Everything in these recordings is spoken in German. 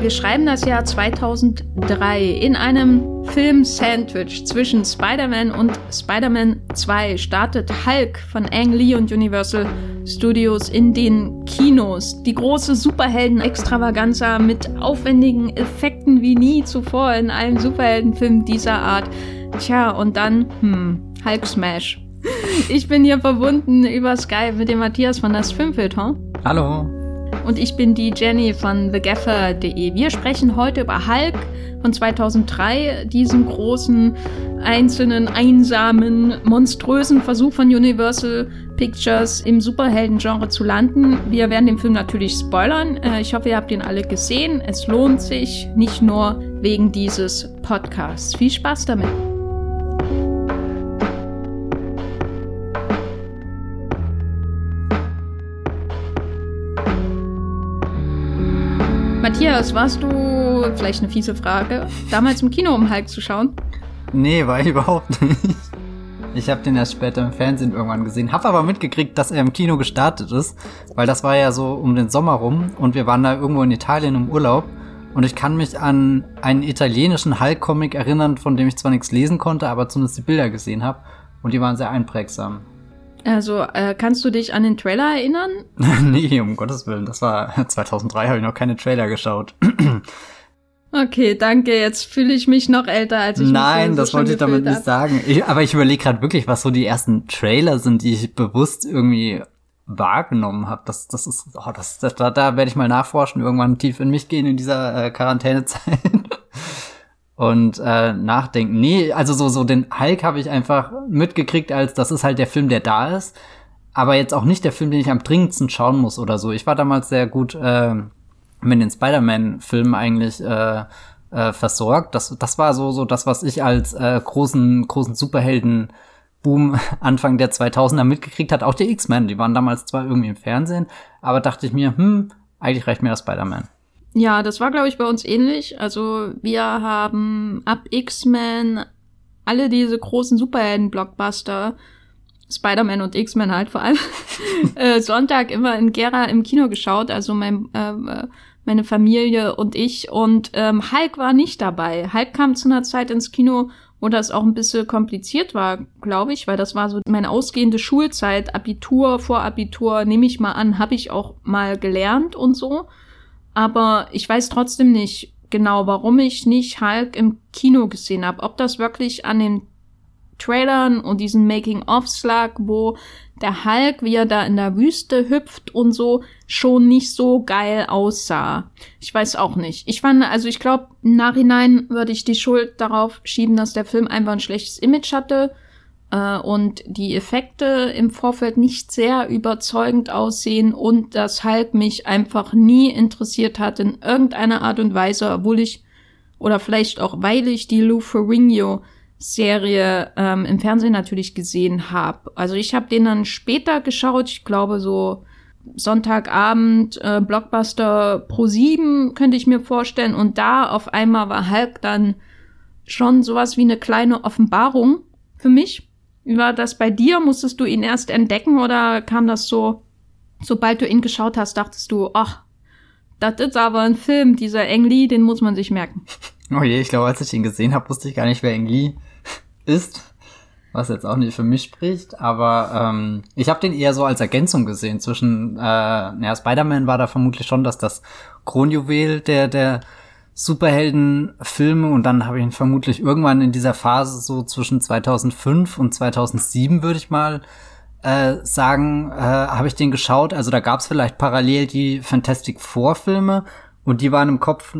Wir schreiben das Jahr 2003 in einem Film-Sandwich zwischen Spider-Man und Spider-Man 2 startet Hulk von Ang Lee und Universal Studios in den Kinos. Die große Superhelden-Extravaganza mit aufwendigen Effekten wie nie zuvor in allen Superheldenfilmen dieser Art. Tja, und dann, hm, Hulk Smash. Ich bin hier verbunden über Skype mit dem Matthias von das Filmfilter. Hallo. Und ich bin die Jenny von TheGaffer.de. Wir sprechen heute über Hulk von 2003, diesem großen, einzelnen, einsamen, monströsen Versuch von Universal Pictures im Superhelden-Genre zu landen. Wir werden den Film natürlich spoilern. Äh, ich hoffe, ihr habt ihn alle gesehen. Es lohnt sich, nicht nur wegen dieses Podcasts. Viel Spaß damit. Matthias, warst du, vielleicht eine fiese Frage, damals im Kino, um Hulk zu schauen? Nee, war ich überhaupt nicht. Ich habe den erst später im Fernsehen irgendwann gesehen, habe aber mitgekriegt, dass er im Kino gestartet ist, weil das war ja so um den Sommer rum und wir waren da irgendwo in Italien im Urlaub und ich kann mich an einen italienischen Hulk-Comic erinnern, von dem ich zwar nichts lesen konnte, aber zumindest die Bilder gesehen habe und die waren sehr einprägsam. Also, äh, kannst du dich an den Trailer erinnern? nee, um Gottes Willen. Das war 2003, habe ich noch keine Trailer geschaut. okay, danke. Jetzt fühle ich mich noch älter, als ich Nein, das wollte ich damit hab. nicht sagen. Ich, aber ich überlege gerade wirklich, was so die ersten Trailer sind, die ich bewusst irgendwie wahrgenommen habe. Das, das ist, oh, das, das, da, da werde ich mal nachforschen, irgendwann tief in mich gehen in dieser äh, Quarantänezeit und äh, nachdenken. Nee, also so, so den Hulk habe ich einfach mitgekriegt, als das ist halt der Film, der da ist. Aber jetzt auch nicht der Film, den ich am dringendsten schauen muss oder so. Ich war damals sehr gut äh, mit den Spider-Man-Filmen eigentlich äh, äh, versorgt. Das, das war so, so das, was ich als äh, großen, großen Superhelden Boom Anfang der 2000er mitgekriegt hat. Auch die X-Men, die waren damals zwar irgendwie im Fernsehen, aber dachte ich mir, hm, eigentlich reicht mir das Spider-Man. Ja, das war, glaube ich, bei uns ähnlich. Also wir haben ab X-Men alle diese großen Superhelden-Blockbuster, Spider-Man und X-Men halt vor allem, äh, Sonntag immer in Gera im Kino geschaut. Also mein, äh, meine Familie und ich. Und ähm, Hulk war nicht dabei. Hulk kam zu einer Zeit ins Kino, wo das auch ein bisschen kompliziert war, glaube ich, weil das war so meine ausgehende Schulzeit, Abitur, Vorabitur, nehme ich mal an, habe ich auch mal gelernt und so. Aber ich weiß trotzdem nicht genau, warum ich nicht Hulk im Kino gesehen habe. Ob das wirklich an den Trailern und diesen Making-ofs lag, wo der Hulk, wie er da in der Wüste hüpft und so, schon nicht so geil aussah. Ich weiß auch nicht. Ich fand, also ich glaube, im Nachhinein würde ich die Schuld darauf schieben, dass der Film einfach ein schlechtes Image hatte äh, und die Effekte im Vorfeld nicht sehr überzeugend aussehen und dass Hulk mich einfach nie interessiert hat in irgendeiner Art und Weise, obwohl ich oder vielleicht auch weil ich die Lou Ferrigno Serie ähm, im Fernsehen natürlich gesehen habe. Also ich habe den dann später geschaut, ich glaube so Sonntagabend äh, Blockbuster Pro 7 könnte ich mir vorstellen. Und da auf einmal war Hulk dann schon sowas wie eine kleine Offenbarung für mich war das bei dir? Musstest du ihn erst entdecken oder kam das so, sobald du ihn geschaut hast, dachtest du, ach, das ist aber ein Film, dieser Eng Lee, den muss man sich merken. Oh je, ich glaube, als ich ihn gesehen habe, wusste ich gar nicht, wer Eng Lee ist. Was jetzt auch nicht für mich spricht, aber ähm, ich habe den eher so als Ergänzung gesehen zwischen, äh, naja, Spider-Man war da vermutlich schon, dass das Kronjuwel der, der Superheldenfilme und dann habe ich ihn vermutlich irgendwann in dieser Phase so zwischen 2005 und 2007 würde ich mal äh, sagen, äh, habe ich den geschaut. Also da gab es vielleicht parallel die Fantastic Four Filme und die waren im Kopf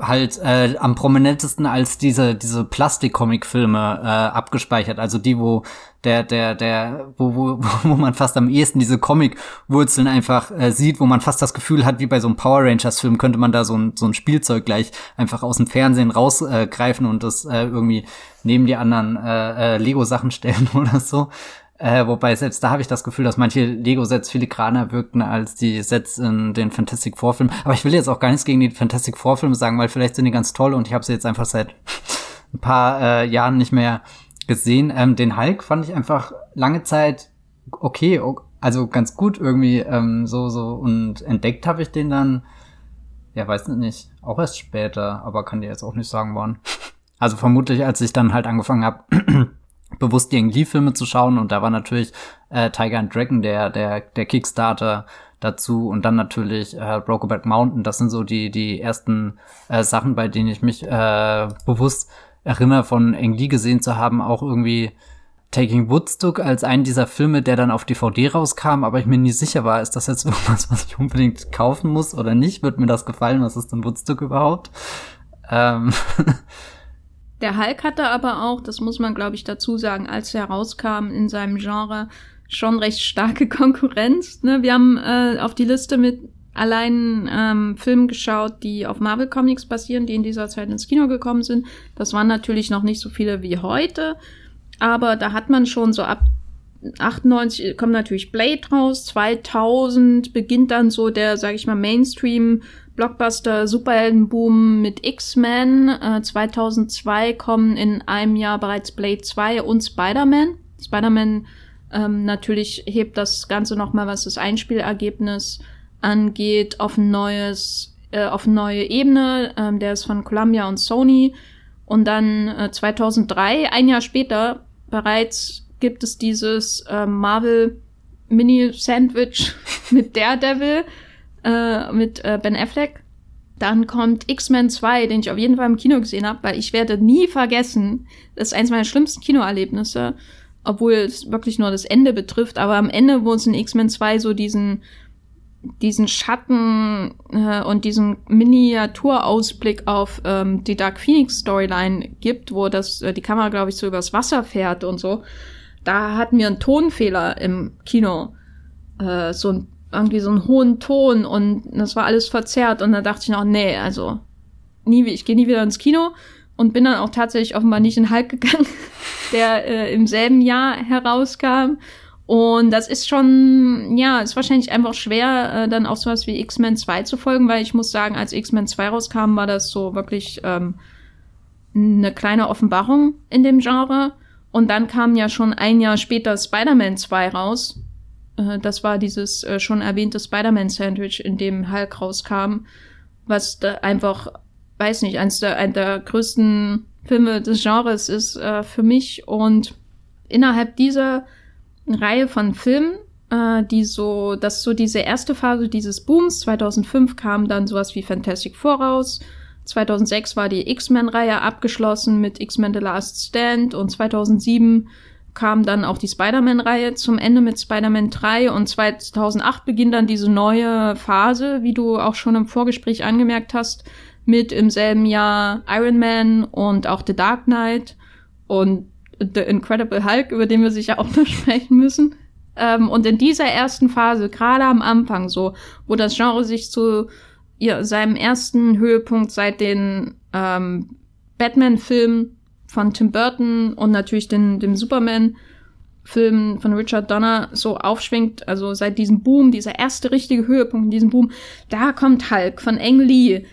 halt äh, am prominentesten als diese diese Plastik-Comic-Filme äh, abgespeichert, also die, wo der der der wo wo wo man fast am ehesten diese Comic-Wurzeln einfach äh, sieht, wo man fast das Gefühl hat, wie bei so einem Power Rangers-Film könnte man da so ein so ein Spielzeug gleich einfach aus dem Fernsehen rausgreifen äh, und das äh, irgendwie neben die anderen äh, äh, Lego-Sachen stellen oder so. Äh, wobei selbst da habe ich das Gefühl, dass manche Lego-Sets filigraner wirkten als die Sets in den Fantastic Four-Filmen. Aber ich will jetzt auch gar nichts gegen die Fantastic Four-Filme sagen, weil vielleicht sind die ganz toll und ich habe sie jetzt einfach seit ein paar äh, Jahren nicht mehr gesehen. Ähm, den Hulk fand ich einfach lange Zeit okay, also ganz gut irgendwie ähm, so so und entdeckt habe ich den dann Ja, weiß nicht. Auch erst später, aber kann dir jetzt auch nicht sagen, wann. Also vermutlich, als ich dann halt angefangen habe, bewusst die Lee-Filme zu schauen und da war natürlich äh, Tiger and Dragon der, der, der Kickstarter dazu und dann natürlich äh, Brokeback Mountain. Das sind so die, die ersten äh, Sachen, bei denen ich mich äh, bewusst erinnere, von Ang Lee gesehen zu haben, auch irgendwie Taking Woodstock als einen dieser Filme, der dann auf DVD rauskam, aber ich mir nie sicher war, ist das jetzt irgendwas, was ich unbedingt kaufen muss oder nicht? Wird mir das gefallen? Was ist denn Woodstock überhaupt? Ähm Der Hulk hatte aber auch, das muss man glaube ich dazu sagen, als er rauskam in seinem Genre schon recht starke Konkurrenz. Ne? Wir haben äh, auf die Liste mit allein ähm, Filmen geschaut, die auf Marvel Comics basieren, die in dieser Zeit ins Kino gekommen sind. Das waren natürlich noch nicht so viele wie heute, aber da hat man schon so ab 98 kommt natürlich Blade raus, 2000 beginnt dann so der, sag ich mal, Mainstream Blockbuster Superheldenboom mit X-Men. Äh, 2002 kommen in einem Jahr bereits Blade 2 und Spider-Man. Spider-Man ähm, natürlich hebt das Ganze nochmal, was das Einspielergebnis angeht, auf ein neues, äh, auf eine neue Ebene. Ähm, der ist von Columbia und Sony. Und dann äh, 2003, ein Jahr später, bereits gibt es dieses äh, Marvel Mini Sandwich mit Daredevil äh, mit äh, Ben Affleck. Dann kommt X-Men 2, den ich auf jeden Fall im Kino gesehen habe, weil ich werde nie vergessen, das ist eines meiner schlimmsten Kinoerlebnisse, obwohl es wirklich nur das Ende betrifft, aber am Ende, wo es in X-Men 2 so diesen diesen Schatten äh, und diesen Miniaturausblick auf ähm, die Dark Phoenix Storyline gibt, wo das äh, die Kamera glaube ich so übers Wasser fährt und so, da hatten wir einen Tonfehler im Kino, äh, so ein, irgendwie so einen hohen Ton und das war alles verzerrt und da dachte ich noch, nee, also nie, ich gehe nie wieder ins Kino und bin dann auch tatsächlich offenbar nicht in Hulk gegangen, der äh, im selben Jahr herauskam und das ist schon, ja, ist wahrscheinlich einfach schwer, äh, dann auch sowas wie X-Men 2 zu folgen, weil ich muss sagen, als X-Men 2 rauskam, war das so wirklich ähm, eine kleine Offenbarung in dem Genre. Und dann kam ja schon ein Jahr später Spider-Man 2 raus. Äh, das war dieses äh, schon erwähnte Spider-Man-Sandwich, in dem Hulk rauskam, was da einfach, weiß nicht, eines der, einer der größten Filme des Genres ist äh, für mich. Und innerhalb dieser eine Reihe von Filmen, äh, die so, das so diese erste Phase dieses Booms. 2005 kam dann sowas wie Fantastic Four raus. 2006 war die X-Men-Reihe abgeschlossen mit X-Men The Last Stand und 2007 kam dann auch die Spider-Man-Reihe zum Ende mit Spider-Man 3 und 2008 beginnt dann diese neue Phase, wie du auch schon im Vorgespräch angemerkt hast, mit im selben Jahr Iron Man und auch The Dark Knight und The Incredible Hulk, über den wir sicher auch noch sprechen müssen. Ähm, und in dieser ersten Phase, gerade am Anfang so, wo das Genre sich zu ja, seinem ersten Höhepunkt seit den ähm, Batman-Filmen von Tim Burton und natürlich den, dem Superman-Film von Richard Donner so aufschwingt, also seit diesem Boom, dieser erste richtige Höhepunkt in diesem Boom, da kommt Hulk von Ang Lee.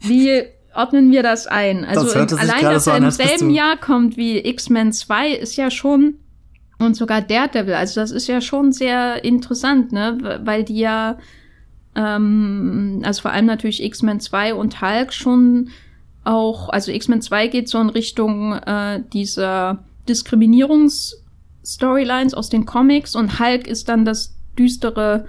Wie ordnen wir das ein? Also das allein, dass er im selben Jahr kommt wie X-Men 2, ist ja schon und sogar Daredevil. Also das ist ja schon sehr interessant, ne? Weil die ja, ähm, also vor allem natürlich X-Men 2 und Hulk schon auch, also X-Men 2 geht so in Richtung äh, dieser Diskriminierungs-Storylines aus den Comics und Hulk ist dann das düstere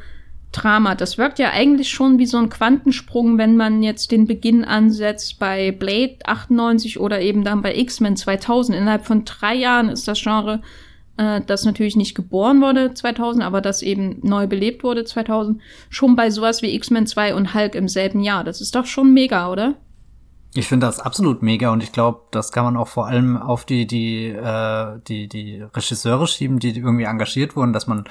Drama. Das wirkt ja eigentlich schon wie so ein Quantensprung, wenn man jetzt den Beginn ansetzt bei Blade 98 oder eben dann bei X-Men 2000. Innerhalb von drei Jahren ist das Genre, äh, das natürlich nicht geboren wurde 2000, aber das eben neu belebt wurde 2000, schon bei sowas wie X-Men 2 und Hulk im selben Jahr. Das ist doch schon mega, oder? Ich finde das absolut mega und ich glaube, das kann man auch vor allem auf die die äh, die die Regisseure schieben, die irgendwie engagiert wurden, dass man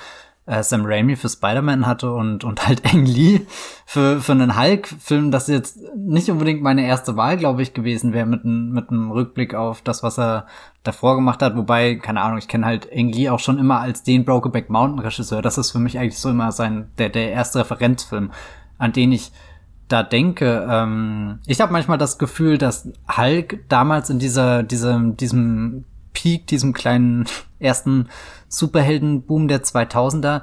äh, Sam Raimi für Spider-Man hatte und, und halt Ang Lee für, für einen Hulk-Film, das jetzt nicht unbedingt meine erste Wahl, glaube ich, gewesen wäre mit, mit einem Rückblick auf das, was er davor gemacht hat. Wobei, keine Ahnung, ich kenne halt Ang Lee auch schon immer als den Brokeback Mountain-Regisseur. Das ist für mich eigentlich so immer sein, der, der erste Referenzfilm, an den ich da denke, ähm, ich habe manchmal das Gefühl, dass Hulk damals in dieser, diesem, diesem Peak, diesem kleinen ersten Superheldenboom der 2000er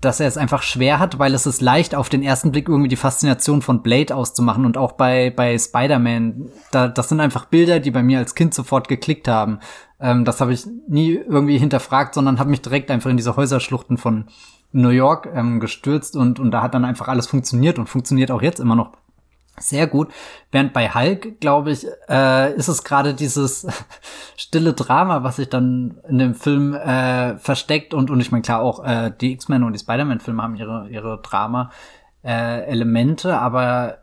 dass er es einfach schwer hat, weil es ist leicht, auf den ersten Blick irgendwie die Faszination von Blade auszumachen und auch bei, bei Spider-Man. Da, das sind einfach Bilder, die bei mir als Kind sofort geklickt haben. Ähm, das habe ich nie irgendwie hinterfragt, sondern habe mich direkt einfach in diese Häuserschluchten von New York ähm, gestürzt und, und da hat dann einfach alles funktioniert und funktioniert auch jetzt immer noch sehr gut. Während bei Hulk, glaube ich, äh, ist es gerade dieses stille Drama, was sich dann in dem Film äh, versteckt und und ich meine klar auch äh, die X-Men und die Spider-Man-Filme haben ihre ihre Drama-Elemente, äh, aber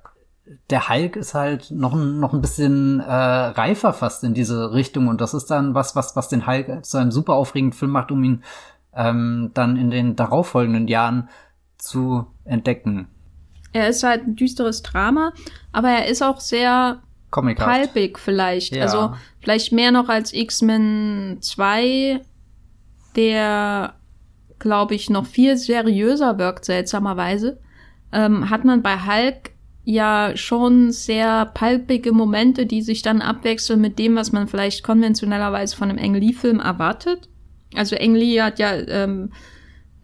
der Hulk ist halt noch ein, noch ein bisschen äh, reifer fast in diese Richtung und das ist dann was was was den Hulk zu einem super aufregenden Film macht, um ihn ähm, dann in den darauffolgenden Jahren zu entdecken. Er ist halt ein düsteres Drama, aber er ist auch sehr palpig vielleicht. Ja. Also vielleicht mehr noch als X-Men 2, der, glaube ich, noch viel seriöser wirkt, seltsamerweise. Ähm, hat man bei Hulk ja schon sehr palpige Momente, die sich dann abwechseln mit dem, was man vielleicht konventionellerweise von einem Ang Lee-Film erwartet. Also Ang Lee hat ja ähm,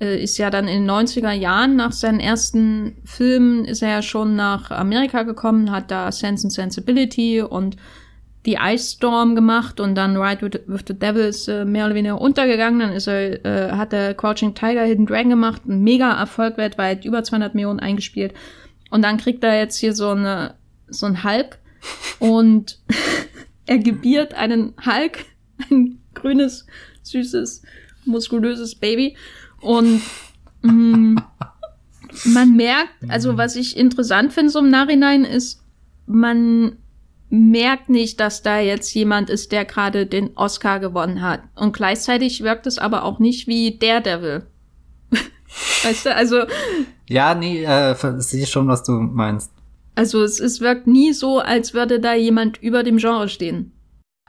äh, ist ja dann in den 90er Jahren nach seinen ersten Filmen ist er ja schon nach Amerika gekommen, hat da Sense and Sensibility und The Ice Storm gemacht und dann Ride with, with the Devil ist äh, mehr oder weniger untergegangen. Dann ist er, äh, hat er Crouching Tiger, Hidden Dragon gemacht, ein mega Erfolg weltweit, über 200 Millionen eingespielt. Und dann kriegt er jetzt hier so eine, so ein Hulk und er gebiert einen Hulk, ein grünes, süßes, muskulöses Baby und mh, mm, man merkt, also was ich interessant finde so im Nachhinein ist, man merkt nicht, dass da jetzt jemand ist, der gerade den Oscar gewonnen hat. Und gleichzeitig wirkt es aber auch nicht wie Daredevil. weißt du, also. Ja, nee, äh, sehe schon, was du meinst. Also es, es wirkt nie so, als würde da jemand über dem Genre stehen.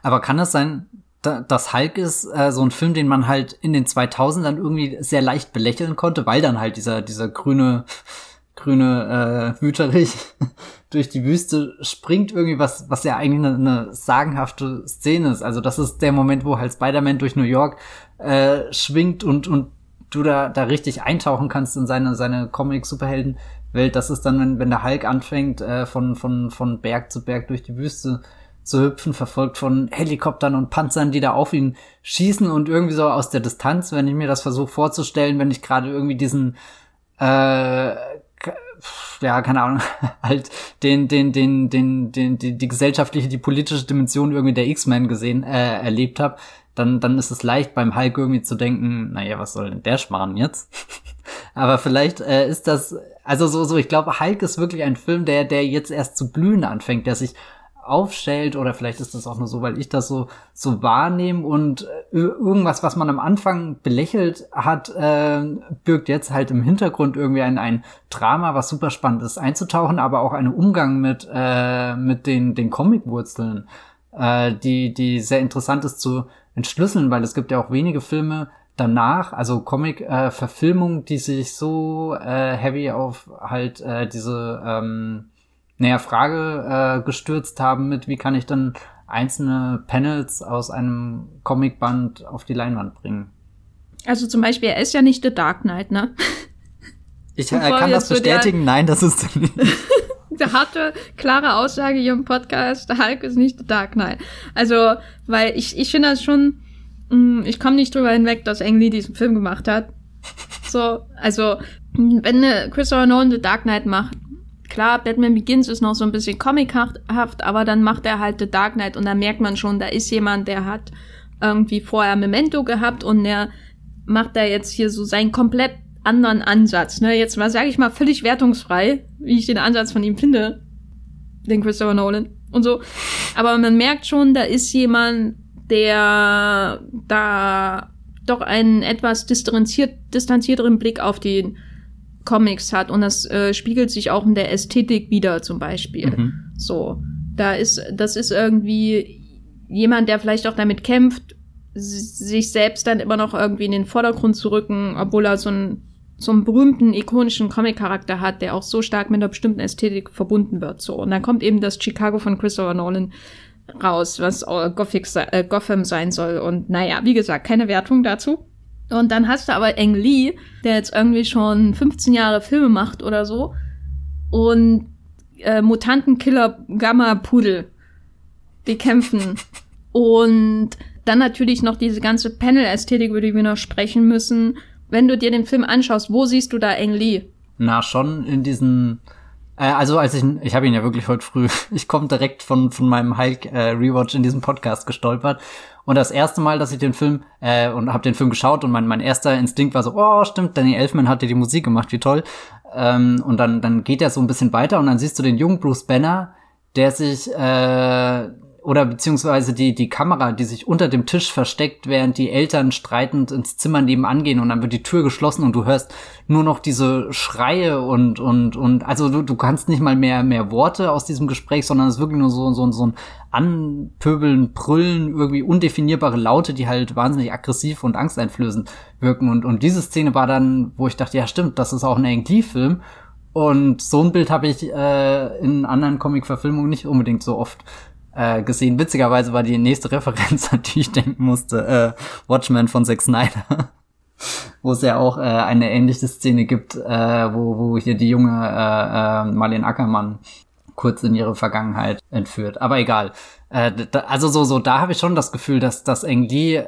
Aber kann es sein, das Hulk ist äh, so ein Film, den man halt in den 2000ern irgendwie sehr leicht belächeln konnte, weil dann halt dieser dieser grüne grüne äh, Wüterich durch die Wüste springt irgendwie was was ja eigentlich eine, eine sagenhafte Szene ist. Also das ist der Moment, wo halt Spider-Man durch New York äh, schwingt und und du da da richtig eintauchen kannst in seine seine Comic Superhelden Welt. Das ist dann wenn wenn der Hulk anfängt äh, von von von Berg zu Berg durch die Wüste zu hüpfen, verfolgt von Helikoptern und Panzern, die da auf ihn schießen und irgendwie so aus der Distanz, wenn ich mir das versuche vorzustellen, wenn ich gerade irgendwie diesen äh, ja, keine Ahnung, halt den, den, den, den, den, die, die gesellschaftliche, die politische Dimension irgendwie der X-Men gesehen, äh, erlebt habe, dann, dann ist es leicht beim Hulk irgendwie zu denken, naja, was soll denn der Schmarrn jetzt? Aber vielleicht äh, ist das, also so, so, ich glaube, Hulk ist wirklich ein Film, der, der jetzt erst zu blühen anfängt, der sich aufstellt oder vielleicht ist das auch nur so, weil ich das so so wahrnehme und äh, irgendwas, was man am Anfang belächelt hat, äh, birgt jetzt halt im Hintergrund irgendwie ein, ein Drama, was super spannend ist einzutauchen, aber auch einen Umgang mit äh, mit den den Comicwurzeln, äh, die die sehr interessant ist zu entschlüsseln, weil es gibt ja auch wenige Filme danach, also Comic-Verfilmungen, äh, die sich so äh, heavy auf halt äh, diese ähm, naja, Frage äh, gestürzt haben mit, wie kann ich dann einzelne Panels aus einem Comicband auf die Leinwand bringen. Also zum Beispiel, er ist ja nicht The Dark Knight, ne? Ich äh, kann das bestätigen, der, nein, das ist nicht. Der harte, klare Aussage hier im Podcast, der Hulk ist nicht The Dark Knight. Also, weil ich, ich finde das schon, mh, mm, ich komme nicht drüber hinweg, dass Ang Lee diesen Film gemacht hat. So, also, wenn Christopher Nolan The Dark Knight macht, klar, Batman Begins ist noch so ein bisschen comichaft, aber dann macht er halt The Dark Knight und da merkt man schon, da ist jemand, der hat irgendwie vorher Memento gehabt und der macht da jetzt hier so seinen komplett anderen Ansatz. Ne? Jetzt mal, sage ich mal, völlig wertungsfrei, wie ich den Ansatz von ihm finde, den Christopher Nolan und so. Aber man merkt schon, da ist jemand, der da doch einen etwas distanziert, distanzierteren Blick auf den Comics hat und das äh, spiegelt sich auch in der Ästhetik wieder zum Beispiel. Mhm. So, da ist, das ist irgendwie jemand, der vielleicht auch damit kämpft, sich selbst dann immer noch irgendwie in den Vordergrund zu rücken, obwohl er so einen, so einen berühmten, ikonischen Comic-Charakter hat, der auch so stark mit einer bestimmten Ästhetik verbunden wird. So, und dann kommt eben das Chicago von Christopher Nolan raus, was Gothic, äh, Gotham sein soll. Und naja, wie gesagt, keine Wertung dazu. Und dann hast du aber Eng Lee, der jetzt irgendwie schon 15 Jahre Filme macht oder so. Und äh, Mutantenkiller Gamma Pudel. Die kämpfen. Und dann natürlich noch diese ganze Panel-Ästhetik, über die wir noch sprechen müssen. Wenn du dir den Film anschaust, wo siehst du da Eng Lee? Na, schon in diesen äh, also als ich, ich habe ihn ja wirklich heute früh, ich komme direkt von, von meinem Hulk äh, Rewatch in diesem Podcast gestolpert. Und das erste Mal, dass ich den Film, äh, und habe den Film geschaut und mein, mein erster Instinkt war so, oh stimmt, Danny Elfman hat dir die Musik gemacht, wie toll. Ähm, und dann, dann geht er so ein bisschen weiter und dann siehst du den jungen Bruce Banner, der sich äh, oder beziehungsweise die, die Kamera, die sich unter dem Tisch versteckt, während die Eltern streitend ins Zimmer nebenan gehen und dann wird die Tür geschlossen und du hörst nur noch diese Schreie und, und, und, also du, du kannst nicht mal mehr, mehr Worte aus diesem Gespräch, sondern es ist wirklich nur so, so, so ein Anpöbeln, Brüllen, irgendwie undefinierbare Laute, die halt wahnsinnig aggressiv und angsteinflößend wirken. Und, und diese Szene war dann, wo ich dachte, ja stimmt, das ist auch ein Ang Lee-Film. Und so ein Bild habe ich äh, in anderen Comic-Verfilmungen nicht unbedingt so oft äh, gesehen. Witzigerweise war die nächste Referenz, an die ich denken musste, äh, Watchmen von Zack Snyder. wo es ja auch äh, eine ähnliche Szene gibt, äh, wo, wo hier die junge äh, äh, Marlene Ackermann kurz in ihre Vergangenheit entführt. Aber egal. Äh, da, also so, so, da habe ich schon das Gefühl, dass, dass Ang äh,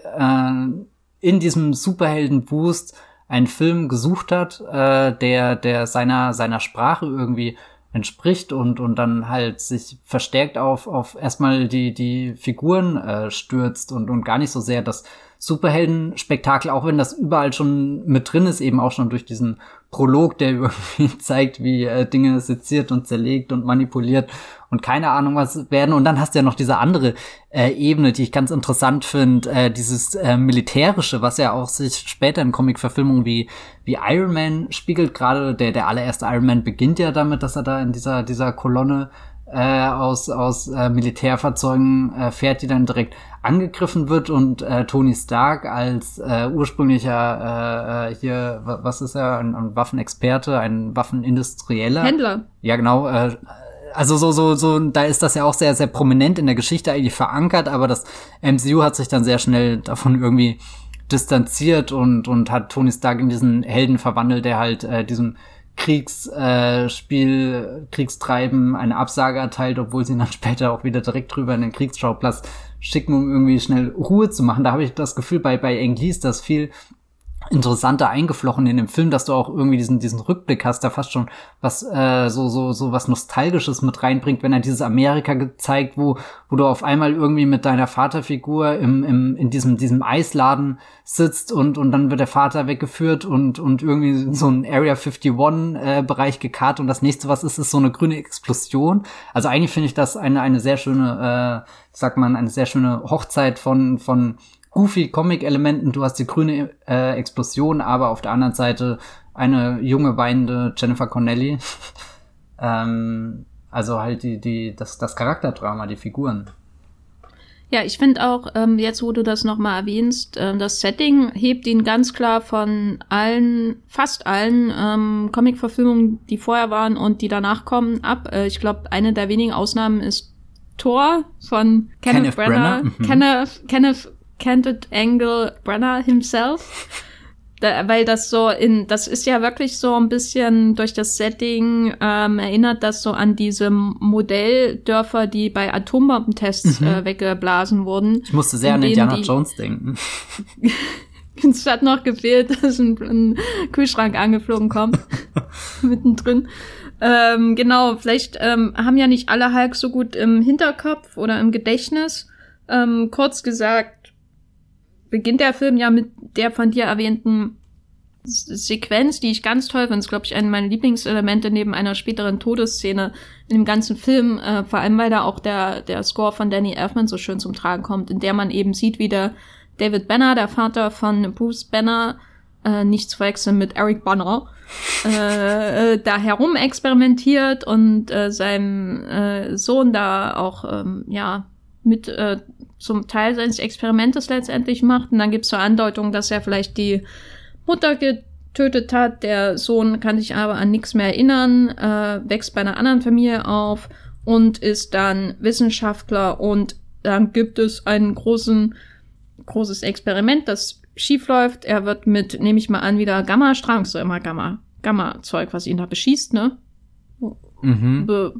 in diesem Superhelden-Boost einen Film gesucht hat, äh, der, der seiner, seiner Sprache irgendwie entspricht und, und dann halt sich verstärkt auf, auf erstmal die, die Figuren äh, stürzt und, und gar nicht so sehr das Superhelden-Spektakel, auch wenn das überall schon mit drin ist, eben auch schon durch diesen Prolog, der irgendwie zeigt, wie äh, Dinge seziert und zerlegt und manipuliert und keine Ahnung was werden. Und dann hast du ja noch diese andere äh, Ebene, die ich ganz interessant finde, äh, dieses äh, militärische, was ja auch sich später in Comic-Verfilmungen wie wie Iron Man spiegelt. Gerade der der allererste Iron Man beginnt ja damit, dass er da in dieser dieser Kolonne äh, aus, aus äh, Militärfahrzeugen äh, fährt, die dann direkt angegriffen wird und äh, Tony Stark als äh, ursprünglicher äh, äh, hier, was ist er, ein, ein Waffenexperte, ein Waffenindustrieller. Händler. Ja, genau. Äh, also so, so, so, da ist das ja auch sehr, sehr prominent in der Geschichte eigentlich verankert, aber das MCU hat sich dann sehr schnell davon irgendwie distanziert und, und hat Tony Stark in diesen Helden verwandelt, der halt äh, diesem Kriegsspiel, äh, Kriegstreiben eine Absage erteilt, obwohl sie ihn dann später auch wieder direkt drüber in den Kriegsschauplatz schicken, um irgendwie schnell Ruhe zu machen. Da habe ich das Gefühl, bei, bei Englis, dass viel interessanter eingeflochten in dem Film, dass du auch irgendwie diesen diesen Rückblick hast, da fast schon was äh, so so so was nostalgisches mit reinbringt, wenn er dieses Amerika gezeigt, wo wo du auf einmal irgendwie mit deiner Vaterfigur im, im in diesem diesem Eisladen sitzt und und dann wird der Vater weggeführt und und irgendwie so ein Area 51 äh, Bereich gekarrt und das nächste was ist ist so eine grüne Explosion. Also eigentlich finde ich das eine eine sehr schöne äh, sagt man eine sehr schöne Hochzeit von von goofy Comic-Elementen. Du hast die grüne äh, Explosion, aber auf der anderen Seite eine junge weinende Jennifer Connelly. ähm, also halt die, die, das, das Charakterdrama, die Figuren. Ja, ich finde auch, ähm, jetzt wo du das nochmal erwähnst, äh, das Setting hebt ihn ganz klar von allen, fast allen ähm, Comic-Verfilmungen, die vorher waren und die danach kommen, ab. Äh, ich glaube, eine der wenigen Ausnahmen ist Thor von Kenneth, Kenneth Brenner. Brenner. Mhm. Kenneth, Kenneth Candid Angle Brenner himself. Da, weil das so in, das ist ja wirklich so ein bisschen durch das Setting ähm, erinnert das so an diese Modelldörfer, die bei Atombombentests mhm. äh, weggeblasen wurden. Ich musste sehr an Indiana Jones denken. es hat noch gefehlt, dass ein, ein Kühlschrank angeflogen kommt. mittendrin. Ähm, genau, vielleicht ähm, haben ja nicht alle Hulk so gut im Hinterkopf oder im Gedächtnis. Ähm, kurz gesagt, beginnt der Film ja mit der von dir erwähnten Sequenz, die ich ganz toll finde, ist, glaube ich, eine meiner Lieblingselemente neben einer späteren Todesszene in dem ganzen Film, äh, vor allem weil da auch der, der Score von Danny Elfman so schön zum Tragen kommt, in der man eben sieht, wie der David Banner, der Vater von Bruce Banner, äh, nicht zu verwechseln mit Eric Banner, äh, äh, da herum experimentiert und äh, seinem äh, Sohn da auch, ähm, ja, mit äh, zum Teil seines Experimentes letztendlich macht. Und dann gibt es so Andeutungen, dass er vielleicht die Mutter getötet hat. Der Sohn kann sich aber an nichts mehr erinnern, äh, wächst bei einer anderen Familie auf und ist dann Wissenschaftler. Und dann gibt es ein großen, großes Experiment, das schief läuft. Er wird mit, nehme ich mal an, wieder Gamma-Strahlung, so immer Gamma, Gamma-Zeug, was ihn da beschießt, ne? Mhm. Be,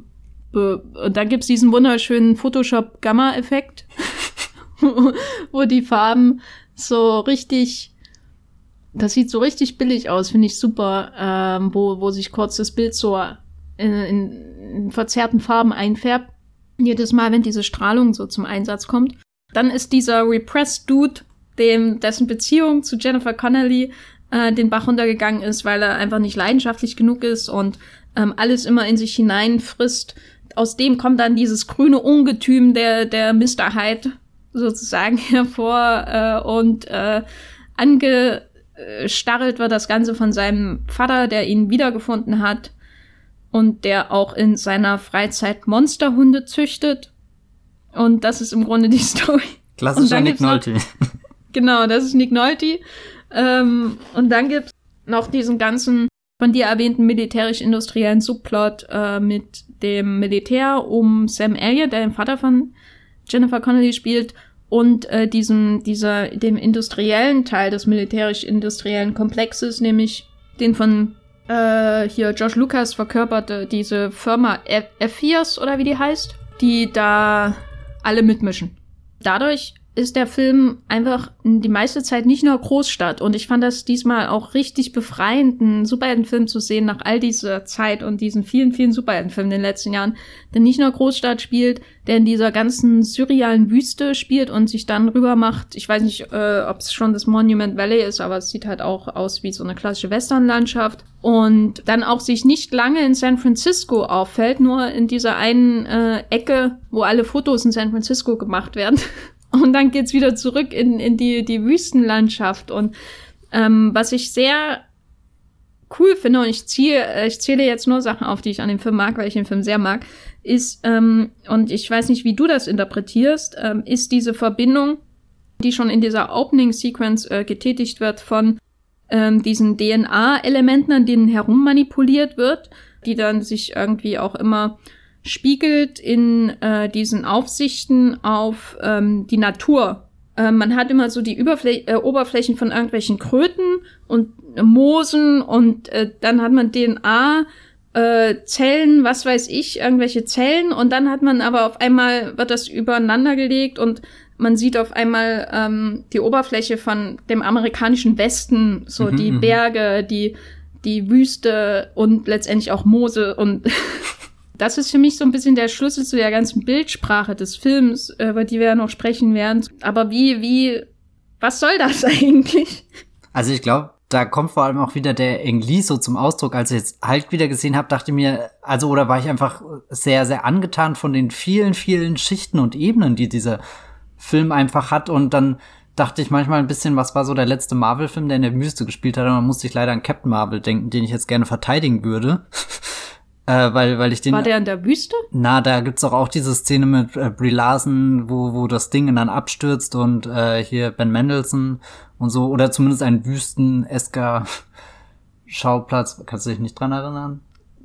be, und dann gibt's diesen wunderschönen Photoshop-Gamma-Effekt, wo die Farben so richtig, das sieht so richtig billig aus, finde ich super, ähm, wo, wo sich kurz das Bild so in, in, in verzerrten Farben einfärbt. Jedes Mal, wenn diese Strahlung so zum Einsatz kommt. Dann ist dieser Repressed Dude, dem, dessen Beziehung zu Jennifer Connelly äh, den Bach runtergegangen ist, weil er einfach nicht leidenschaftlich genug ist und ähm, alles immer in sich hineinfrisst. Aus dem kommt dann dieses grüne Ungetüm der, der Mr. Hyde sozusagen hervor äh, und äh, angestarrelt wird das Ganze von seinem Vater, der ihn wiedergefunden hat und der auch in seiner Freizeit Monsterhunde züchtet. Und das ist im Grunde die Story. Klassischer Nick Nolte. genau, das ist Nick Nolte. Ähm, und dann gibt's noch diesen ganzen von dir erwähnten militärisch-industriellen Subplot äh, mit dem Militär um Sam Elliott, der den Vater von Jennifer Connelly spielt, und äh, diesem, dieser, dem industriellen Teil des militärisch-industriellen Komplexes, nämlich den von äh, hier Josh Lucas verkörperte, diese Firma F4s oder wie die heißt, die da alle mitmischen. Dadurch ist der Film einfach die meiste Zeit nicht nur Großstadt. Und ich fand das diesmal auch richtig befreiend, einen Superheldenfilm zu sehen nach all dieser Zeit und diesen vielen, vielen Superheldenfilmen in den letzten Jahren. Der nicht nur Großstadt spielt, der in dieser ganzen surrealen Wüste spielt und sich dann rüber macht. Ich weiß nicht, äh, ob es schon das Monument Valley ist, aber es sieht halt auch aus wie so eine klassische Westernlandschaft. Und dann auch sich nicht lange in San Francisco auffällt, nur in dieser einen äh, Ecke, wo alle Fotos in San Francisco gemacht werden. Und dann geht's wieder zurück in, in die, die Wüstenlandschaft. Und ähm, was ich sehr cool finde, und ich ziehe, äh, ich zähle jetzt nur Sachen auf, die ich an dem Film mag, weil ich den Film sehr mag, ist, ähm, und ich weiß nicht, wie du das interpretierst, ähm, ist diese Verbindung, die schon in dieser Opening-Sequence äh, getätigt wird von ähm, diesen DNA-Elementen, an denen herum manipuliert wird, die dann sich irgendwie auch immer spiegelt in äh, diesen Aufsichten auf ähm, die Natur. Äh, man hat immer so die Überfl äh, Oberflächen von irgendwelchen Kröten und Moosen und äh, dann hat man DNA, äh, Zellen, was weiß ich, irgendwelche Zellen und dann hat man aber auf einmal, wird das übereinander gelegt und man sieht auf einmal ähm, die Oberfläche von dem amerikanischen Westen, so mhm, die mhm. Berge, die die Wüste und letztendlich auch Moose und Das ist für mich so ein bisschen der Schlüssel zu der ganzen Bildsprache des Films, über die wir ja noch sprechen werden. Aber wie, wie, was soll das eigentlich? Also ich glaube, da kommt vor allem auch wieder der Englis so zum Ausdruck. Als ich jetzt halt wieder gesehen habe, dachte mir, also oder war ich einfach sehr, sehr angetan von den vielen, vielen Schichten und Ebenen, die dieser Film einfach hat. Und dann dachte ich manchmal ein bisschen, was war so der letzte Marvel-Film, der in der Wüste gespielt hat. Und dann musste ich leider an Captain Marvel denken, den ich jetzt gerne verteidigen würde. Äh, weil, weil ich den. War der in der Wüste? Na, da gibt's doch auch diese Szene mit äh, Brie Larson, wo, wo das Ding dann abstürzt und äh, hier Ben Mendelssohn und so, oder zumindest ein wüsten-esker Schauplatz. Kannst du dich nicht dran erinnern?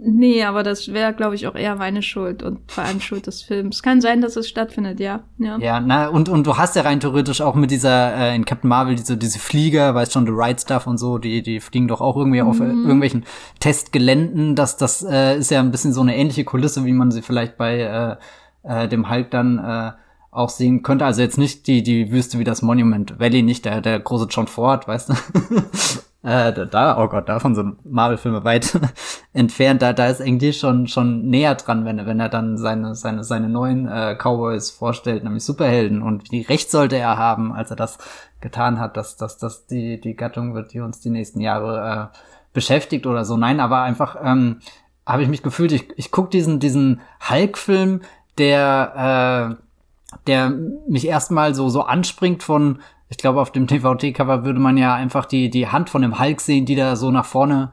Nee, aber das wäre, glaube ich, auch eher meine Schuld und vor allem Schuld des Films. Kann sein, dass es stattfindet, ja. Ja, ja na, und, und du hast ja rein theoretisch auch mit dieser, äh, in Captain Marvel, diese, diese Flieger, weißt schon, The Right Stuff und so, die, die fliegen doch auch irgendwie mhm. auf äh, mhm. irgendwelchen Testgeländen. Das, das äh, ist ja ein bisschen so eine ähnliche Kulisse, wie man sie vielleicht bei äh, äh, dem Hulk dann äh, auch sehen könnte. Also jetzt nicht die, die Wüste wie das Monument Valley, nicht der, der große John Ford, weißt du? äh, da, oh Gott, davon sind Marvel-Filme weit entfernt. Da, da ist eigentlich schon schon näher dran, wenn, wenn er dann seine seine seine neuen äh, Cowboys vorstellt, nämlich Superhelden. Und wie recht sollte er haben, als er das getan hat, dass dass dass die die Gattung wird, die uns die nächsten Jahre äh, beschäftigt oder so. Nein, aber einfach ähm, habe ich mich gefühlt, ich ich guck diesen diesen Hulk-Film, der äh, der mich erstmal so so anspringt von ich glaube, auf dem TVT-Cover würde man ja einfach die, die Hand von dem Hulk sehen, die da so nach vorne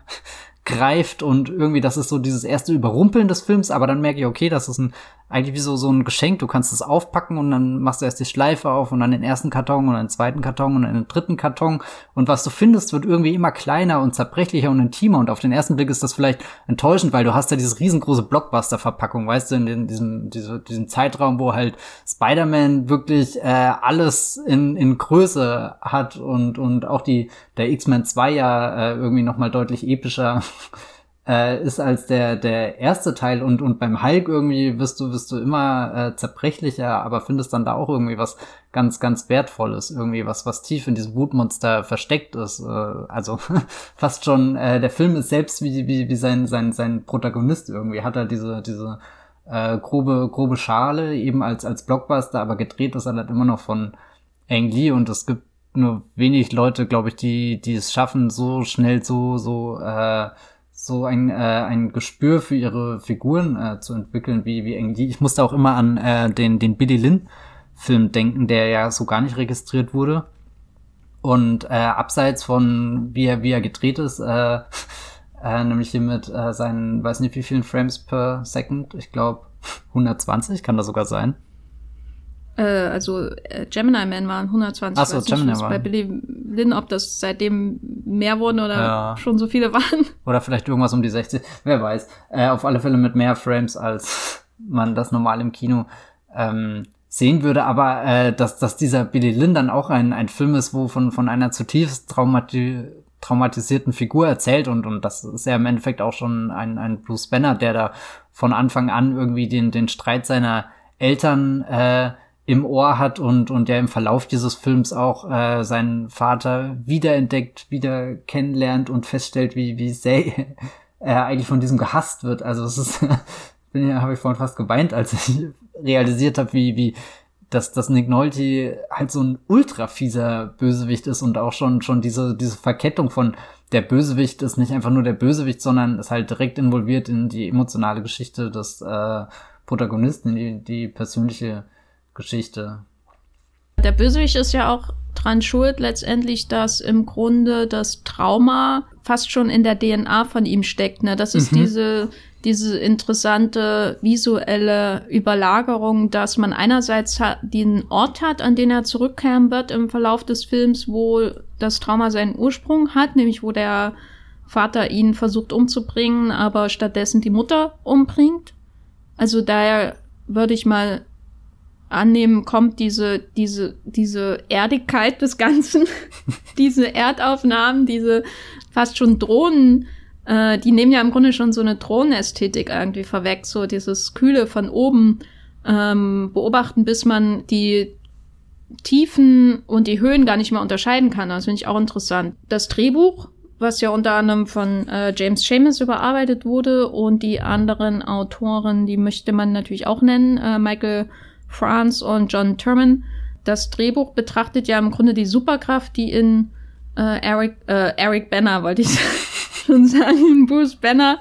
greift und irgendwie, das ist so dieses erste Überrumpeln des Films, aber dann merke ich, okay, das ist ein, eigentlich wie so, so ein Geschenk, du kannst es aufpacken und dann machst du erst die Schleife auf und dann den ersten Karton und den zweiten Karton und den dritten Karton. Und was du findest, wird irgendwie immer kleiner und zerbrechlicher und intimer. Und auf den ersten Blick ist das vielleicht enttäuschend, weil du hast ja diese riesengroße Blockbuster-Verpackung, weißt du, in diesem, diese, diesem Zeitraum, wo halt Spider-Man wirklich äh, alles in, in Größe hat und, und auch die, der X-Men 2 ja äh, irgendwie nochmal deutlich epischer äh, ist als der, der erste Teil und, und beim Hulk irgendwie wirst du, wirst du immer äh, zerbrechlicher, aber findest dann da auch irgendwie was ganz, ganz Wertvolles, irgendwie was, was tief in diesem Wutmonster versteckt ist. Äh, also fast schon, äh, der Film ist selbst wie, wie, wie sein, sein, sein Protagonist irgendwie, hat er diese, diese äh, grobe, grobe Schale eben als, als Blockbuster, aber gedreht ist er halt immer noch von Ang Lee und es gibt nur wenig Leute, glaube ich, die, die es schaffen, so schnell so, so, äh, so ein, äh, ein Gespür für ihre Figuren äh, zu entwickeln, wie, wie Ang Lee. Ich musste auch immer an äh, den, den Billy Lynn Film denken, der ja so gar nicht registriert wurde. Und äh, abseits von wie er, wie er gedreht ist, äh, äh, nämlich hier mit äh, seinen, weiß nicht wie vielen Frames per Second, ich glaube 120 kann das sogar sein. Äh, also äh, Gemini Man waren 120. Achso, Gemini Man. Bei Billy Lynn, ob das seitdem mehr wurden oder ja. schon so viele waren. Oder vielleicht irgendwas um die 60, wer weiß. Äh, auf alle Fälle mit mehr Frames, als man das normal im Kino ähm, sehen würde. Aber äh, dass, dass dieser Billy Lynn dann auch ein, ein Film ist, wo von, von einer zutiefst traumati traumatisierten Figur erzählt und, und das ist ja im Endeffekt auch schon ein, ein Bruce Banner, der da von Anfang an irgendwie den, den Streit seiner Eltern äh, im Ohr hat und, und der im Verlauf dieses Films auch äh, seinen Vater wiederentdeckt, wieder kennenlernt und feststellt, wie, wie sehr er eigentlich von diesem gehasst wird. Also es ist, bin ja, habe ich vorhin fast geweint, als ich realisiert habe, wie, wie dass, dass Nick Nolte halt so ein ultra fieser Bösewicht ist und auch schon, schon diese, diese Verkettung von der Bösewicht ist nicht einfach nur der Bösewicht, sondern ist halt direkt involviert in die emotionale Geschichte des äh, Protagonisten, in die, die persönliche Geschichte. Der Bösewicht ist ja auch dran schuld letztendlich, dass im Grunde das Trauma fast schon in der DNA von ihm steckt. Ne? Das ist mhm. diese, diese interessante visuelle Überlagerung, dass man einerseits den Ort hat, an den er zurückkehren wird im Verlauf des Films, wo das Trauma seinen Ursprung hat, nämlich wo der Vater ihn versucht umzubringen, aber stattdessen die Mutter umbringt. Also daher würde ich mal annehmen, kommt diese, diese, diese Erdigkeit des Ganzen, diese Erdaufnahmen, diese fast schon Drohnen, äh, die nehmen ja im Grunde schon so eine Drohnenästhetik irgendwie vorweg, so dieses Kühle von oben ähm, beobachten, bis man die Tiefen und die Höhen gar nicht mehr unterscheiden kann. Das finde ich auch interessant. Das Drehbuch, was ja unter anderem von äh, James Seamus überarbeitet wurde und die anderen Autoren, die möchte man natürlich auch nennen. Äh, Michael France und John Turman. Das Drehbuch betrachtet ja im Grunde die Superkraft, die in äh, Eric, äh, Eric Banner, wollte ich schon sagen, in Bruce Banner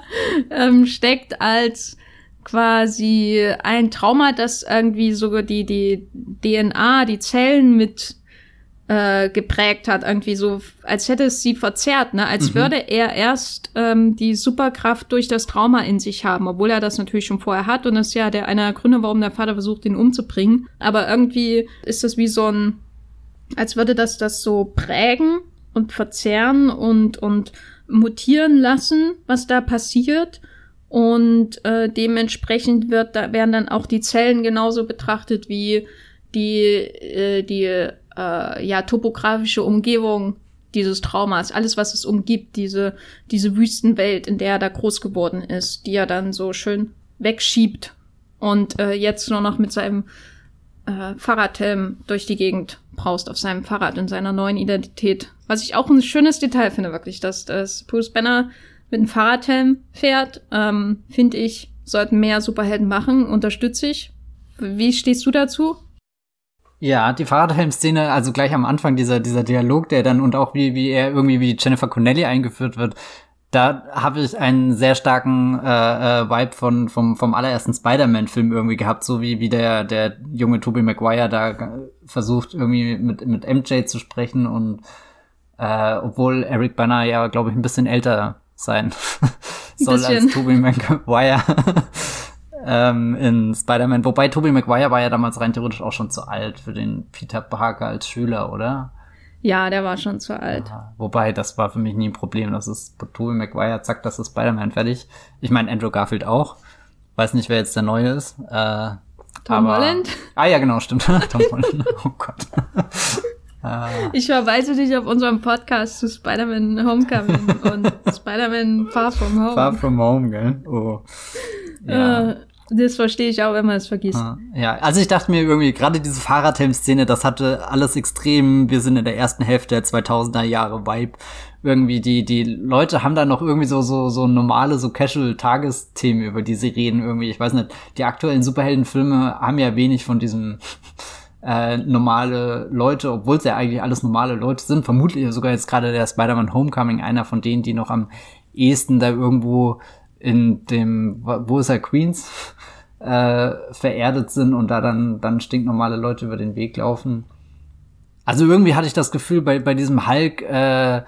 ähm, steckt als quasi ein Trauma, das irgendwie sogar die, die DNA, die Zellen mit äh, geprägt hat, irgendwie so, als hätte es sie verzerrt, ne? Als mhm. würde er erst ähm, die Superkraft durch das Trauma in sich haben, obwohl er das natürlich schon vorher hat und das ist ja der einer der Gründe, warum der Vater versucht, ihn umzubringen. Aber irgendwie ist das wie so ein, als würde das das so prägen und verzerren und und mutieren lassen, was da passiert. Und äh, dementsprechend wird da werden dann auch die Zellen genauso betrachtet wie die äh, die äh, ja, topografische Umgebung dieses Traumas, alles, was es umgibt, diese, diese Wüstenwelt, in der er da groß geworden ist, die er dann so schön wegschiebt und äh, jetzt nur noch mit seinem äh, Fahrradhelm durch die Gegend braust auf seinem Fahrrad in seiner neuen Identität. Was ich auch ein schönes Detail finde, wirklich, dass, dass Bruce Banner mit einem Fahrradhelm fährt, ähm, finde ich, sollten mehr Superhelden machen, unterstütze ich. Wie stehst du dazu? Ja, die Fahrradhelm-Szene, also gleich am Anfang dieser, dieser Dialog, der dann und auch wie, wie er irgendwie wie Jennifer Connelly eingeführt wird, da habe ich einen sehr starken äh, äh, Vibe von vom vom allerersten Spider-Man-Film irgendwie gehabt, so wie wie der der junge Tobey Maguire da versucht irgendwie mit mit MJ zu sprechen und äh, obwohl Eric Banner ja glaube ich ein bisschen älter sein soll als Tobey Maguire ähm, in Spider-Man. Wobei Tobey Maguire war ja damals rein theoretisch auch schon zu alt für den Peter Parker als Schüler, oder? Ja, der war schon zu alt. Ja, wobei, das war für mich nie ein Problem. Das ist Tobey Maguire, zack, das ist Spider-Man fertig. Ich meine, Andrew Garfield auch. Weiß nicht, wer jetzt der Neue ist. Äh, Tom aber, Holland? Ah ja, genau, stimmt. Tom Holland. Oh Gott. Ah. Ich verweise dich auf unserem Podcast zu Spider-Man Homecoming und Spider-Man Far From Home. Far From Home, gell? Oh. Ja. Uh, das verstehe ich auch, wenn man es vergisst. Ah, ja, also ich dachte mir irgendwie, gerade diese Fahrradhelm-Szene, das hatte alles extrem, wir sind in der ersten Hälfte der 2000er Jahre Vibe. Irgendwie, die, die Leute haben da noch irgendwie so, so, so normale, so casual Tagesthemen, über die sie reden irgendwie. Ich weiß nicht, die aktuellen Superheldenfilme haben ja wenig von diesem äh, normale Leute, obwohl es ja eigentlich alles normale Leute sind. Vermutlich sogar jetzt gerade der Spider-Man Homecoming einer von denen, die noch am ehesten da irgendwo in dem, wo ist er, Queens, äh, vererdet sind und da dann, dann stinknormale Leute über den Weg laufen. Also irgendwie hatte ich das Gefühl, bei, bei diesem Hulk, äh,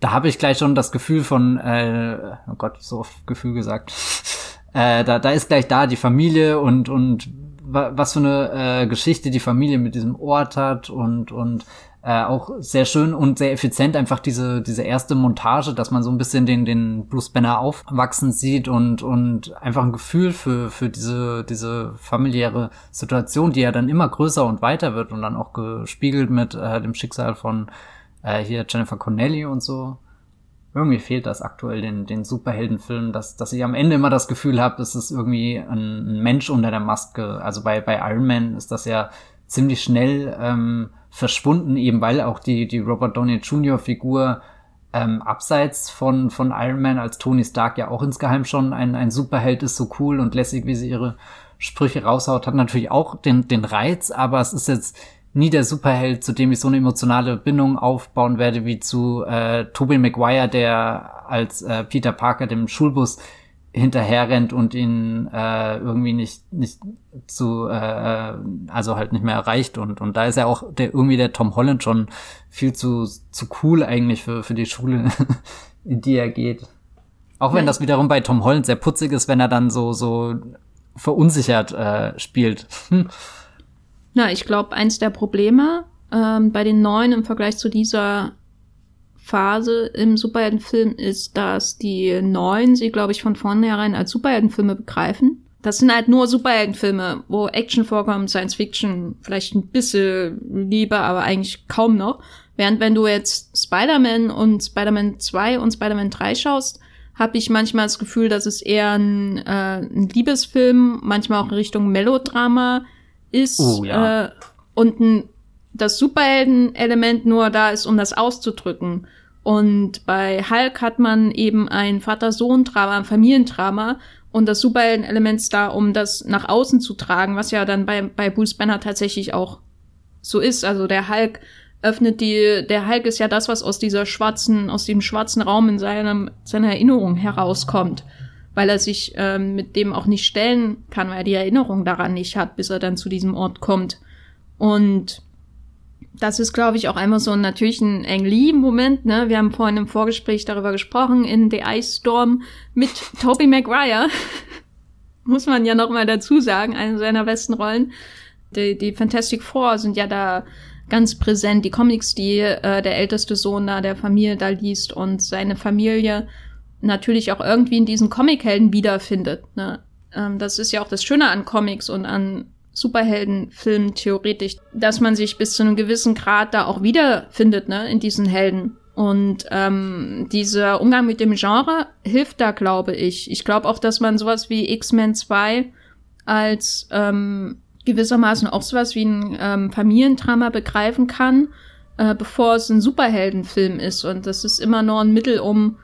da habe ich gleich schon das Gefühl von, äh, oh Gott, so oft Gefühl gesagt. äh, da, da ist gleich da die Familie und, und was für eine äh, Geschichte die Familie mit diesem Ort hat und, und äh, auch sehr schön und sehr effizient einfach diese, diese erste Montage, dass man so ein bisschen den, den Bruce Banner aufwachsen sieht und, und einfach ein Gefühl für, für diese, diese familiäre Situation, die ja dann immer größer und weiter wird und dann auch gespiegelt mit äh, dem Schicksal von äh, hier Jennifer Connelly und so irgendwie fehlt das aktuell den, den Superheldenfilmen, dass, dass ich am Ende immer das Gefühl habe, es ist irgendwie ein, Mensch unter der Maske. Also bei, bei Iron Man ist das ja ziemlich schnell ähm, verschwunden, eben weil auch die, die Robert Downey Jr. Figur ähm, abseits von, von Iron Man als Tony Stark ja auch insgeheim schon ein, ein Superheld ist, so cool und lässig, wie sie ihre Sprüche raushaut, hat natürlich auch den, den Reiz, aber es ist jetzt nie der Superheld, zu dem ich so eine emotionale Bindung aufbauen werde, wie zu äh, Tobey Maguire, der als äh, Peter Parker dem Schulbus hinterherrennt und ihn äh, irgendwie nicht nicht zu äh, also halt nicht mehr erreicht. Und und da ist ja auch der irgendwie der Tom Holland schon viel zu zu cool eigentlich für für die Schule in die er geht. Auch wenn das wiederum bei Tom Holland sehr putzig ist wenn er dann so so verunsichert äh, spielt Na, ich glaube, eins der Probleme ähm, bei den neuen im Vergleich zu dieser Phase im Superheldenfilm ist, dass die neuen sie, glaube ich, von vornherein als Superheldenfilme begreifen. Das sind halt nur Superheldenfilme, wo Action vorkommt, Science Fiction, vielleicht ein bisschen lieber, aber eigentlich kaum noch. Während wenn du jetzt Spider-Man und Spider-Man 2 und Spider-Man 3 schaust, habe ich manchmal das Gefühl, dass es eher ein, äh, ein Liebesfilm, manchmal auch in Richtung Melodrama ist oh, ja. äh, und ein, das Superhelden-Element nur da ist, um das auszudrücken. Und bei Hulk hat man eben ein Vater-Sohn-Drama, ein Familiendrama und das Superhelden-Element ist da, um das nach außen zu tragen, was ja dann bei, bei Bruce Banner tatsächlich auch so ist. Also der Hulk öffnet die, der Hulk ist ja das, was aus dieser schwarzen, aus dem schwarzen Raum in seinem, seiner Erinnerung herauskommt weil er sich ähm, mit dem auch nicht stellen kann, weil er die Erinnerung daran nicht hat, bis er dann zu diesem Ort kommt. Und das ist, glaube ich, auch einmal so ein natürlich ein Ang Lee-Moment. Ne? Wir haben vorhin im Vorgespräch darüber gesprochen, in The Ice Storm mit Tobey Maguire. Muss man ja noch mal dazu sagen, eine seiner besten Rollen. Die, die Fantastic Four sind ja da ganz präsent. Die Comics, die äh, der älteste Sohn da der Familie da liest und seine Familie natürlich auch irgendwie in diesen Comichelden wiederfindet. Ne? Ähm, das ist ja auch das Schöne an Comics und an Superheldenfilmen theoretisch, dass man sich bis zu einem gewissen Grad da auch wiederfindet, ne, in diesen Helden. Und ähm, dieser Umgang mit dem Genre hilft da, glaube ich. Ich glaube auch, dass man sowas wie X-Men 2 als ähm, gewissermaßen auch sowas wie ein ähm, Familiendrama begreifen kann, äh, bevor es ein Superheldenfilm ist. Und das ist immer nur ein Mittel, um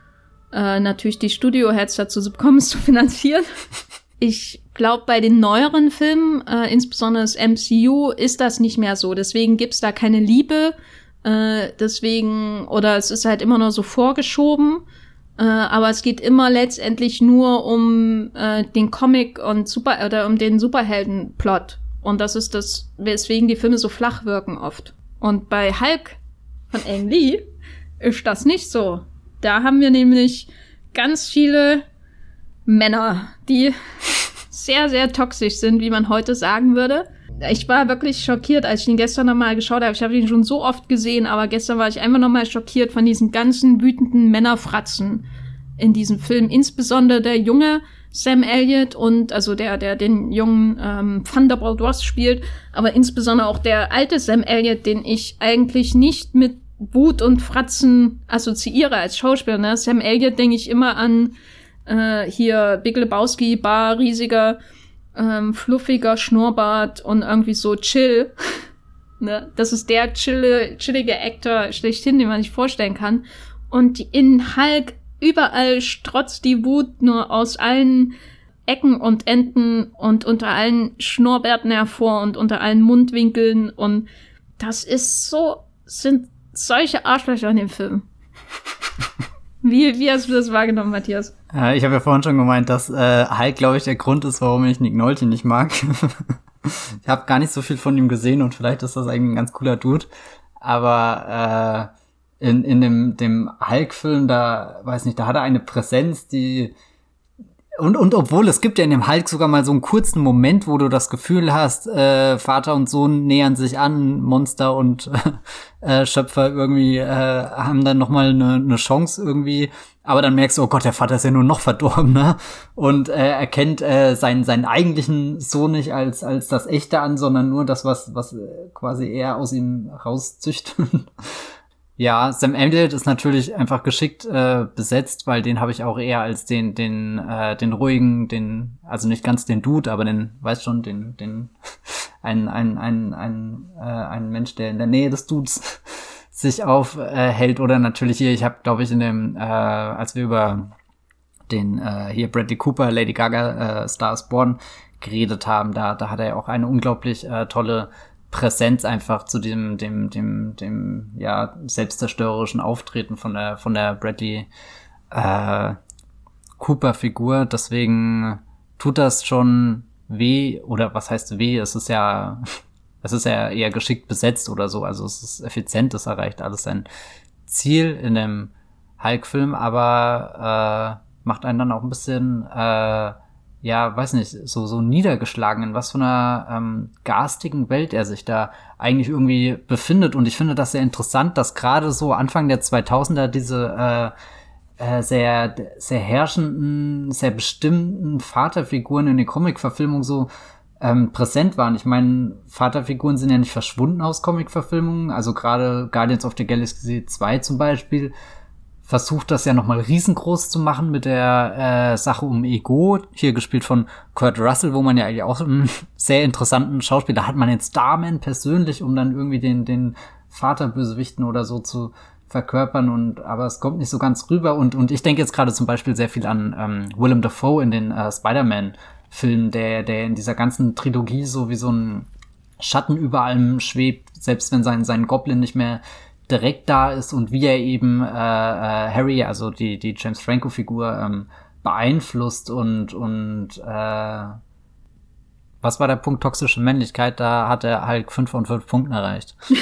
äh, natürlich die Studio-Heads dazu zu bekommen, es zu finanzieren. Ich glaube, bei den neueren Filmen, äh, insbesondere das MCU, ist das nicht mehr so. Deswegen gibt's da keine Liebe. Äh, deswegen, oder es ist halt immer nur so vorgeschoben. Äh, aber es geht immer letztendlich nur um äh, den Comic und Super oder um den Superhelden-Plot. Und das ist das, weswegen die Filme so flach wirken oft. Und bei Hulk von Ang Lee ist das nicht so. Da haben wir nämlich ganz viele Männer, die sehr, sehr toxisch sind, wie man heute sagen würde. Ich war wirklich schockiert, als ich ihn gestern nochmal geschaut habe. Ich habe ihn schon so oft gesehen, aber gestern war ich einfach nochmal schockiert von diesen ganzen wütenden Männerfratzen in diesem Film. Insbesondere der junge Sam Elliott und also der, der den jungen ähm, Thunderbolt Ross spielt, aber insbesondere auch der alte Sam Elliott, den ich eigentlich nicht mit Wut und Fratzen assoziiere als Schauspieler. Ne? Sam Elliott denke ich immer an äh, hier Big Lebowski, Bar, riesiger, ähm, fluffiger Schnurrbart und irgendwie so chill. ne? Das ist der chille, chillige Actor schlechthin, den man sich vorstellen kann. Und in Hulk überall strotzt die Wut nur aus allen Ecken und Enden und unter allen Schnurrbärten hervor und unter allen Mundwinkeln und das ist so, sind solche Arschlöcher in dem Film. Wie, wie hast du das wahrgenommen, Matthias? Ja, ich habe ja vorhin schon gemeint, dass äh, Hulk, glaube ich, der Grund ist, warum ich Nick Nolte nicht mag. ich habe gar nicht so viel von ihm gesehen und vielleicht ist das eigentlich ein ganz cooler Dude. Aber äh, in, in dem, dem Hulk-Film, da, weiß nicht, da hat er eine Präsenz, die und, und obwohl es gibt ja in dem Hulk sogar mal so einen kurzen Moment, wo du das Gefühl hast, äh, Vater und Sohn nähern sich an, Monster und äh, Schöpfer irgendwie äh, haben dann noch mal eine, eine Chance irgendwie. Aber dann merkst du, oh Gott, der Vater ist ja nur noch verdorben, ne? Und äh, erkennt äh, seinen, seinen eigentlichen Sohn nicht als, als das Echte an, sondern nur das, was, was äh, quasi er aus ihm rauszüchtet. Ja, Sam Elliott ist natürlich einfach geschickt äh, besetzt, weil den habe ich auch eher als den, den, äh, den ruhigen, den, also nicht ganz den Dude, aber den, weiß schon, den, den, ein, ein, ein, ein, äh, ein Mensch, der in der Nähe des Dudes sich aufhält. Äh, oder natürlich hier, ich habe, glaube ich, in dem, äh, als wir über den äh, hier Bradley Cooper, Lady Gaga, äh, Stars Born geredet haben, da, da hat er auch eine unglaublich äh, tolle Präsenz einfach zu dem, dem, dem, dem, ja, selbstzerstörerischen Auftreten von der, von der Bradley äh, Cooper-Figur. Deswegen tut das schon weh, oder was heißt weh? Es ist ja, es ist ja eher geschickt besetzt oder so. Also es ist effizient, es erreicht alles sein Ziel in dem Hulk-Film, aber äh, macht einen dann auch ein bisschen äh, ja, weiß nicht, so, so niedergeschlagen, in was für einer ähm, garstigen Welt er sich da eigentlich irgendwie befindet. Und ich finde das sehr interessant, dass gerade so Anfang der 2000er diese äh, äh, sehr, sehr herrschenden, sehr bestimmten Vaterfiguren in den Comic-Verfilmungen so ähm, präsent waren. Ich meine, Vaterfiguren sind ja nicht verschwunden aus Comic-Verfilmungen. Also gerade Guardians of the Galaxy 2 zum Beispiel versucht das ja nochmal riesengroß zu machen mit der äh, Sache um Ego, hier gespielt von Kurt Russell, wo man ja eigentlich auch einen sehr interessanten Schauspieler hat man jetzt Starman persönlich, um dann irgendwie den, den Vaterbösewichten oder so zu verkörpern und aber es kommt nicht so ganz rüber und, und ich denke jetzt gerade zum Beispiel sehr viel an ähm, Willem Dafoe in den äh, Spider-Man-Filmen, der, der in dieser ganzen Trilogie so wie so ein Schatten über allem schwebt, selbst wenn sein, sein Goblin nicht mehr direkt da ist und wie er eben äh, äh, Harry, also die, die James Franco-Figur, ähm, beeinflusst und, und äh, was war der Punkt toxische Männlichkeit? Da hat er halt fünf von fünf Punkten erreicht.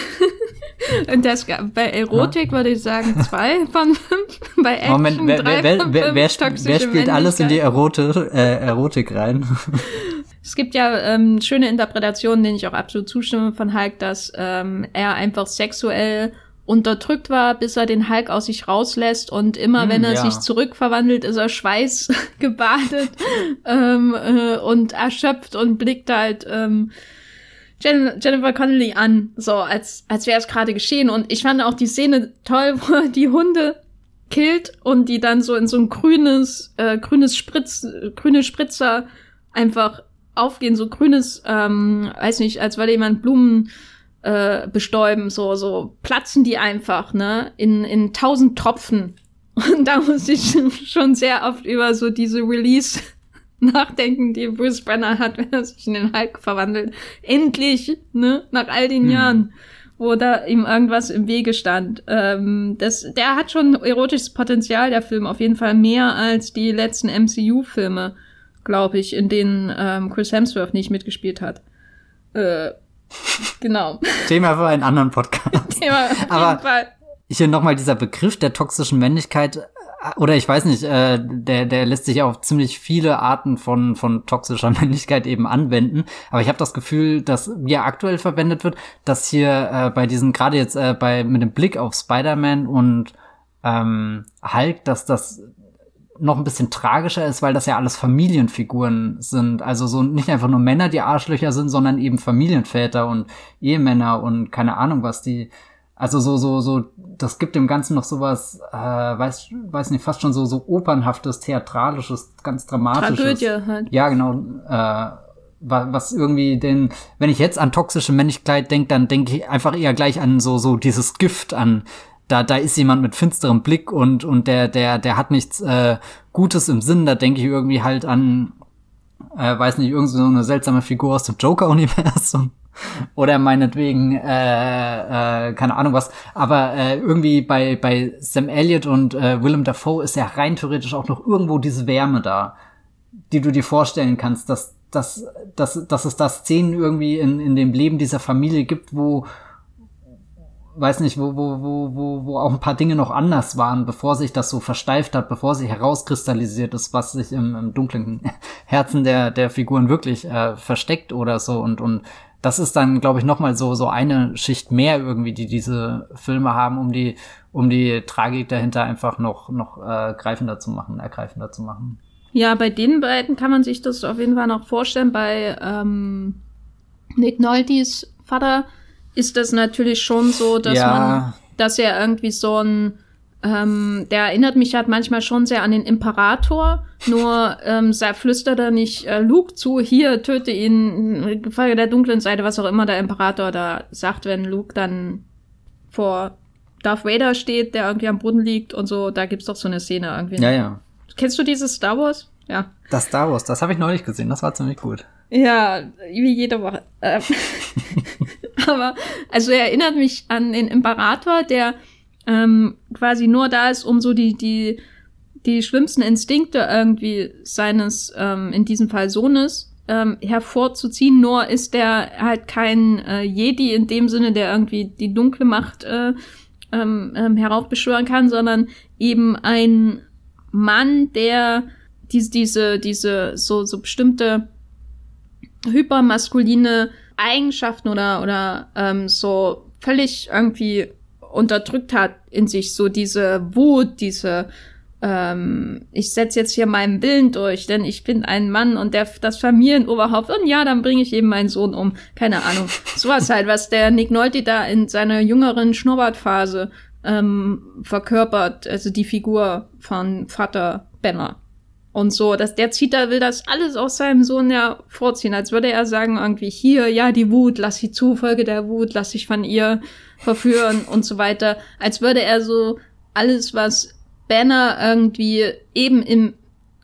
Und das bei Erotik ja. würde ich sagen zwei von fünf. Bei Action Moment, wer, wer, wer, wer, wer, wer spielt alles in die Erote, äh, Erotik rein? Es gibt ja ähm, schöne Interpretationen, denen ich auch absolut zustimme von Hulk, dass ähm, er einfach sexuell unterdrückt war, bis er den Hulk aus sich rauslässt und immer hm, wenn er ja. sich zurückverwandelt, ist er Schweiß gebadet ähm, äh, und erschöpft und blickt halt ähm, Jen Jennifer Connelly an, so als als wäre es gerade geschehen. Und ich fand auch die Szene toll, wo er die Hunde killt und die dann so in so ein grünes äh, grünes Spritz grüne Spritzer einfach aufgehen, so grünes ähm, weiß nicht, als würde jemand Blumen äh, bestäuben, so, so platzen die einfach, ne, in, in tausend Tropfen. Und da muss ich schon sehr oft über so diese Release nachdenken, die Bruce Brenner hat, wenn er sich in den Hulk verwandelt. Endlich, ne, nach all den hm. Jahren, wo da ihm irgendwas im Wege stand. Ähm, das, der hat schon erotisches Potenzial, der Film, auf jeden Fall mehr als die letzten MCU-Filme, glaube ich, in denen ähm, Chris Hemsworth nicht mitgespielt hat. Äh, Genau. Thema für einen anderen Podcast. Thema auf Aber jeden Fall. hier nochmal dieser Begriff der toxischen Männlichkeit oder ich weiß nicht, äh, der, der lässt sich auf ziemlich viele Arten von, von toxischer Männlichkeit eben anwenden. Aber ich habe das Gefühl, dass wie er aktuell verwendet wird, dass hier äh, bei diesen, gerade jetzt äh, bei mit dem Blick auf Spider-Man und ähm, Hulk, dass das noch ein bisschen tragischer ist, weil das ja alles Familienfiguren sind. Also so nicht einfach nur Männer, die Arschlöcher sind, sondern eben Familienväter und Ehemänner und keine Ahnung was, die also so, so, so, das gibt dem Ganzen noch sowas, äh, weiß, weiß nicht, fast schon so, so opernhaftes, theatralisches, ganz dramatisches. Tragödie halt. Ja, genau, äh, was irgendwie den, wenn ich jetzt an toxische Männlichkeit denke, dann denke ich einfach eher gleich an so, so dieses Gift, an da, da ist jemand mit finsterem Blick und, und der, der, der hat nichts äh, Gutes im Sinn. Da denke ich irgendwie halt an, äh, weiß nicht, irgend so eine seltsame Figur aus dem Joker-Universum. Oder meinetwegen, äh, äh, keine Ahnung was. Aber äh, irgendwie bei, bei Sam Elliott und äh, Willem Dafoe ist ja rein theoretisch auch noch irgendwo diese Wärme da, die du dir vorstellen kannst, dass, dass, dass, dass es da Szenen irgendwie in, in dem Leben dieser Familie gibt, wo, weiß nicht, wo, wo, wo, wo, wo auch ein paar Dinge noch anders waren, bevor sich das so versteift hat, bevor sich herauskristallisiert ist, was sich im, im dunklen Herzen der, der Figuren wirklich äh, versteckt oder so und, und das ist dann, glaube ich, nochmal so, so eine Schicht mehr irgendwie, die diese Filme haben, um die, um die Tragik dahinter einfach noch, noch äh, greifender zu machen, ergreifender zu machen. Ja, bei den beiden kann man sich das auf jeden Fall noch vorstellen. Bei ähm, Nick Noltys Vater ist das natürlich schon so, dass ja. man, dass er irgendwie so ein, ähm, der erinnert mich halt manchmal schon sehr an den Imperator, nur ähm, flüstert er nicht äh, Luke zu, hier, töte ihn, Folge der dunklen Seite, was auch immer der Imperator da sagt, wenn Luke dann vor Darth Vader steht, der irgendwie am Boden liegt und so, da gibt's doch so eine Szene irgendwie. Ja, ja. Kennst du dieses Star Wars? Ja. Das Star Wars, das habe ich neulich gesehen, das war ziemlich gut. Ja, wie jede Woche. Ähm, aber, also er erinnert mich an den Imperator, der ähm, quasi nur da ist, um so die, die, die schlimmsten Instinkte irgendwie seines, ähm, in diesem Fall Sohnes, ähm, hervorzuziehen. Nur ist der halt kein äh, Jedi in dem Sinne, der irgendwie die dunkle Macht äh, ähm, ähm, heraufbeschwören kann, sondern eben ein Mann, der diese, diese, diese so, so bestimmte hypermaskuline Eigenschaften oder, oder ähm, so völlig irgendwie unterdrückt hat in sich, so diese Wut, diese ähm, ich setze jetzt hier meinen Willen durch, denn ich bin ein Mann und der das Familienoberhaupt und ja, dann bringe ich eben meinen Sohn um. Keine Ahnung. Sowas halt, was der Nick Nolte da in seiner jüngeren Schnurrbartphase ähm, verkörpert, also die Figur von Vater Benner und so. Dass der da will das alles aus seinem Sohn ja vorziehen, als würde er sagen irgendwie hier, ja, die Wut, lass sie zu, folge der Wut, lass dich von ihr verführen und so weiter. Als würde er so alles, was Banner irgendwie eben im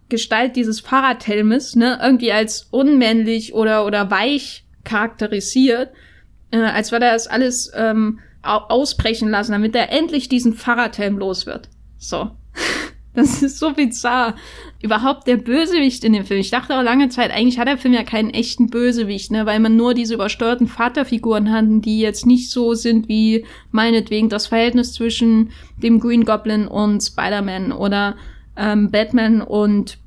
Gestalt dieses Fahrradhelmes, ne, irgendwie als unmännlich oder, oder weich charakterisiert, äh, als würde er das alles ähm, ausbrechen lassen, damit er endlich diesen Fahrradhelm los wird. So. Das ist so bizarr. Überhaupt der Bösewicht in dem Film. Ich dachte auch lange Zeit, eigentlich hat der Film ja keinen echten Bösewicht, ne, weil man nur diese übersteuerten Vaterfiguren hat, die jetzt nicht so sind wie meinetwegen das Verhältnis zwischen dem Green Goblin und Spider-Man oder ähm, Batman und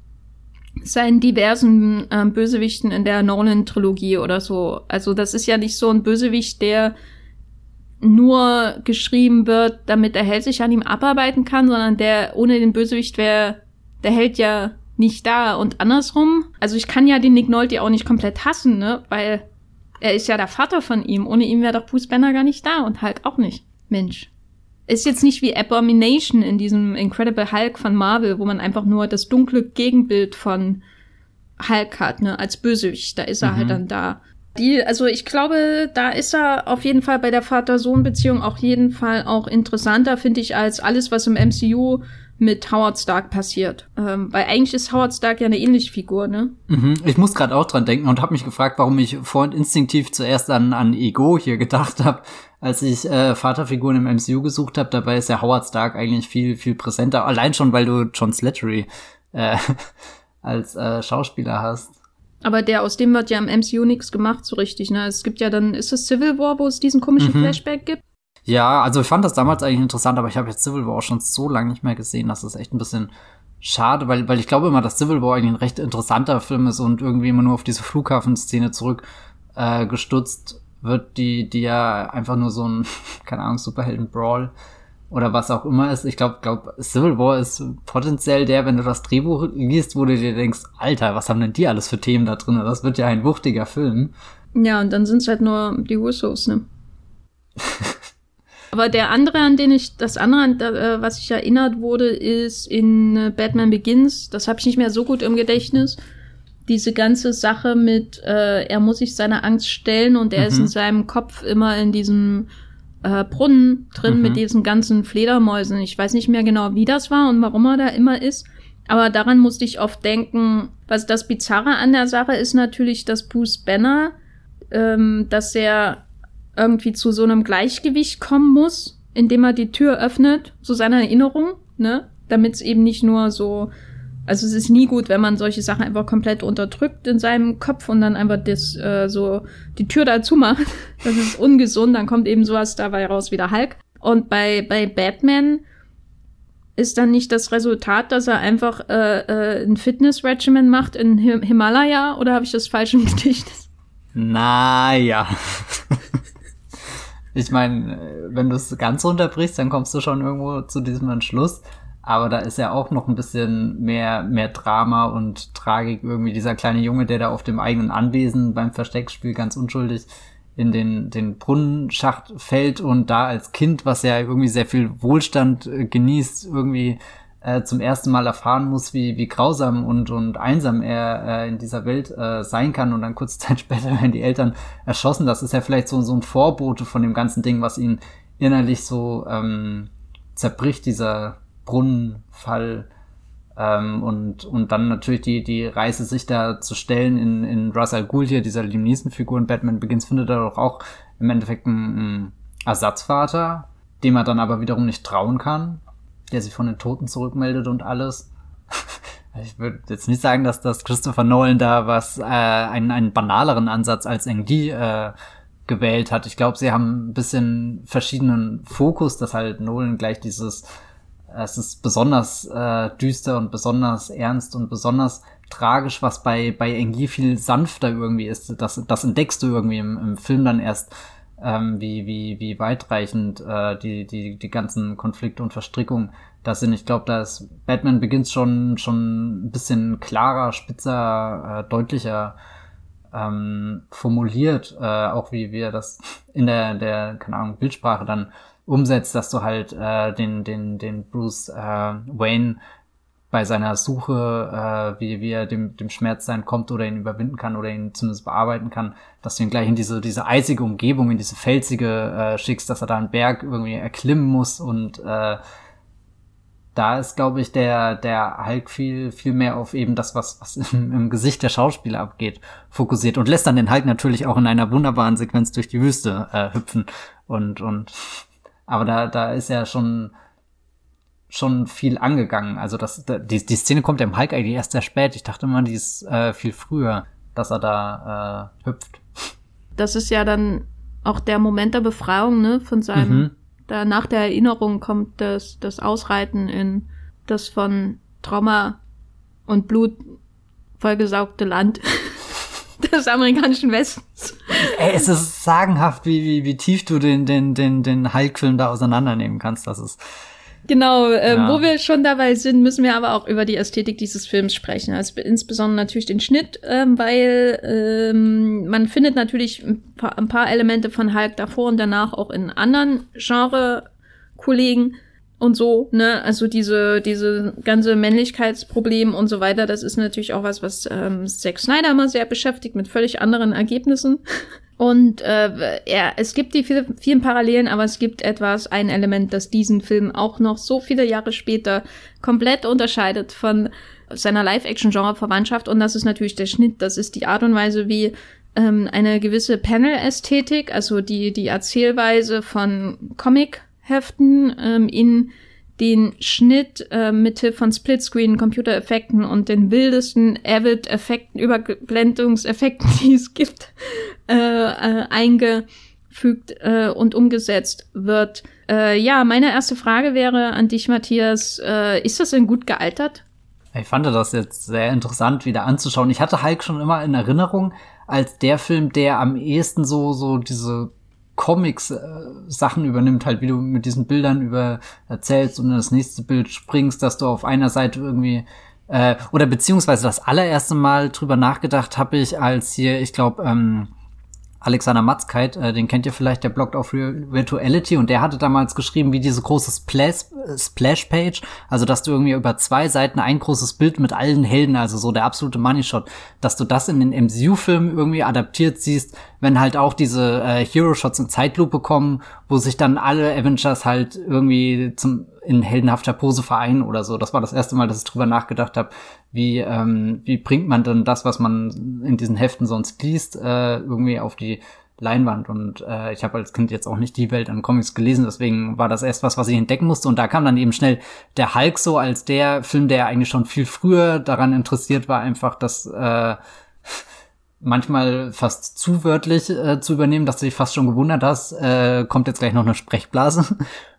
seinen diversen ähm, Bösewichten in der Nolan-Trilogie oder so. Also das ist ja nicht so ein Bösewicht, der nur geschrieben wird, damit der Held sich an ihm abarbeiten kann, sondern der ohne den Bösewicht wäre der Held ja nicht da und andersrum. Also ich kann ja den Nick Nolte auch nicht komplett hassen, ne, weil er ist ja der Vater von ihm. Ohne ihn wäre doch Bruce Banner gar nicht da und Hulk auch nicht. Mensch. Ist jetzt nicht wie Abomination in diesem Incredible Hulk von Marvel, wo man einfach nur das dunkle Gegenbild von Hulk hat, ne, als Bösewicht. Da ist er halt mhm. halt dann da. Die, also ich glaube, da ist er auf jeden Fall bei der Vater-Sohn-Beziehung auch jeden Fall auch interessanter, finde ich, als alles, was im MCU mit Howard Stark passiert. Ähm, weil eigentlich ist Howard Stark ja eine ähnliche Figur, ne? Mhm. Ich muss gerade auch dran denken und habe mich gefragt, warum ich vorhin instinktiv zuerst an, an Ego hier gedacht habe, als ich äh, Vaterfiguren im MCU gesucht habe. Dabei ist ja Howard Stark eigentlich viel, viel präsenter. Allein schon, weil du John Slattery äh, als äh, Schauspieler hast. Aber der, aus dem wird ja im MCU nichts gemacht so richtig, ne? Es gibt ja dann, ist es Civil War, wo es diesen komischen mhm. Flashback gibt? Ja, also ich fand das damals eigentlich interessant, aber ich habe jetzt Civil War auch schon so lange nicht mehr gesehen, dass es echt ein bisschen schade, weil, weil ich glaube immer, dass Civil War eigentlich ein recht interessanter Film ist und irgendwie immer nur auf diese Flughafenszene zurück äh, gestutzt wird, die, die ja einfach nur so ein, keine Ahnung, Superhelden-Brawl oder was auch immer ist. Ich glaube, glaub, Civil War ist potenziell der, wenn du das Drehbuch liest, wo du dir denkst, Alter, was haben denn die alles für Themen da drin? Das wird ja ein wuchtiger Film. Ja, und dann sind es halt nur die Russos, ne? Aber der andere, an den ich, das andere, äh, was ich erinnert wurde, ist in äh, Batman Begins. Das habe ich nicht mehr so gut im Gedächtnis. Diese ganze Sache mit, äh, er muss sich seiner Angst stellen und er mhm. ist in seinem Kopf immer in diesem äh, Brunnen drin mhm. mit diesen ganzen Fledermäusen. Ich weiß nicht mehr genau, wie das war und warum er da immer ist. Aber daran musste ich oft denken, was das Bizarre an der Sache ist natürlich, dass Bruce Banner, ähm, dass er irgendwie zu so einem Gleichgewicht kommen muss, indem er die Tür öffnet, zu seiner Erinnerung, ne? Damit es eben nicht nur so, also es ist nie gut, wenn man solche Sachen einfach komplett unterdrückt in seinem Kopf und dann einfach das äh, so die Tür dazu macht. Das ist ungesund, dann kommt eben sowas dabei raus wie der Hulk. Und bei, bei Batman ist dann nicht das Resultat, dass er einfach äh, äh, ein Fitness-Regimen macht in Him Himalaya oder habe ich das falsch im Gedächtnis? Naja. Ich meine, wenn du es ganz runterbrichst, dann kommst du schon irgendwo zu diesem Entschluss. Aber da ist ja auch noch ein bisschen mehr, mehr Drama und Tragik. Irgendwie dieser kleine Junge, der da auf dem eigenen Anwesen beim Versteckspiel ganz unschuldig in den, den Brunnenschacht fällt und da als Kind, was ja irgendwie sehr viel Wohlstand äh, genießt, irgendwie äh, zum ersten Mal erfahren muss, wie, wie grausam und, und einsam er äh, in dieser Welt äh, sein kann und dann kurze Zeit später werden die Eltern erschossen. Das ist ja vielleicht so, so ein Vorbote von dem ganzen Ding, was ihn innerlich so ähm, zerbricht, dieser Brunnenfall. Ähm, und, und dann natürlich die, die Reise, sich da zu stellen in, in Ra's al Ghul hier, dieser Liam Neeson-Figur in Batman Begins, findet er doch auch im Endeffekt einen, einen Ersatzvater, dem er dann aber wiederum nicht trauen kann der sich von den Toten zurückmeldet und alles. ich würde jetzt nicht sagen, dass das Christopher Nolan da was äh, einen, einen banaleren Ansatz als Engdi äh, gewählt hat. Ich glaube, sie haben ein bisschen verschiedenen Fokus, dass halt Nolan gleich dieses es ist besonders äh, düster und besonders ernst und besonders tragisch, was bei bei Engi viel sanfter irgendwie ist. Das das entdeckst du irgendwie im, im Film dann erst ähm, wie, wie, wie weitreichend äh, die, die, die ganzen Konflikte und Verstrickungen da sind. Ich glaube, da ist Batman beginnt schon, schon ein bisschen klarer, spitzer, äh, deutlicher ähm, formuliert, äh, auch wie wir das in der, der, keine Ahnung, Bildsprache dann umsetzt, dass du halt äh, den, den, den Bruce äh, Wayne bei seiner Suche, äh, wie, wie er dem, dem Schmerz sein kommt oder ihn überwinden kann oder ihn zumindest bearbeiten kann, dass du ihn gleich in diese, diese eisige Umgebung, in diese felsige äh, schickst, dass er da einen Berg irgendwie erklimmen muss und äh, da ist, glaube ich, der, der Hulk viel, viel mehr auf eben das, was, was im, im, Gesicht der Schauspieler abgeht, fokussiert und lässt dann den Hulk natürlich auch in einer wunderbaren Sequenz durch die Wüste äh, hüpfen und, und, aber da, da ist ja schon, schon viel angegangen. Also das, die, die Szene kommt ja im Hulk eigentlich erst sehr spät. Ich dachte immer, die ist äh, viel früher, dass er da äh, hüpft. Das ist ja dann auch der Moment der Befreiung, ne, von seinem, mhm. da nach der Erinnerung kommt das, das Ausreiten in das von Trauma und Blut vollgesaugte Land des amerikanischen Westens. Ey, es ist sagenhaft, wie, wie, wie tief du den, den, den, den Hulk-Film da auseinandernehmen kannst. Das ist, Genau, äh, ja. wo wir schon dabei sind, müssen wir aber auch über die Ästhetik dieses Films sprechen. Also insbesondere natürlich den Schnitt, ähm, weil ähm, man findet natürlich ein paar, ein paar Elemente von Hulk davor und danach auch in anderen Genre-Kollegen und so, ne? Also diese, diese ganze Männlichkeitsproblem und so weiter, das ist natürlich auch was, was ähm, Zack Snyder immer sehr beschäftigt, mit völlig anderen Ergebnissen. Und äh, ja, es gibt die viele, vielen Parallelen, aber es gibt etwas, ein Element, das diesen Film auch noch so viele Jahre später komplett unterscheidet von seiner Live-Action-Genre-Verwandtschaft. Und das ist natürlich der Schnitt. Das ist die Art und Weise, wie ähm, eine gewisse Panel-Ästhetik, also die, die Erzählweise von Comic-Heften ähm, in den Schnitt äh, mithilfe von Splitscreen, Computereffekten und den wildesten Avid-Effekten, Überblendungseffekten, die es gibt, äh, äh, eingefügt äh, und umgesetzt wird. Äh, ja, meine erste Frage wäre an dich, Matthias. Äh, ist das denn gut gealtert? Ich fand das jetzt sehr interessant, wieder anzuschauen. Ich hatte Hulk schon immer in Erinnerung als der Film, der am ehesten so, so diese Comics äh, Sachen übernimmt, halt wie du mit diesen Bildern über erzählst und in das nächste Bild springst, dass du auf einer Seite irgendwie äh, oder beziehungsweise das allererste Mal drüber nachgedacht habe ich, als hier, ich glaube, ähm, Alexander Matzkeit, äh, den kennt ihr vielleicht, der bloggt auf Virtuality und der hatte damals geschrieben, wie diese große Splash, Splash Page, also dass du irgendwie über zwei Seiten ein großes Bild mit allen Helden, also so der absolute Money Shot, dass du das in den MCU-Filmen irgendwie adaptiert siehst, wenn halt auch diese äh, Hero Shots in Zeitlupe kommen, wo sich dann alle Avengers halt irgendwie zum in heldenhafter Pose vereinen oder so. Das war das erste Mal, dass ich drüber nachgedacht habe, wie, ähm, wie bringt man denn das, was man in diesen Heften sonst liest, äh, irgendwie auf die Leinwand. Und äh, ich habe als Kind jetzt auch nicht die Welt an Comics gelesen, deswegen war das erst was, was ich entdecken musste. Und da kam dann eben schnell der Hulk so als der Film, der eigentlich schon viel früher daran interessiert war, einfach das äh, manchmal fast zu wörtlich äh, zu übernehmen, dass du dich fast schon gewundert hast, äh, kommt jetzt gleich noch eine Sprechblase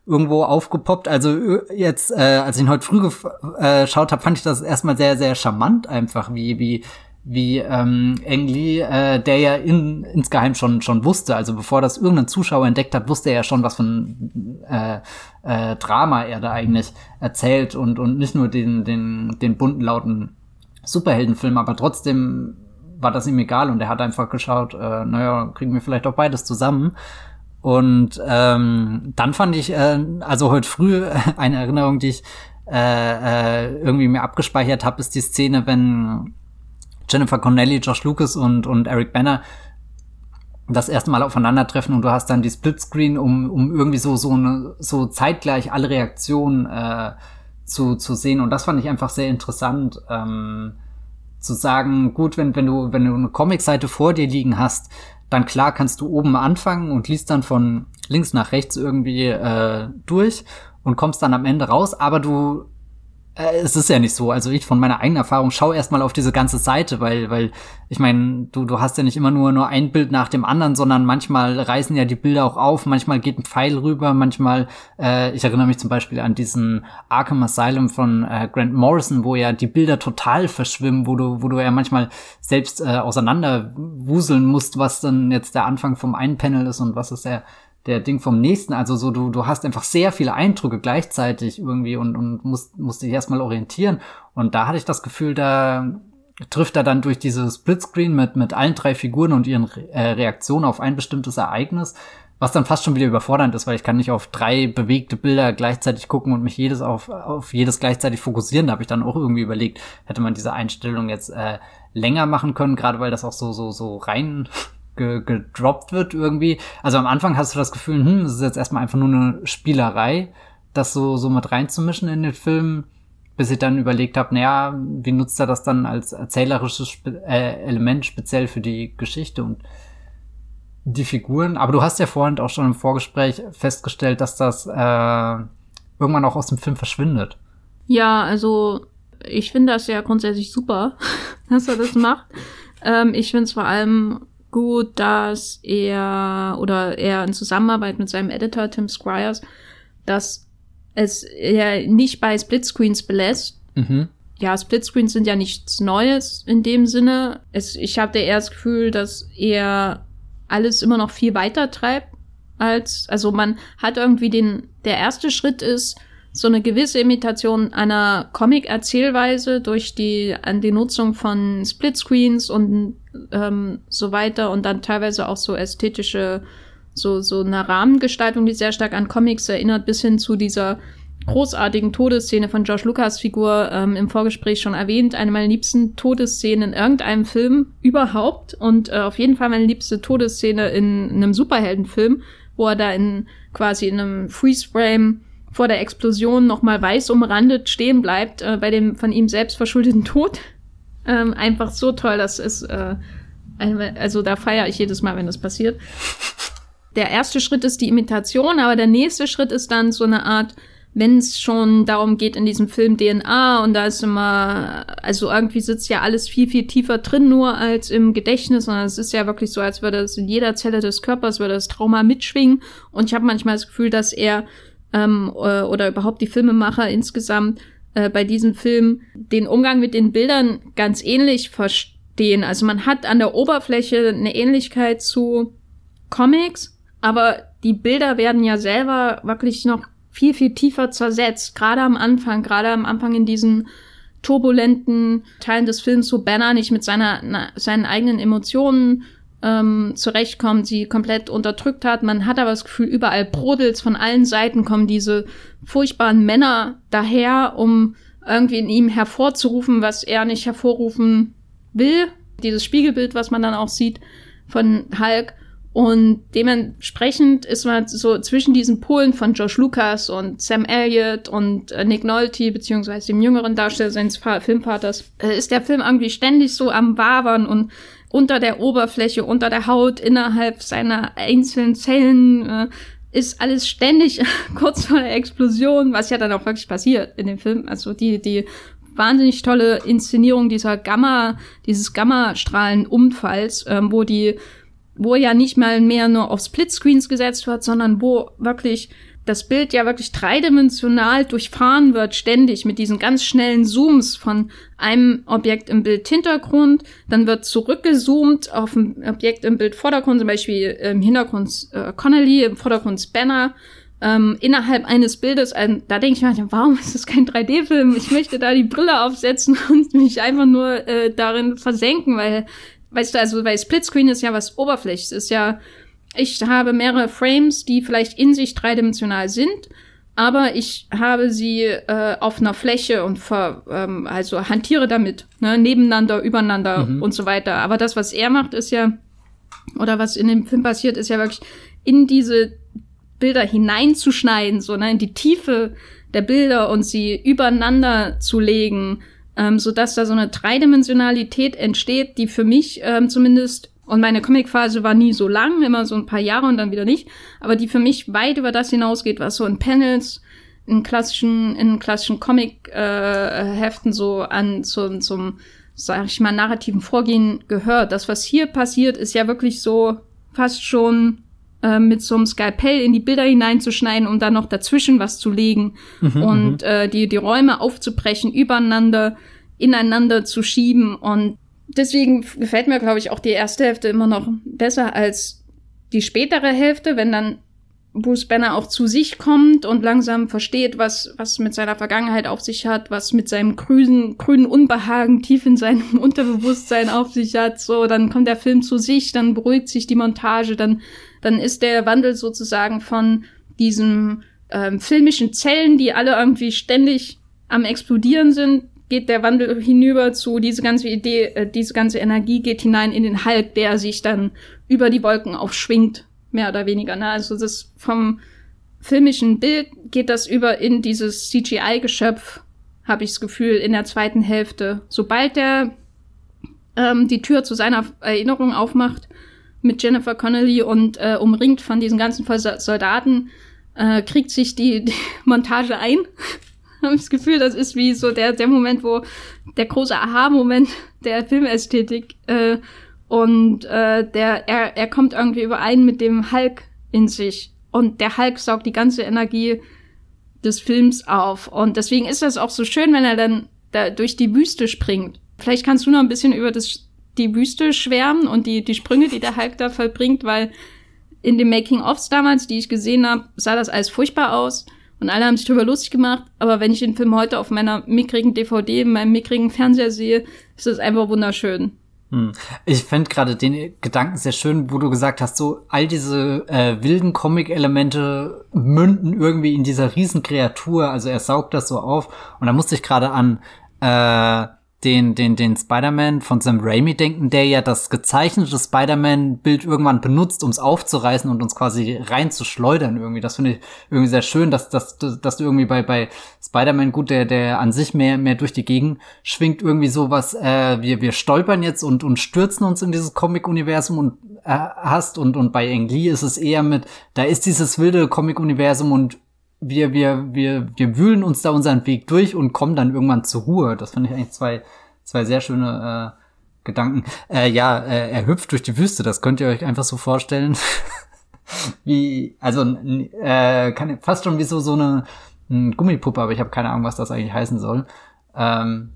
irgendwo aufgepoppt. Also äh, jetzt, äh, als ich ihn heute früh geschaut äh, habe, fand ich das erstmal sehr, sehr charmant einfach, wie, wie, wie ähm, Ang Lee, äh, der ja in, insgeheim schon, schon wusste, also bevor das irgendein Zuschauer entdeckt hat, wusste er ja schon, was für ein äh, äh, Drama er da eigentlich erzählt und, und nicht nur den, den, den bunten, lauten Superheldenfilm, aber trotzdem war das ihm egal und er hat einfach geschaut, äh, naja, kriegen wir vielleicht auch beides zusammen. Und ähm, dann fand ich, äh, also heute früh eine Erinnerung, die ich äh, äh, irgendwie mir abgespeichert habe, ist die Szene, wenn Jennifer Connelly, Josh Lucas und, und Eric Banner das erste Mal aufeinandertreffen und du hast dann die Splitscreen, um, um irgendwie so, so, eine, so zeitgleich alle Reaktionen äh, zu, zu sehen. Und das fand ich einfach sehr interessant, ähm, zu sagen, gut, wenn, wenn du, wenn du eine Comicseite vor dir liegen hast, dann klar kannst du oben anfangen und liest dann von links nach rechts irgendwie äh, durch und kommst dann am Ende raus, aber du es ist ja nicht so. Also ich von meiner eigenen Erfahrung schaue erstmal auf diese ganze Seite, weil, weil ich meine, du, du hast ja nicht immer nur, nur ein Bild nach dem anderen, sondern manchmal reißen ja die Bilder auch auf, manchmal geht ein Pfeil rüber, manchmal, äh, ich erinnere mich zum Beispiel an diesen Arkham Asylum von äh, Grant Morrison, wo ja die Bilder total verschwimmen, wo du, wo du ja manchmal selbst äh, auseinanderwuseln musst, was dann jetzt der Anfang vom einen Panel ist und was ist der der Ding vom nächsten. Also so, du, du hast einfach sehr viele Eindrücke gleichzeitig irgendwie und, und musst, musst dich erstmal orientieren. Und da hatte ich das Gefühl, da trifft er dann durch diese Splitscreen mit, mit allen drei Figuren und ihren äh, Reaktionen auf ein bestimmtes Ereignis, was dann fast schon wieder überfordernd ist, weil ich kann nicht auf drei bewegte Bilder gleichzeitig gucken und mich jedes auf, auf jedes gleichzeitig fokussieren. Da habe ich dann auch irgendwie überlegt, hätte man diese Einstellung jetzt äh, länger machen können, gerade weil das auch so, so, so rein ge gedroppt wird irgendwie. Also am Anfang hast du das Gefühl, hm, das ist jetzt erstmal einfach nur eine Spielerei, das so, so mit reinzumischen in den Film, bis ich dann überlegt habe, naja, wie nutzt er das dann als erzählerisches Spe äh, Element speziell für die Geschichte und die Figuren. Aber du hast ja vorhin auch schon im Vorgespräch festgestellt, dass das äh, irgendwann auch aus dem Film verschwindet. Ja, also ich finde das ja grundsätzlich super, dass er das macht. Ähm, ich finde es vor allem gut, dass er oder er in Zusammenarbeit mit seinem Editor Tim Squires, dass es ja nicht bei Splitscreens belässt. Mhm. Ja, Splitscreens sind ja nichts Neues in dem Sinne. Es, ich habe eher das Gefühl, dass er alles immer noch viel weiter treibt als, also man hat irgendwie den, der erste Schritt ist, so eine gewisse Imitation einer Comic-Erzählweise durch die, an die Nutzung von Splitscreens und ähm, so weiter und dann teilweise auch so ästhetische, so, so eine Rahmengestaltung, die sehr stark an Comics erinnert, bis hin zu dieser großartigen Todesszene von Josh Lucas Figur ähm, im Vorgespräch schon erwähnt. Eine meiner liebsten Todesszenen in irgendeinem Film überhaupt und äh, auf jeden Fall meine liebste Todesszene in, in einem Superheldenfilm, wo er da in quasi in einem Freeze-Frame vor der Explosion nochmal weiß umrandet stehen bleibt äh, bei dem von ihm selbst verschuldeten Tod. Ähm, einfach so toll, das ist, äh, also da feiere ich jedes Mal, wenn das passiert. Der erste Schritt ist die Imitation, aber der nächste Schritt ist dann so eine Art wenn es schon darum geht in diesem Film DNA und da ist immer, also irgendwie sitzt ja alles viel, viel tiefer drin nur als im Gedächtnis, sondern es ist ja wirklich so, als würde es in jeder Zelle des Körpers, würde das Trauma mitschwingen und ich habe manchmal das Gefühl, dass er ähm, äh, oder überhaupt die Filmemacher insgesamt äh, bei diesem Film den Umgang mit den Bildern ganz ähnlich verstehen. Also man hat an der Oberfläche eine Ähnlichkeit zu Comics, aber die Bilder werden ja selber wirklich noch viel, viel tiefer zersetzt. Gerade am Anfang, gerade am Anfang in diesen turbulenten Teilen des Films, wo Banner nicht mit seiner, na, seinen eigenen Emotionen ähm, zurechtkommt, sie komplett unterdrückt hat. Man hat aber das Gefühl, überall brodelt's von allen Seiten kommen diese furchtbaren Männer daher, um irgendwie in ihm hervorzurufen, was er nicht hervorrufen will. Dieses Spiegelbild, was man dann auch sieht von Hulk. Und dementsprechend ist man so zwischen diesen Polen von Josh Lucas und Sam Elliott und äh, Nick Nolte, beziehungsweise dem jüngeren Darsteller seines Filmvaters, äh, ist der Film irgendwie ständig so am Wabern und unter der Oberfläche, unter der Haut, innerhalb seiner einzelnen Zellen äh, ist alles ständig kurz vor der Explosion, was ja dann auch wirklich passiert in dem Film. Also die, die wahnsinnig tolle Inszenierung dieser Gamma, dieses Gammastrahlenunfalls, ähm, wo die, wo ja nicht mal mehr nur auf Splitscreens gesetzt wird, sondern wo wirklich das Bild ja wirklich dreidimensional durchfahren wird, ständig mit diesen ganz schnellen Zooms von einem Objekt im Bildhintergrund, dann wird zurückgezoomt auf ein Objekt im Bildvordergrund, zum Beispiel im Hintergrund äh, Connolly, im Vordergrund Spanner, ähm, innerhalb eines Bildes, ähm, da denke ich mir, warum ist das kein 3D-Film? Ich möchte da die Brille aufsetzen und mich einfach nur äh, darin versenken, weil, weißt du, also, weil Splitscreen ist ja was Oberflächliches, ist ja ich habe mehrere Frames, die vielleicht in sich dreidimensional sind, aber ich habe sie äh, auf einer Fläche und ver, ähm, also hantiere damit, ne, nebeneinander, übereinander mhm. und so weiter. Aber das, was er macht, ist ja, oder was in dem Film passiert, ist ja wirklich in diese Bilder hineinzuschneiden, so ne, in die Tiefe der Bilder und sie übereinander zu legen, ähm, so dass da so eine Dreidimensionalität entsteht, die für mich ähm, zumindest und meine Comicphase war nie so lang, immer so ein paar Jahre und dann wieder nicht. Aber die für mich weit über das hinausgeht, was so in Panels, in klassischen, in klassischen Comic-Heften äh, so an zum, zum, sag ich mal, narrativen Vorgehen gehört. Das, was hier passiert, ist ja wirklich so fast schon äh, mit so einem Skalpell in die Bilder hineinzuschneiden und dann noch dazwischen was zu legen mhm, und mhm. äh, die, die Räume aufzubrechen, übereinander, ineinander zu schieben und deswegen gefällt mir, glaube ich, auch die erste Hälfte immer noch besser als die spätere Hälfte, wenn dann Bruce Banner auch zu sich kommt und langsam versteht, was, was mit seiner Vergangenheit auf sich hat, was mit seinem grünen, grünen Unbehagen tief in seinem Unterbewusstsein auf sich hat. So, dann kommt der Film zu sich, dann beruhigt sich die Montage, dann, dann ist der Wandel sozusagen von diesen ähm, filmischen Zellen, die alle irgendwie ständig am explodieren sind, geht der Wandel hinüber zu diese ganze Idee, äh, diese ganze Energie geht hinein in den Hulk, der sich dann über die Wolken aufschwingt, mehr oder weniger. Ne? Also das vom filmischen Bild geht das über in dieses CGI-Geschöpf, habe ich das Gefühl, in der zweiten Hälfte. Sobald der ähm, die Tür zu seiner Erinnerung aufmacht mit Jennifer Connelly und äh, umringt von diesen ganzen Soldaten, äh, kriegt sich die, die Montage ein habe ich das Gefühl, das ist wie so der, der Moment, wo der große Aha-Moment der Filmästhetik äh, und äh, der, er, er kommt irgendwie überein mit dem Hulk in sich. Und der Hulk saugt die ganze Energie des Films auf. Und deswegen ist das auch so schön, wenn er dann da durch die Wüste springt. Vielleicht kannst du noch ein bisschen über das, die Wüste schwärmen und die, die Sprünge, die der Hulk da vollbringt, weil in den Making-ofs damals, die ich gesehen habe, sah das alles furchtbar aus. Und alle haben sich darüber lustig gemacht, aber wenn ich den Film heute auf meiner mickrigen DVD, in meinem mickrigen Fernseher sehe, ist das einfach wunderschön. Hm. Ich fände gerade den Gedanken sehr schön, wo du gesagt hast, so all diese äh, wilden Comic-Elemente münden irgendwie in dieser Riesenkreatur, also er saugt das so auf. Und da musste ich gerade an äh, den, den, den Spider-Man von Sam Raimi denken, der ja das gezeichnete Spider-Man-Bild irgendwann benutzt, um es aufzureißen und uns quasi reinzuschleudern irgendwie. Das finde ich irgendwie sehr schön, dass, dass, dass du irgendwie bei, bei Spider-Man, gut, der, der an sich mehr, mehr durch die Gegend schwingt, irgendwie sowas, äh, wir, wir stolpern jetzt und, und stürzen uns in dieses Comic-Universum und äh, hast und, und bei Ang Lee ist es eher mit, da ist dieses wilde Comic-Universum und wir, wir, wir, wir wühlen uns da unseren Weg durch und kommen dann irgendwann zur Ruhe. Das fand ich eigentlich zwei, zwei sehr schöne äh, Gedanken. Äh, ja, äh, er hüpft durch die Wüste, das könnt ihr euch einfach so vorstellen. wie, also äh, kann, fast schon wie so, so eine, eine Gummipuppe, aber ich habe keine Ahnung, was das eigentlich heißen soll. Ähm,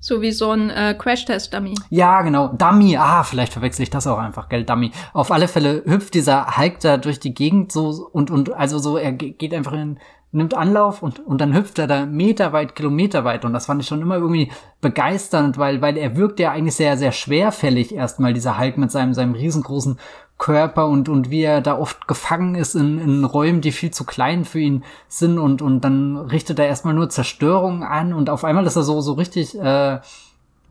so wie so ein äh, Crash-Test-Dummy. Ja, genau. Dummy. Ah, vielleicht verwechsel ich das auch einfach, gell? Dummy. Auf alle Fälle hüpft dieser Hulk da durch die Gegend so und, und also so, er geht einfach in, nimmt Anlauf und, und dann hüpft er da meterweit, kilometerweit. Und das fand ich schon immer irgendwie begeisternd, weil, weil er wirkt ja eigentlich sehr, sehr schwerfällig erstmal, dieser Hulk mit seinem, seinem riesengroßen Körper und, und wie er da oft gefangen ist in, in Räumen, die viel zu klein für ihn sind und, und dann richtet er erstmal nur Zerstörung an und auf einmal ist er so, so richtig, äh,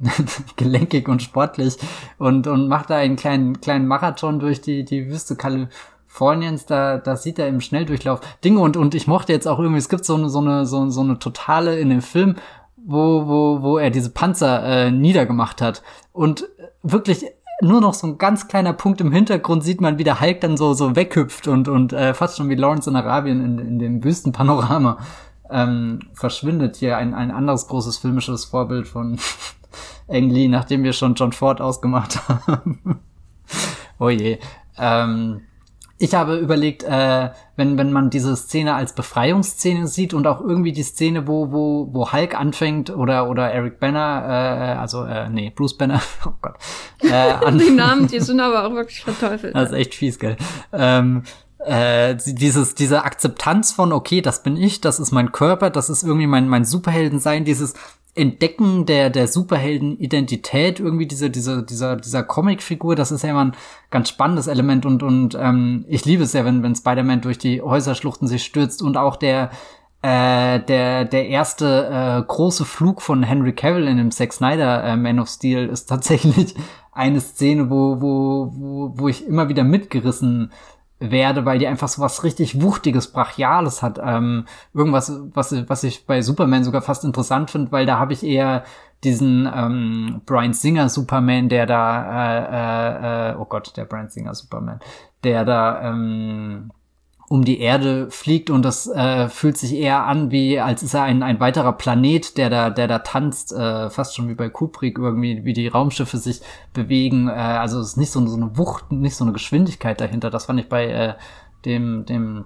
gelenkig und sportlich und, und macht da einen kleinen, kleinen Marathon durch die, die Wüste Kaliforniens, da, da sieht er im Schnelldurchlauf Dinge und, und ich mochte jetzt auch irgendwie, es gibt so eine, so eine, so, so eine totale in dem Film, wo, wo, wo er diese Panzer äh, niedergemacht hat und wirklich nur noch so ein ganz kleiner Punkt im Hintergrund sieht man, wie der Hulk dann so, so weghüpft und, und äh, fast schon wie Lawrence in Arabien in, in dem Wüstenpanorama ähm, verschwindet. Hier ein, ein anderes großes filmisches Vorbild von Ang Lee, nachdem wir schon John Ford ausgemacht haben. oh je. Ähm, ich habe überlegt, äh, wenn, wenn man diese Szene als Befreiungsszene sieht und auch irgendwie die Szene, wo, wo, wo Hulk anfängt oder, oder Eric Banner, äh, also, äh, nee, Bruce Banner, oh Gott. Äh, die Namen, die sind aber auch wirklich verteufelt. Das ist echt fies, gell. Ähm, äh, dieses, diese Akzeptanz von, okay, das bin ich, das ist mein Körper, das ist irgendwie mein, mein Superheldensein, dieses, Entdecken der, der Superhelden-Identität irgendwie diese, diese, dieser, dieser Comicfigur, das ist ja immer ein ganz spannendes Element und, und ähm, ich liebe es ja, wenn, wenn Spider-Man durch die Häuserschluchten sich stürzt und auch der, äh, der, der erste äh, große Flug von Henry Cavill in dem Zack Snyder äh, Man of Steel ist tatsächlich eine Szene, wo, wo, wo, wo ich immer wieder mitgerissen werde, weil die einfach so was richtig Wuchtiges, Brachiales hat. Ähm, irgendwas, was, was ich bei Superman sogar fast interessant finde, weil da habe ich eher diesen ähm, Brian Singer Superman, der da, äh, äh, oh Gott, der Brian Singer Superman, der da ähm, um die Erde fliegt und das äh, fühlt sich eher an wie, als ist er ein, ein weiterer Planet, der da, der da tanzt, äh, fast schon wie bei Kubrick irgendwie, wie die Raumschiffe sich bewegen. Äh, also es ist nicht so, so eine Wucht, nicht so eine Geschwindigkeit dahinter. Das fand ich bei äh, dem, dem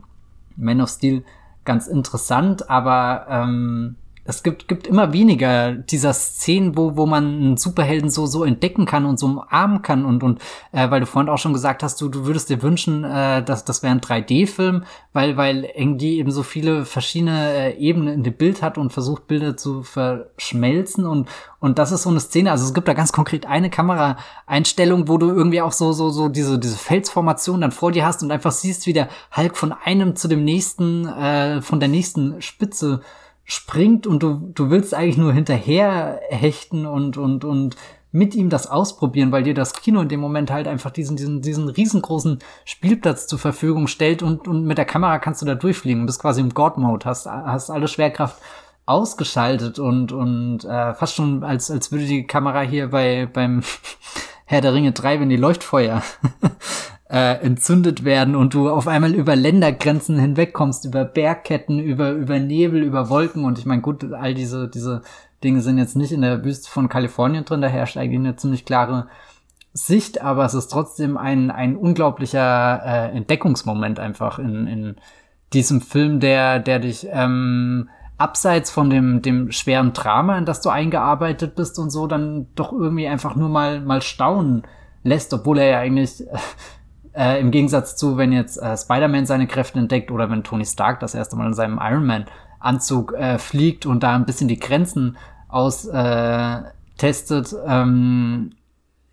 Man of Steel ganz interessant, aber ähm, es gibt, gibt immer weniger dieser Szenen, wo, wo man einen Superhelden so, so entdecken kann und so umarmen kann und, und äh, weil du vorhin auch schon gesagt hast, du, du würdest dir wünschen, äh, dass das wäre ein 3D-Film, weil, weil irgendwie eben so viele verschiedene äh, Ebenen in dem Bild hat und versucht, Bilder zu verschmelzen und, und das ist so eine Szene, also es gibt da ganz konkret eine Kameraeinstellung, wo du irgendwie auch so, so, so diese, diese Felsformation dann vor dir hast und einfach siehst, wie der Hulk von einem zu dem nächsten, äh, von der nächsten Spitze springt und du, du willst eigentlich nur hinterher hechten und, und, und mit ihm das ausprobieren, weil dir das Kino in dem Moment halt einfach diesen, diesen, diesen riesengroßen Spielplatz zur Verfügung stellt und, und mit der Kamera kannst du da durchfliegen, bist quasi im God-Mode, hast, hast alle Schwerkraft ausgeschaltet und, und äh, fast schon als, als würde die Kamera hier bei, beim Herr der Ringe 3, wenn die Leuchtfeuer äh, entzündet werden und du auf einmal über Ländergrenzen hinwegkommst, über Bergketten, über, über Nebel, über Wolken. Und ich meine, gut, all diese, diese Dinge sind jetzt nicht in der Wüste von Kalifornien drin, da herrscht eigentlich eine ziemlich klare Sicht, aber es ist trotzdem ein, ein unglaublicher äh, Entdeckungsmoment einfach in, in diesem Film, der, der dich ähm, abseits von dem, dem schweren Drama, in das du eingearbeitet bist und so, dann doch irgendwie einfach nur mal, mal staunen lässt, obwohl er ja eigentlich äh, Im Gegensatz zu, wenn jetzt äh, Spider-Man seine Kräfte entdeckt oder wenn Tony Stark das erste Mal in seinem Iron Man-Anzug äh, fliegt und da ein bisschen die Grenzen austestet, äh, ähm,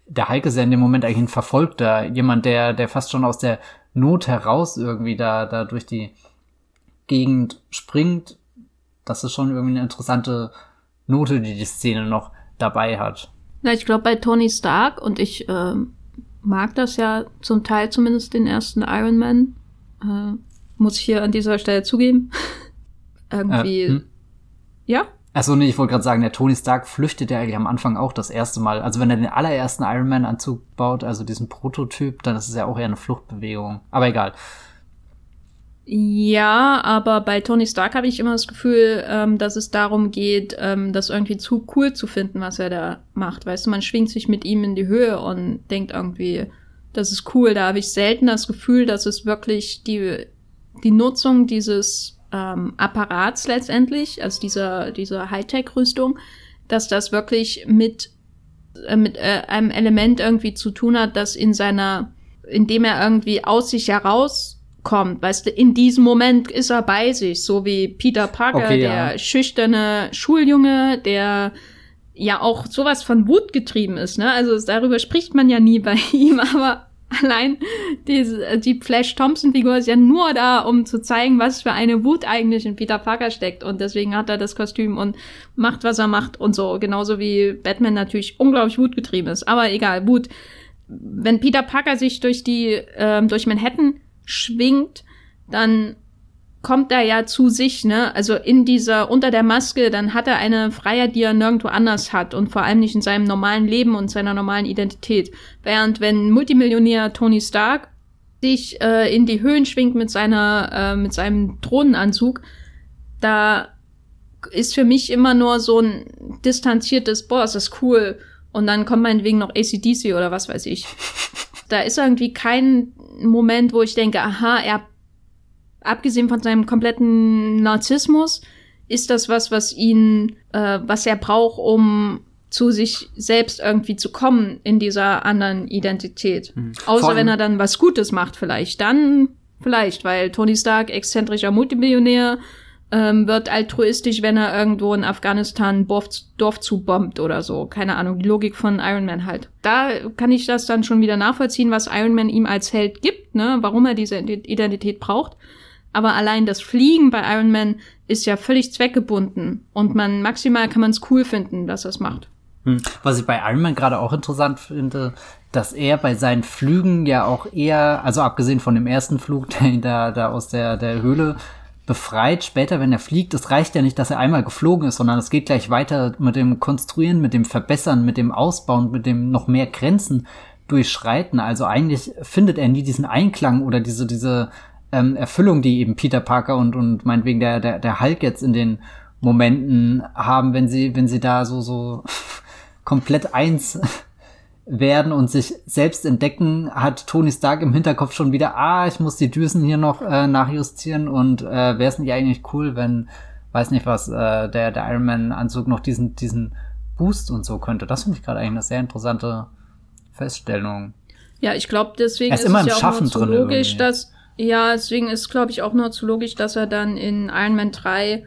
der Hulk ist ja in dem Moment eigentlich ein Verfolgter, jemand, der, der fast schon aus der Not heraus irgendwie da, da durch die Gegend springt. Das ist schon irgendwie eine interessante Note, die die Szene noch dabei hat. Ja, ich glaube bei Tony Stark und ich ähm, mag das ja zum Teil zumindest den ersten Iron Man. Äh, muss ich hier an dieser Stelle zugeben. Irgendwie. Äh, hm? Ja? Achso, nee, ich wollte gerade sagen, der Tony Stark flüchtet ja eigentlich am Anfang auch das erste Mal. Also wenn er den allerersten Iron Man-Anzug baut, also diesen Prototyp, dann ist es ja auch eher eine Fluchtbewegung. Aber egal. Ja, aber bei Tony Stark habe ich immer das Gefühl, ähm, dass es darum geht, ähm, das irgendwie zu cool zu finden, was er da macht. Weißt du, man schwingt sich mit ihm in die Höhe und denkt irgendwie, das ist cool. Da habe ich selten das Gefühl, dass es wirklich die, die Nutzung dieses ähm, Apparats letztendlich, also dieser, dieser Hightech-Rüstung, dass das wirklich mit, äh, mit äh, einem Element irgendwie zu tun hat, das in seiner, indem er irgendwie aus sich heraus kommt. Weißt du, in diesem Moment ist er bei sich, so wie Peter Parker, okay, der ja. schüchterne Schuljunge, der ja auch sowas von Wut getrieben ist, ne? Also darüber spricht man ja nie bei ihm, aber allein diese, die Flash Thompson Figur ist ja nur da, um zu zeigen, was für eine Wut eigentlich in Peter Parker steckt und deswegen hat er das Kostüm und macht, was er macht und so. Genauso wie Batman natürlich unglaublich wutgetrieben ist. Aber egal, Wut. Wenn Peter Parker sich durch die, ähm, durch Manhattan schwingt, dann kommt er ja zu sich, ne? Also in dieser, unter der Maske, dann hat er eine Freiheit, die er nirgendwo anders hat und vor allem nicht in seinem normalen Leben und seiner normalen Identität. Während wenn Multimillionär Tony Stark sich äh, in die Höhen schwingt mit seiner, äh, mit seinem Drohnenanzug, da ist für mich immer nur so ein distanziertes, boah, ist das cool. Und dann kommt meinetwegen noch ACDC oder was weiß ich. Da ist irgendwie kein Moment, wo ich denke, aha, er, abgesehen von seinem kompletten Narzissmus, ist das was, was ihn, äh, was er braucht, um zu sich selbst irgendwie zu kommen in dieser anderen Identität. Mhm. Außer wenn er dann was Gutes macht, vielleicht. Dann vielleicht, weil Tony Stark, exzentrischer Multimillionär, ähm, wird altruistisch, wenn er irgendwo in Afghanistan Dorf, Dorf zubombt oder so. Keine Ahnung, die Logik von Iron Man halt. Da kann ich das dann schon wieder nachvollziehen, was Iron Man ihm als Held gibt, ne, warum er diese Identität braucht. Aber allein das Fliegen bei Iron Man ist ja völlig zweckgebunden und man maximal kann man es cool finden, dass er es macht. Hm. Was ich bei Iron Man gerade auch interessant finde, dass er bei seinen Flügen ja auch eher, also abgesehen von dem ersten Flug, der da, da aus der, der Höhle befreit später, wenn er fliegt. Es reicht ja nicht, dass er einmal geflogen ist, sondern es geht gleich weiter mit dem Konstruieren, mit dem Verbessern, mit dem Ausbauen, mit dem noch mehr Grenzen durchschreiten. Also eigentlich findet er nie diesen Einklang oder diese, diese ähm, Erfüllung, die eben Peter Parker und, und meinetwegen der, der, der Hulk jetzt in den Momenten haben, wenn sie, wenn sie da so, so komplett eins werden und sich selbst entdecken, hat Tony Stark im Hinterkopf schon wieder, ah, ich muss die Düsen hier noch äh, nachjustieren und äh, wäre es nicht eigentlich cool, wenn, weiß nicht was, äh, der, der Iron Man-Anzug noch diesen, diesen Boost und so könnte. Das finde ich gerade eigentlich eine sehr interessante Feststellung. Ja, ich glaube, deswegen ist, ist immer es ja auch nur so logisch, dass, ja, deswegen ist, glaube ich, auch nur zu logisch, dass er dann in Iron Man 3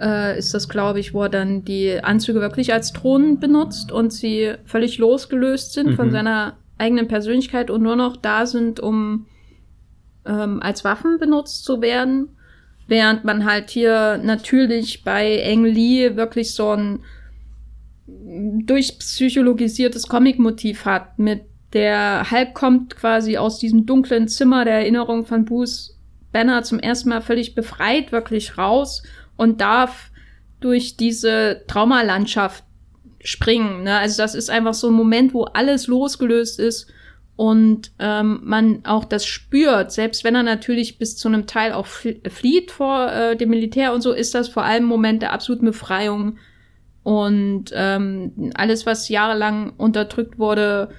äh, ist das, glaube ich, wo er dann die Anzüge wirklich als Thronen benutzt und sie völlig losgelöst sind mhm. von seiner eigenen Persönlichkeit und nur noch da sind, um ähm, als Waffen benutzt zu werden. Während man halt hier natürlich bei Ang Lee wirklich so ein durchpsychologisiertes Comic-Motiv hat, mit der Hulk kommt quasi aus diesem dunklen Zimmer der Erinnerung von Bruce Banner zum ersten Mal völlig befreit wirklich raus und darf durch diese Traumalandschaft springen. Ne? Also das ist einfach so ein Moment, wo alles losgelöst ist und ähm, man auch das spürt. Selbst wenn er natürlich bis zu einem Teil auch flieht vor äh, dem Militär und so, ist das vor allem ein Moment der absoluten Befreiung. Und ähm, alles, was jahrelang unterdrückt wurde,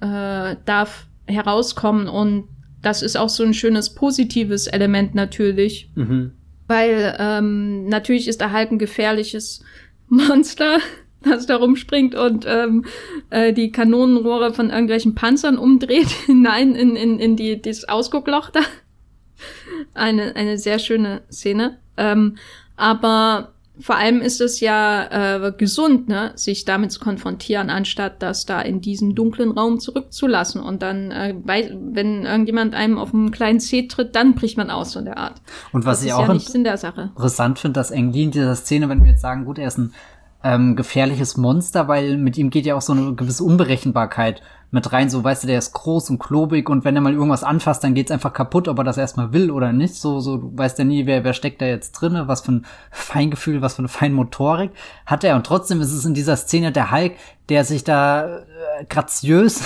äh, darf herauskommen. Und das ist auch so ein schönes positives Element natürlich. Mhm. Weil ähm, natürlich ist der Hulk ein gefährliches Monster, das da rumspringt und ähm, äh, die Kanonenrohre von irgendwelchen Panzern umdreht hinein in, in, in die, dieses Ausguckloch da. Eine, eine sehr schöne Szene. Ähm, aber vor allem ist es ja äh, gesund, ne, sich damit zu konfrontieren, anstatt das da in diesen dunklen Raum zurückzulassen. Und dann, äh, bei, wenn irgendjemand einem auf einen kleinen Zeh tritt, dann bricht man aus von der Art. Und was das ich auch ja interessant finde, dass Engli in dieser Szene, wenn wir jetzt sagen, gut, er ist ein ähm, gefährliches Monster, weil mit ihm geht ja auch so eine gewisse Unberechenbarkeit mit rein. So, weißt du, der ist groß und klobig und wenn er mal irgendwas anfasst, dann geht's einfach kaputt, ob er das erstmal will oder nicht. So, so, du weißt ja nie, wer, wer steckt da jetzt drinne, was für ein Feingefühl, was für eine Feinmotorik hat er. Und trotzdem ist es in dieser Szene der Hulk, der sich da äh, graziös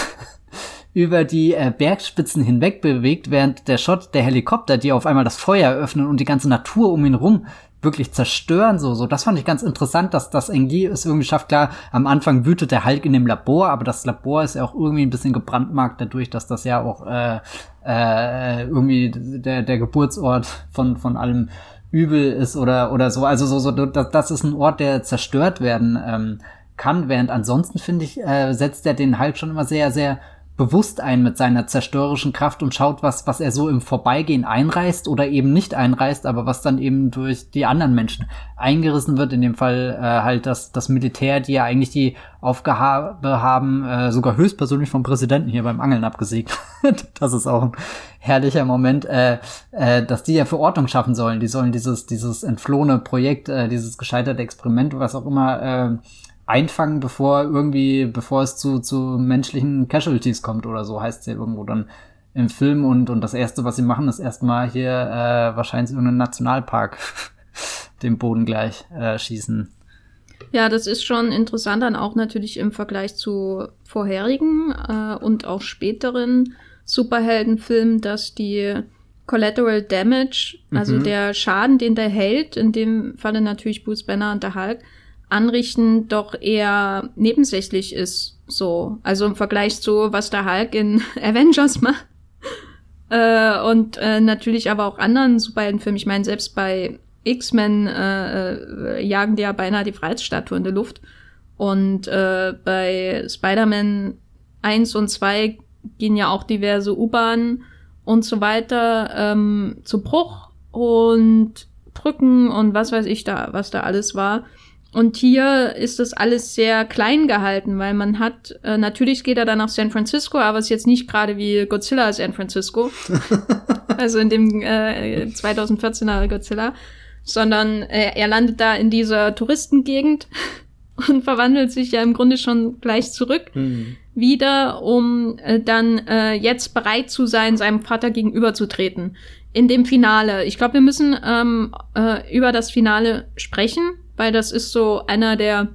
über die äh, Bergspitzen hinweg bewegt, während der Shot der Helikopter, die auf einmal das Feuer öffnen und die ganze Natur um ihn rum wirklich zerstören, so, so. Das fand ich ganz interessant, dass das Engi es irgendwie schafft. Klar, am Anfang wütet der Hulk in dem Labor, aber das Labor ist ja auch irgendwie ein bisschen gebrandmarkt dadurch, dass das ja auch äh, äh, irgendwie der, der Geburtsort von, von allem Übel ist oder, oder so. Also so, so, das, das ist ein Ort, der zerstört werden ähm, kann, während ansonsten, finde ich, äh, setzt er den Hulk schon immer sehr, sehr bewusst ein mit seiner zerstörerischen Kraft und schaut, was, was er so im Vorbeigehen einreißt oder eben nicht einreißt, aber was dann eben durch die anderen Menschen eingerissen wird. In dem Fall äh, halt das, das Militär, die ja eigentlich die Aufgabe haben, äh, sogar höchstpersönlich vom Präsidenten hier beim Angeln abgesiegt. das ist auch ein herrlicher Moment, äh, äh, dass die ja für Ordnung schaffen sollen. Die sollen dieses, dieses entflohene Projekt, äh, dieses gescheiterte Experiment, was auch immer, äh, einfangen, bevor irgendwie, bevor es zu, zu menschlichen Casualties kommt oder so, heißt es ja irgendwo dann im Film und, und das erste, was sie machen, ist erstmal hier äh, wahrscheinlich irgendeinen Nationalpark dem Boden gleich äh, schießen. Ja, das ist schon interessant dann auch natürlich im Vergleich zu vorherigen äh, und auch späteren Superheldenfilmen, dass die Collateral Damage, also mhm. der Schaden, den der Held, in dem Falle natürlich Bruce Banner und der Hulk, anrichten, doch eher nebensächlich ist. So, also im Vergleich zu was der Hulk in Avengers macht. Äh, und äh, natürlich aber auch anderen Superheldenfilmen. Ich meine, selbst bei X-Men äh, äh, jagen die ja beinahe die Freiheitsstatue in der Luft. Und äh, bei Spider-Man 1 und 2 gehen ja auch diverse U-Bahnen und so weiter ähm, zu Bruch und Brücken und was weiß ich da, was da alles war. Und hier ist das alles sehr klein gehalten, weil man hat, äh, natürlich geht er dann nach San Francisco, aber es ist jetzt nicht gerade wie Godzilla San Francisco. also in dem äh, 2014er Godzilla. Sondern äh, er landet da in dieser Touristengegend und verwandelt sich ja im Grunde schon gleich zurück mhm. wieder, um äh, dann äh, jetzt bereit zu sein, seinem Vater gegenüberzutreten. In dem Finale. Ich glaube, wir müssen ähm, äh, über das Finale sprechen weil das ist so einer der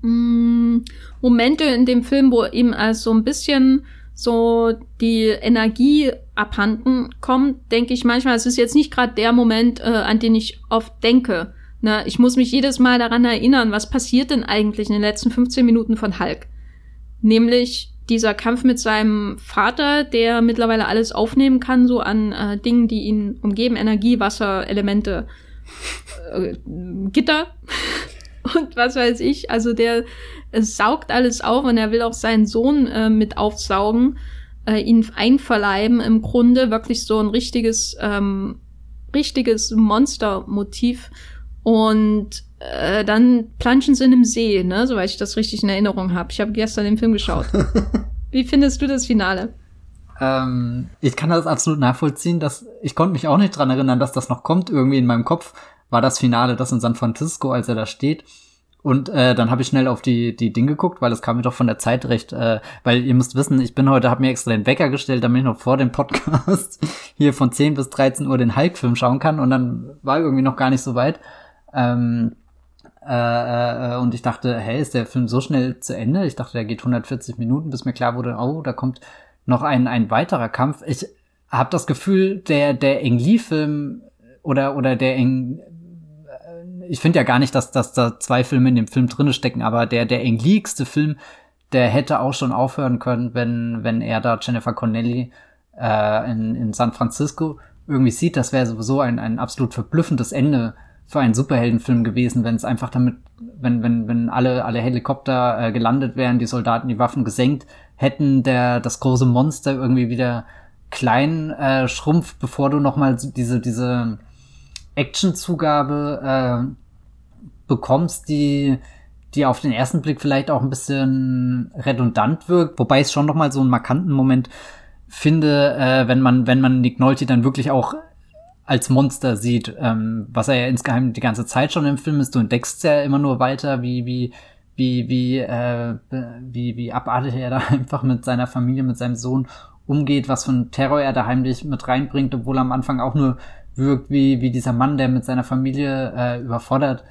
mh, mm, Momente in dem Film, wo ihm als so ein bisschen so die Energie abhanden kommt, denke ich manchmal, es ist jetzt nicht gerade der Moment, äh, an den ich oft denke. Ne? Ich muss mich jedes Mal daran erinnern, was passiert denn eigentlich in den letzten 15 Minuten von Hulk. Nämlich dieser Kampf mit seinem Vater, der mittlerweile alles aufnehmen kann, so an äh, Dingen, die ihn umgeben, Energie, Wasser, Elemente äh, Gitter und was weiß ich. Also der saugt alles auf und er will auch seinen Sohn äh, mit aufsaugen, äh, ihn einverleiben im Grunde. Wirklich so ein richtiges, ähm, richtiges Monstermotiv. Und äh, dann planschen sie in einem See, ne, soweit ich das richtig in Erinnerung habe. Ich habe gestern den Film geschaut. Wie findest du das Finale? Ähm, ich kann das absolut nachvollziehen, dass ich konnte mich auch nicht dran erinnern, dass das noch kommt. Irgendwie in meinem Kopf war das Finale das in San Francisco, als er da steht. Und äh, dann habe ich schnell auf die die Dinge geguckt, weil es kam mir doch von der Zeit recht, äh, weil ihr müsst wissen, ich bin heute, habe mir extra den Wecker gestellt, damit ich noch vor dem Podcast hier von 10 bis 13 Uhr den Hulk-Film schauen kann und dann war irgendwie noch gar nicht so weit. Ähm, äh, äh, und ich dachte, hey, ist der Film so schnell zu Ende? Ich dachte, der geht 140 Minuten, bis mir klar wurde, oh, da kommt noch ein, ein weiterer Kampf. Ich habe das Gefühl, der, der Eng Lee-Film oder, oder der Eng, äh, ich finde ja gar nicht, dass, dass da zwei Filme in dem Film drinne stecken, aber der, der Eng Leeigste Film, der hätte auch schon aufhören können, wenn, wenn er da Jennifer Connelly äh, in, in San Francisco irgendwie sieht. Das wäre sowieso ein, ein absolut verblüffendes Ende für einen Superheldenfilm gewesen, wenn es einfach damit, wenn, wenn, wenn alle, alle Helikopter äh, gelandet wären, die Soldaten die Waffen gesenkt hätten, der das große Monster irgendwie wieder klein äh, schrumpft, bevor du noch mal diese diese Actionzugabe äh, bekommst, die die auf den ersten Blick vielleicht auch ein bisschen redundant wirkt, wobei ich schon noch mal so einen markanten Moment finde, äh, wenn man wenn man Nick Nolte dann wirklich auch als Monster sieht, ähm, was er ja insgeheim die ganze Zeit schon im Film ist. Du entdeckst ja immer nur weiter, wie wie wie, wie, äh, wie, wie abartig er da einfach mit seiner Familie, mit seinem Sohn umgeht, was von Terror er da heimlich mit reinbringt, obwohl er am Anfang auch nur wirkt wie, wie dieser Mann, der mit seiner Familie äh, überfordert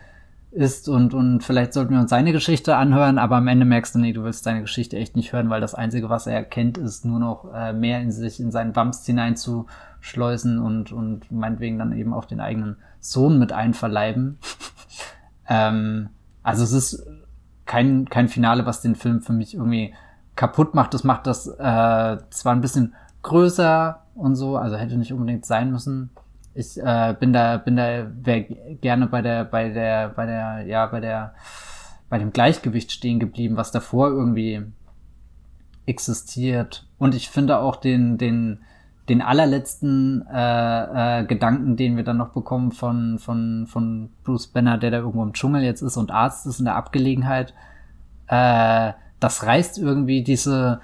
ist und, und vielleicht sollten wir uns seine Geschichte anhören, aber am Ende merkst du, nee, du willst seine Geschichte echt nicht hören, weil das Einzige, was er kennt, ist nur noch äh, mehr in sich, in seinen Bums hineinzuschleusen und, und meinetwegen dann eben auch den eigenen Sohn mit einverleiben. ähm, also es ist kein, kein Finale, was den Film für mich irgendwie kaputt macht. Das macht das äh, zwar ein bisschen größer und so, also hätte nicht unbedingt sein müssen. Ich äh, bin da, bin da wäre gerne bei der, bei der, bei der, ja, bei der, bei dem Gleichgewicht stehen geblieben, was davor irgendwie existiert. Und ich finde auch den, den, den allerletzten äh, äh, Gedanken, den wir dann noch bekommen von, von, von Bruce Banner, der da irgendwo im Dschungel jetzt ist und Arzt ist in der Abgelegenheit, äh, das reißt irgendwie diese.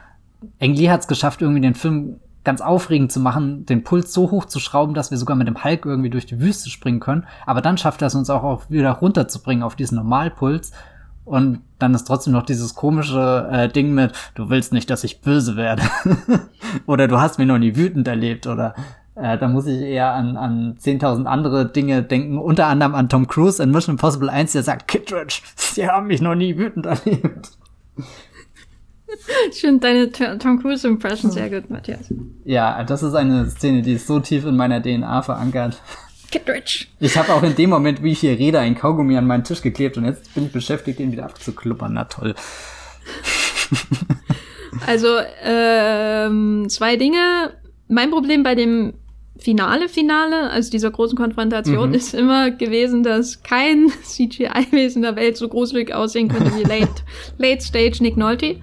Engli hat es geschafft, irgendwie den Film ganz aufregend zu machen, den Puls so hoch zu schrauben, dass wir sogar mit dem Hulk irgendwie durch die Wüste springen können. Aber dann schafft er es uns auch, auch wieder runterzubringen auf diesen Normalpuls. Und dann ist trotzdem noch dieses komische äh, Ding mit, du willst nicht, dass ich böse werde. oder du hast mich noch nie wütend erlebt. Oder äh, da muss ich eher an, an 10.000 andere Dinge denken. Unter anderem an Tom Cruise in Mission Impossible 1, der sagt, Kittredge, sie haben mich noch nie wütend erlebt. Ich finde deine Tom Cruise Impression sehr gut, Matthias. Ja, das ist eine Szene, die ist so tief in meiner DNA verankert. Kittredge. Ich habe auch in dem Moment, wie ich hier rede, ein Kaugummi an meinen Tisch geklebt und jetzt bin ich beschäftigt, ihn wieder abzukluppern. Na toll. Also, ähm, zwei Dinge. Mein Problem bei dem Finale, Finale, also dieser großen Konfrontation, mhm. ist immer gewesen, dass kein CGI-Wesen der Welt so gruselig aussehen könnte wie Late, Late Stage Nick Nolte.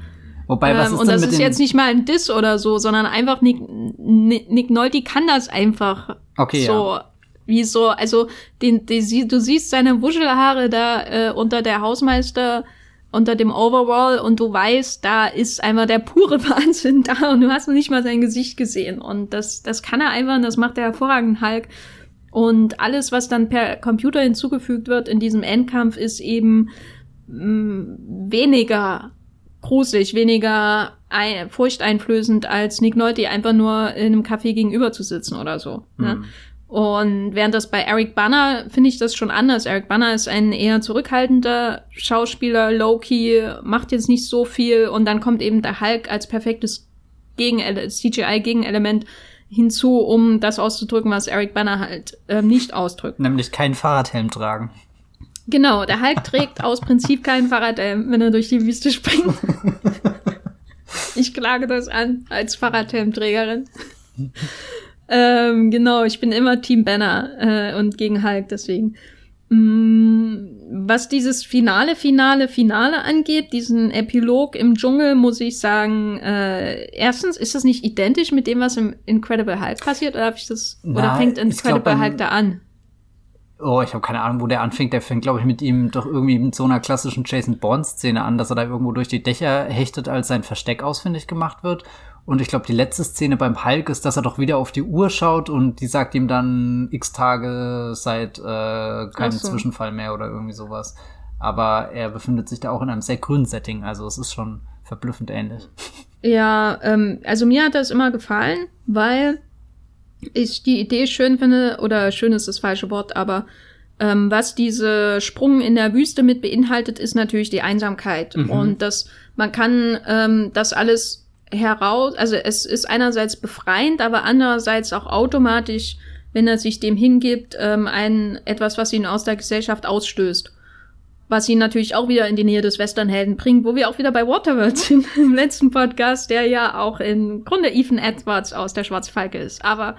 Wobei, was ähm, ist Und das ist jetzt nicht mal ein Diss oder so, sondern einfach Nick, Nick Nolte kann das einfach okay, so. Ja. Wie so, also den, den, du siehst seine Wuschelhaare da äh, unter der Hausmeister, unter dem Overall und du weißt, da ist einfach der pure Wahnsinn da und du hast noch nicht mal sein Gesicht gesehen. Und das, das kann er einfach und das macht er hervorragend Hulk. Und alles, was dann per Computer hinzugefügt wird in diesem Endkampf, ist eben mh, mm, weniger gruselig, weniger ein, furchteinflößend als Nick Nolte einfach nur in einem Café gegenüber zu sitzen oder so. Mhm. Ne? Und während das bei Eric Banner finde ich das schon anders. Eric Banner ist ein eher zurückhaltender Schauspieler, low-key, macht jetzt nicht so viel und dann kommt eben der Hulk als perfektes Gegen CGI-Gegenelement hinzu, um das auszudrücken, was Eric Banner halt äh, nicht ausdrückt. Nämlich keinen Fahrradhelm tragen. Genau, der Hulk trägt aus Prinzip kein Fahrradhelm, wenn er durch die Wüste springt. ich klage das an als Fahrradhelmträgerin. Ähm, genau, ich bin immer Team Banner äh, und gegen Hulk, deswegen. Mm, was dieses Finale, Finale, Finale angeht, diesen Epilog im Dschungel, muss ich sagen, äh, erstens, ist das nicht identisch mit dem, was im Incredible Hulk passiert, oder habe ich das, Na, oder fängt Incredible glaub, Hulk da an? Oh, ich habe keine Ahnung, wo der anfängt. Der fängt, glaube ich, mit ihm doch irgendwie mit so einer klassischen Jason Bourne-Szene an, dass er da irgendwo durch die Dächer hechtet, als sein Versteck ausfindig gemacht wird. Und ich glaube, die letzte Szene beim Hulk ist, dass er doch wieder auf die Uhr schaut und die sagt ihm dann x Tage seit äh, keinem so. Zwischenfall mehr oder irgendwie sowas. Aber er befindet sich da auch in einem sehr grünen Setting, also es ist schon verblüffend ähnlich. Ja, ähm, also mir hat das immer gefallen, weil ich die Idee schön finde, oder schön ist das falsche Wort, aber ähm, was diese Sprung in der Wüste mit beinhaltet, ist natürlich die Einsamkeit. Mhm. Und dass man kann ähm, das alles heraus, also es ist einerseits befreiend, aber andererseits auch automatisch, wenn er sich dem hingibt, ähm, ein etwas, was ihn aus der Gesellschaft ausstößt. Was ihn natürlich auch wieder in die Nähe des Westernhelden bringt, wo wir auch wieder bei Waterworld sind im letzten Podcast, der ja auch im Grunde Ethan Edwards aus der Schwarzfalke ist. Aber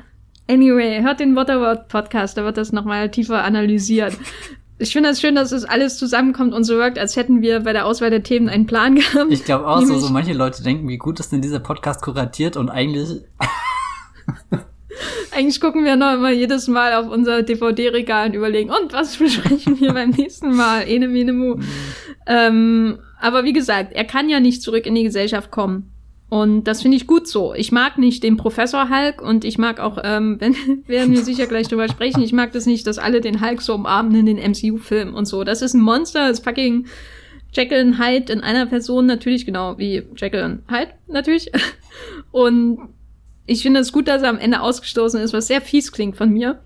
Anyway, hört den Waterworld Podcast, da wird das nochmal tiefer analysiert. Ich finde es das schön, dass es alles zusammenkommt und so wirkt, als hätten wir bei der Auswahl der Themen einen Plan gehabt. Ich glaube auch, so, so manche Leute denken, wie gut ist denn dieser Podcast kuratiert und eigentlich. eigentlich gucken wir noch immer jedes Mal auf unser DVD-Regal und überlegen, und was besprechen wir beim nächsten Mal? Ene, mene, mu. Mhm. Ähm, aber wie gesagt, er kann ja nicht zurück in die Gesellschaft kommen. Und das finde ich gut so. Ich mag nicht den Professor Hulk und ich mag auch, ähm, wenn werden wir sicher gleich drüber sprechen, ich mag das nicht, dass alle den Hulk so umarmen in den MCU-Filmen und so. Das ist ein Monster, das fucking Jekyll und Hyde in einer Person natürlich, genau wie Jekyll und Hyde natürlich. Und ich finde es gut, dass er am Ende ausgestoßen ist, was sehr fies klingt von mir,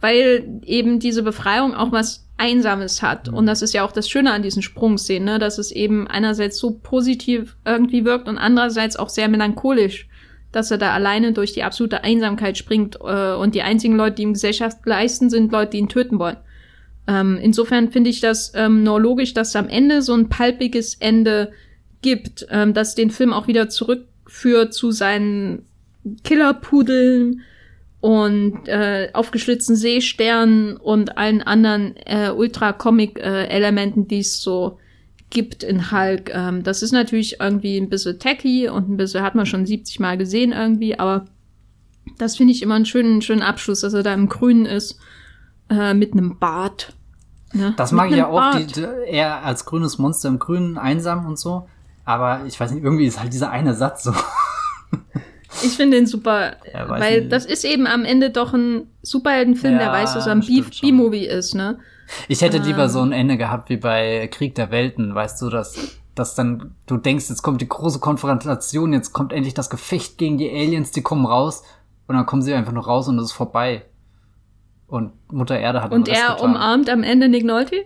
weil eben diese Befreiung auch was Einsames hat. Und das ist ja auch das Schöne an diesen Sprungszenen, ne? dass es eben einerseits so positiv irgendwie wirkt und andererseits auch sehr melancholisch, dass er da alleine durch die absolute Einsamkeit springt äh, und die einzigen Leute, die ihm Gesellschaft leisten, sind Leute, die ihn töten wollen. Ähm, insofern finde ich das ähm, nur logisch, dass es am Ende so ein palpiges Ende gibt, ähm, das den Film auch wieder zurückführt zu seinen Killerpudeln und äh, aufgeschlitzten Seesternen und allen anderen äh, Ultra-Comic-Elementen, die es so gibt in Hulk. Ähm, das ist natürlich irgendwie ein bisschen tacky und ein bisschen hat man schon 70 Mal gesehen irgendwie, aber das finde ich immer einen schönen, schönen Abschluss, dass er da im Grünen ist, äh, mit einem Bart. Ne? Das mag ich ja auch, die, die, er als grünes Monster im Grünen einsam und so. Aber ich weiß nicht, irgendwie ist halt dieser eine Satz so. Ich finde den super, ja, weil nicht. das ist eben am Ende doch ein Superheldenfilm, ja, der weiß, dass er ein B-Movie ist, ne? Ich hätte lieber ähm. so ein Ende gehabt wie bei Krieg der Welten, weißt du, dass, dass dann du denkst, jetzt kommt die große Konfrontation, jetzt kommt endlich das Gefecht gegen die Aliens, die kommen raus und dann kommen sie einfach nur raus und es ist vorbei. Und Mutter Erde hat Und er getan. umarmt am Ende Nick Nolte?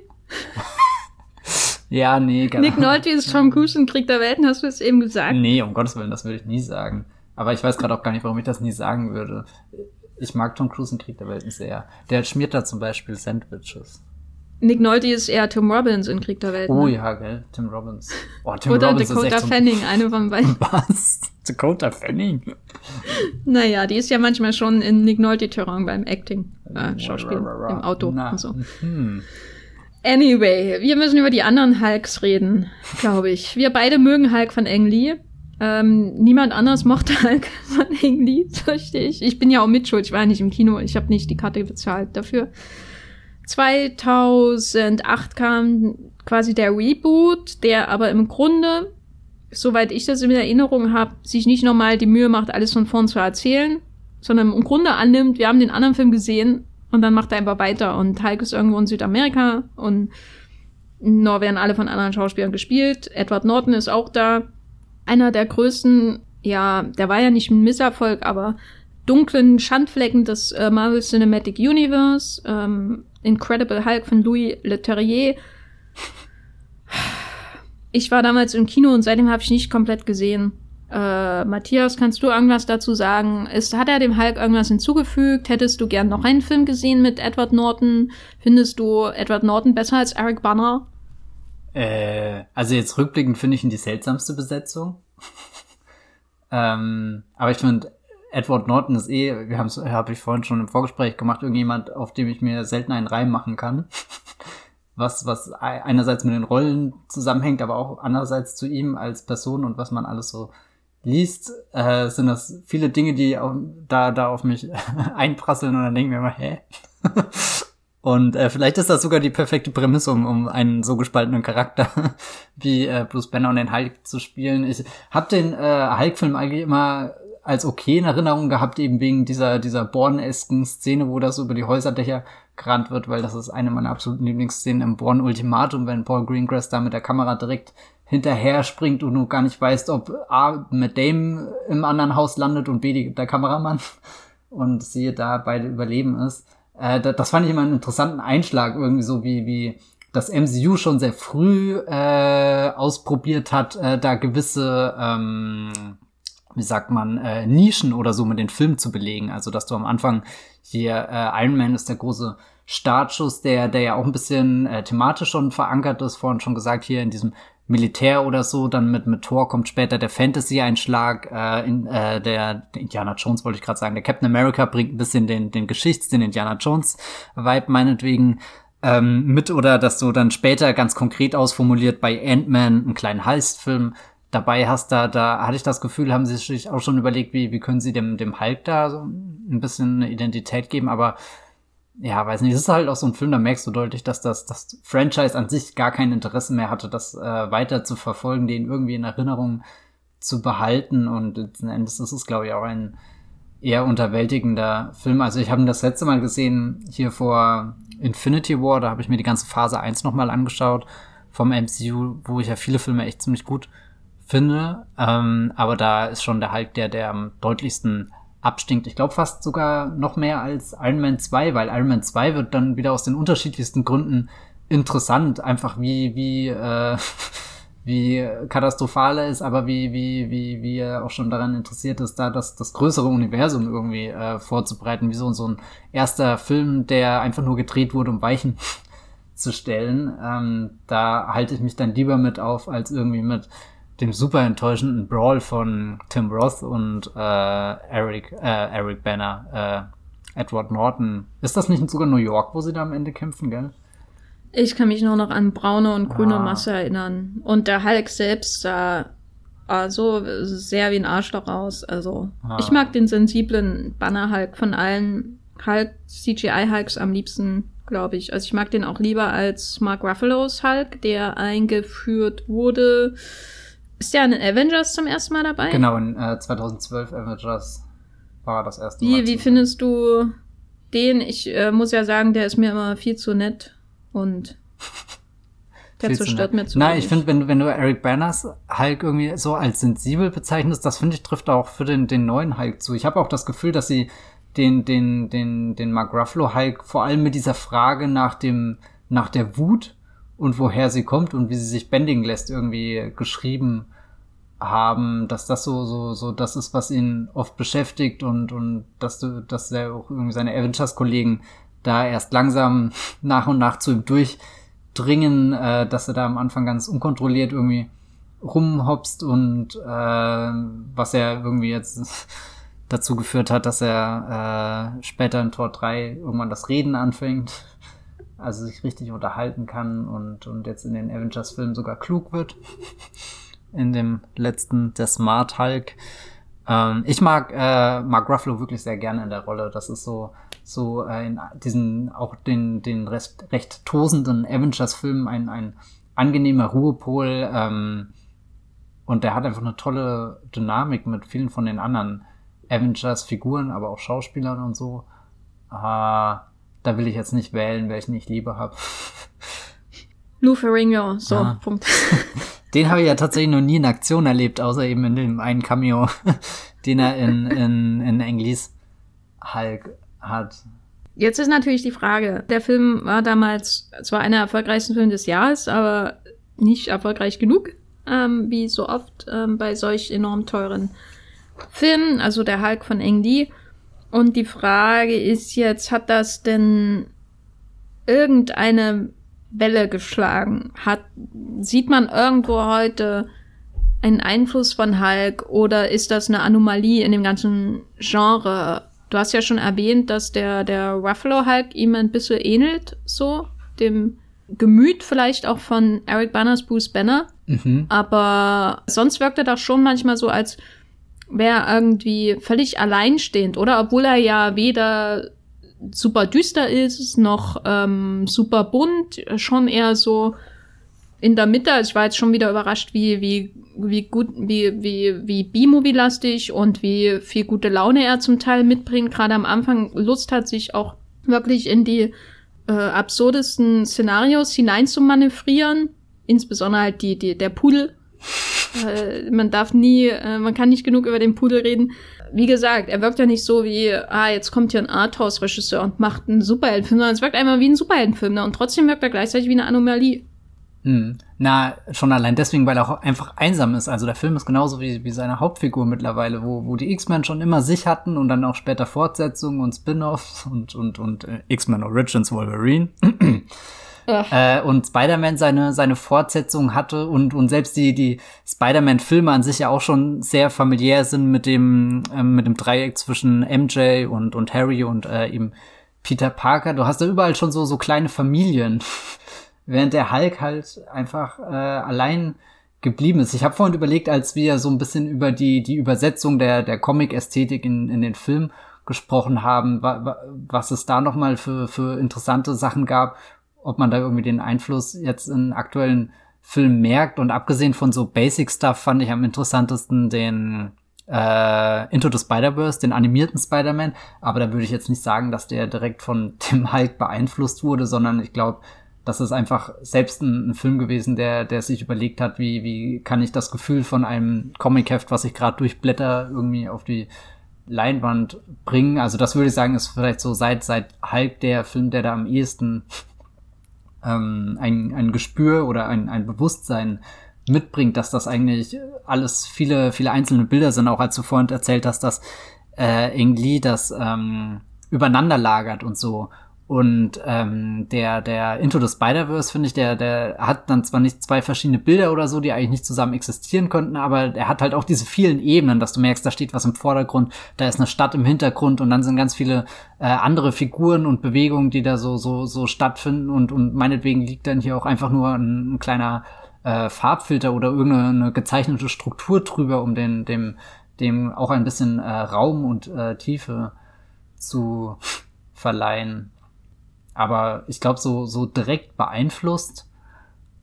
ja, nee, genau. Nick Nolte ist Tom Cruise in Krieg der Welten, hast du es eben gesagt? Nee, um Gottes Willen, das würde ich nie sagen. Aber ich weiß gerade auch gar nicht, warum ich das nie sagen würde. Ich mag Tom Cruise in Krieg der Welten sehr. Der schmiert da zum Beispiel Sandwiches. Nick Nolte ist eher Tim Robbins in Krieg der Welten. Oh ne? ja, gell, Tim Robbins. Oh, Tim Oder Robbins Dakota echt Fanning, so eine von beiden. Was? Dakota Fanning? Naja, die ist ja manchmal schon in Nick Nolte-Terrain beim Acting, äh, Schauspiel, im Auto Na. und so. Hm. Anyway, wir müssen über die anderen Hulks reden, glaube ich. Wir beide mögen Hulk von Ang Lee. Ähm, niemand anders mochte Hulk von Ang fürchte ich. Ich bin ja auch mitschuld, ich war ja nicht im Kino, ich habe nicht die Karte bezahlt dafür. 2008 kam quasi der Reboot, der aber im Grunde, soweit ich das in Erinnerung habe, sich nicht nochmal die Mühe macht, alles von vorn zu erzählen, sondern im Grunde annimmt, wir haben den anderen Film gesehen und dann macht er einfach weiter. Und Hulk ist irgendwo in Südamerika und nur werden alle von anderen Schauspielern gespielt. Edward Norton ist auch da. Einer der größten, ja, der war ja nicht ein Misserfolg, aber dunklen Schandflecken des äh, Marvel Cinematic Universe. Ähm, Incredible Hulk von Louis Leterrier. Ich war damals im Kino und seitdem habe ich nicht komplett gesehen. Äh, Matthias, kannst du irgendwas dazu sagen? Ist, hat er dem Hulk irgendwas hinzugefügt? Hättest du gern noch einen Film gesehen mit Edward Norton? Findest du Edward Norton besser als Eric Banner? Äh, also jetzt rückblickend finde ich ihn die seltsamste Besetzung. ähm, aber ich finde, Edward Norton ist eh, wir haben es, habe ich vorhin schon im Vorgespräch gemacht, irgendjemand, auf dem ich mir selten einen Reim machen kann. was, was einerseits mit den Rollen zusammenhängt, aber auch andererseits zu ihm als Person und was man alles so liest, äh, sind das viele Dinge, die auf, da, da auf mich einprasseln und dann denken wir mal, hä? Und äh, vielleicht ist das sogar die perfekte Prämisse, um, um einen so gespaltenen Charakter wie äh, Bruce Banner und den Hulk zu spielen. Ich habe den äh, Hulk-Film eigentlich immer als okay in Erinnerung gehabt, eben wegen dieser, dieser Born-esken Szene, wo das über die Häuserdächer gerannt wird, weil das ist eine meiner absoluten Lieblingsszenen im Born Ultimatum, wenn Paul Greengrass da mit der Kamera direkt hinterher springt und du gar nicht weißt, ob A, mit dem im anderen Haus landet und B, der Kameramann und siehe da beide überleben ist. Äh, das fand ich immer einen interessanten Einschlag, irgendwie so wie, wie das MCU schon sehr früh äh, ausprobiert hat, äh, da gewisse ähm, wie sagt man, äh, Nischen oder so mit den Filmen zu belegen. Also, dass du am Anfang hier äh, Iron Man ist der große Startschuss, der, der ja auch ein bisschen äh, thematisch schon verankert ist, vorhin schon gesagt, hier in diesem Militär oder so, dann mit, mit Thor kommt später der Fantasy-Einschlag, äh, in, äh, der, der Indiana Jones wollte ich gerade sagen, der Captain America bringt ein bisschen den, den Geschichts-, den Indiana Jones-Vibe meinetwegen ähm, mit oder dass du dann später ganz konkret ausformuliert bei Ant-Man einen kleinen Heist-Film dabei hast, da, da hatte ich das Gefühl, haben sie sich auch schon überlegt, wie, wie können sie dem, dem Hulk da so ein bisschen eine Identität geben, aber ja, weiß nicht, es ist halt auch so ein Film, da merkst du deutlich, dass das, das Franchise an sich gar kein Interesse mehr hatte, das äh, weiter zu verfolgen, den irgendwie in Erinnerung zu behalten und letzten Endes ist es, glaube ich, auch ein eher unterwältigender Film. Also ich habe ihn das letzte Mal gesehen hier vor Infinity War, da habe ich mir die ganze Phase 1 nochmal angeschaut vom MCU, wo ich ja viele Filme echt ziemlich gut finde. Ähm, aber da ist schon der Hulk der, der am deutlichsten abstinkt. Ich glaube fast sogar noch mehr als Iron Man 2, weil Iron Man 2 wird dann wieder aus den unterschiedlichsten Gründen interessant. Einfach wie, wie, äh, wie katastrophal er ist, aber wie, wie, wie, wie er auch schon daran interessiert ist, da das, das größere Universum irgendwie äh, vorzubereiten, wie so, so ein erster Film, der einfach nur gedreht wurde, um Weichen zu stellen. Ähm, da halte ich mich dann lieber mit auf, als irgendwie mit dem super enttäuschenden Brawl von Tim Roth und äh, Eric, äh, Eric Banner, äh, Edward Norton. Ist das nicht sogar New York, wo sie da am Ende kämpfen, gell? Ich kann mich nur noch an braune und grüne ah. Masse erinnern. Und der Hulk selbst sah also sehr wie ein Arschloch aus. Also ah. ich mag den sensiblen Banner-Hulk von allen Hulk, CGI-Hulks am liebsten, glaube ich. Also ich mag den auch lieber als Mark Ruffalo's Hulk, der eingeführt wurde. Ist der in Avengers zum ersten Mal dabei? Genau, in äh, 2012 Avengers war das erste Mal. Wie, wie findest du den? Ich äh, muss ja sagen, der ist mir immer viel zu nett und der zerstört mir zu Nein, ich finde, wenn, wenn du Eric Banners Hulk irgendwie so als sensibel bezeichnest, das finde ich trifft auch für den, den neuen Hulk zu. Ich habe auch das Gefühl, dass sie den, den, den, den Mark Ruffalo Hulk vor allem mit dieser Frage nach dem, nach der Wut und woher sie kommt und wie sie sich bändigen lässt irgendwie geschrieben haben, dass das so, so, so das ist, was ihn oft beschäftigt und, und dass du, dass er auch irgendwie seine Avengers-Kollegen da erst langsam nach und nach zu ihm durchdringen, äh, dass er da am Anfang ganz unkontrolliert irgendwie rumhopst und äh, was er irgendwie jetzt dazu geführt hat, dass er äh, später in Tor 3 irgendwann das Reden anfängt, also sich richtig unterhalten kann und, und jetzt in den Avengers-Filmen sogar klug wird. In dem letzten, der Smart Hulk. Ähm, ich mag äh, Mark Ruffalo wirklich sehr gerne in der Rolle. Das ist so, so äh, in diesen, auch den, den recht, recht tosenden Avengers-Filmen ein, ein angenehmer Ruhepol. Ähm, und der hat einfach eine tolle Dynamik mit vielen von den anderen Avengers-Figuren, aber auch Schauspielern und so. Äh, da will ich jetzt nicht wählen, welchen ich lieber habe. Lou Ferrigno, so, ah. Punkt. Den habe ich ja tatsächlich noch nie in Aktion erlebt, außer eben in dem einen Cameo, den er in, in, in Englis Hulk hat. Jetzt ist natürlich die Frage, der Film war damals zwar einer der erfolgreichsten Filme des Jahres, aber nicht erfolgreich genug, ähm, wie so oft ähm, bei solch enorm teuren Filmen, also der Hulk von Eng Lee. Und die Frage ist jetzt, hat das denn irgendeine Welle geschlagen? Hat, sieht man irgendwo heute einen Einfluss von Hulk oder ist das eine Anomalie in dem ganzen Genre? Du hast ja schon erwähnt, dass der, der Ruffalo Hulk ihm ein bisschen ähnelt, so, dem Gemüt vielleicht auch von Eric Banners Bruce Banner. Mhm. Aber sonst wirkt er doch schon manchmal so, als wäre irgendwie völlig alleinstehend, oder? Obwohl er ja weder super düster ist, noch ähm, super bunt, schon eher so in der Mitte. Also ich war jetzt schon wieder überrascht, wie, wie, wie gut, wie, wie, wie B-Movie-lastig und wie viel gute Laune er zum Teil mitbringt. Gerade am Anfang Lust hat, sich auch wirklich in die äh, absurdesten Szenarios hineinzumanövrieren. Insbesondere halt die, die, der Pudel. Äh, man darf nie, äh, man kann nicht genug über den Pudel reden wie gesagt, er wirkt ja nicht so wie, ah, jetzt kommt hier ein Arthouse-Regisseur und macht einen Superheldenfilm, sondern es wirkt einmal wie ein Superheldenfilm, ne? Und trotzdem wirkt er gleichzeitig wie eine Anomalie. Hm. Na, schon allein deswegen, weil er auch einfach einsam ist. Also der Film ist genauso wie, wie seine Hauptfigur mittlerweile, wo, wo die X-Men schon immer sich hatten und dann auch später Fortsetzungen und Spin-offs und, und, und äh, X-Men Origins Wolverine. Äh, und Spider-Man seine, seine Fortsetzung hatte und, und selbst die, die Spider-Man-Filme an sich ja auch schon sehr familiär sind mit dem, äh, mit dem Dreieck zwischen MJ und, und Harry und äh, eben Peter Parker. Du hast da überall schon so, so kleine Familien. Während der Hulk halt einfach äh, allein geblieben ist. Ich habe vorhin überlegt, als wir so ein bisschen über die, die Übersetzung der, der Comic-Ästhetik in, in den Film gesprochen haben, wa, was es da nochmal für, für interessante Sachen gab ob man da irgendwie den Einfluss jetzt in aktuellen Filmen merkt. Und abgesehen von so Basic Stuff fand ich am interessantesten den äh, Into the Spider-Verse, den animierten Spider-Man. Aber da würde ich jetzt nicht sagen, dass der direkt von Tim Hulk beeinflusst wurde, sondern ich glaube, das ist einfach selbst ein, ein, Film gewesen, der, der sich überlegt hat, wie, wie kann ich das Gefühl von einem Comic-Heft, was ich gerade durchblätter, irgendwie auf die Leinwand bringen. Also das würde ich sagen, ist vielleicht so seit, seit Hulk der Film, der da am ehesten ähm, ein, ein Gespür oder ein, ein Bewusstsein mitbringt, dass das eigentlich alles viele, viele einzelne Bilder sind, auch als du vorhin erzählt hast, dass äh, Ing Lee das ähm, übereinander lagert und so. Und ähm, der, der Into the Spider-Verse, finde ich, der, der hat dann zwar nicht zwei verschiedene Bilder oder so, die eigentlich nicht zusammen existieren könnten, aber er hat halt auch diese vielen Ebenen, dass du merkst, da steht was im Vordergrund, da ist eine Stadt im Hintergrund und dann sind ganz viele äh, andere Figuren und Bewegungen, die da so, so, so stattfinden und, und meinetwegen liegt dann hier auch einfach nur ein, ein kleiner äh, Farbfilter oder irgendeine gezeichnete Struktur drüber, um den, dem, dem auch ein bisschen äh, Raum und äh, Tiefe zu verleihen. Aber ich glaube, so, so direkt beeinflusst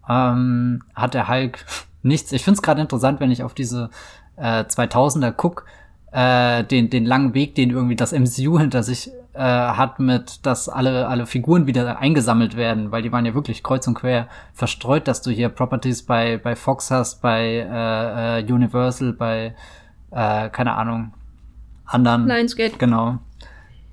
ähm, hat der Hulk nichts. Ich finde es gerade interessant, wenn ich auf diese äh, 2000er guck, äh, den, den langen Weg, den irgendwie das MCU hinter sich äh, hat, mit, dass alle, alle Figuren wieder eingesammelt werden, weil die waren ja wirklich kreuz und quer verstreut, dass du hier Properties bei, bei Fox hast, bei äh, äh, Universal, bei, äh, keine Ahnung, anderen. Lionsgate. Genau.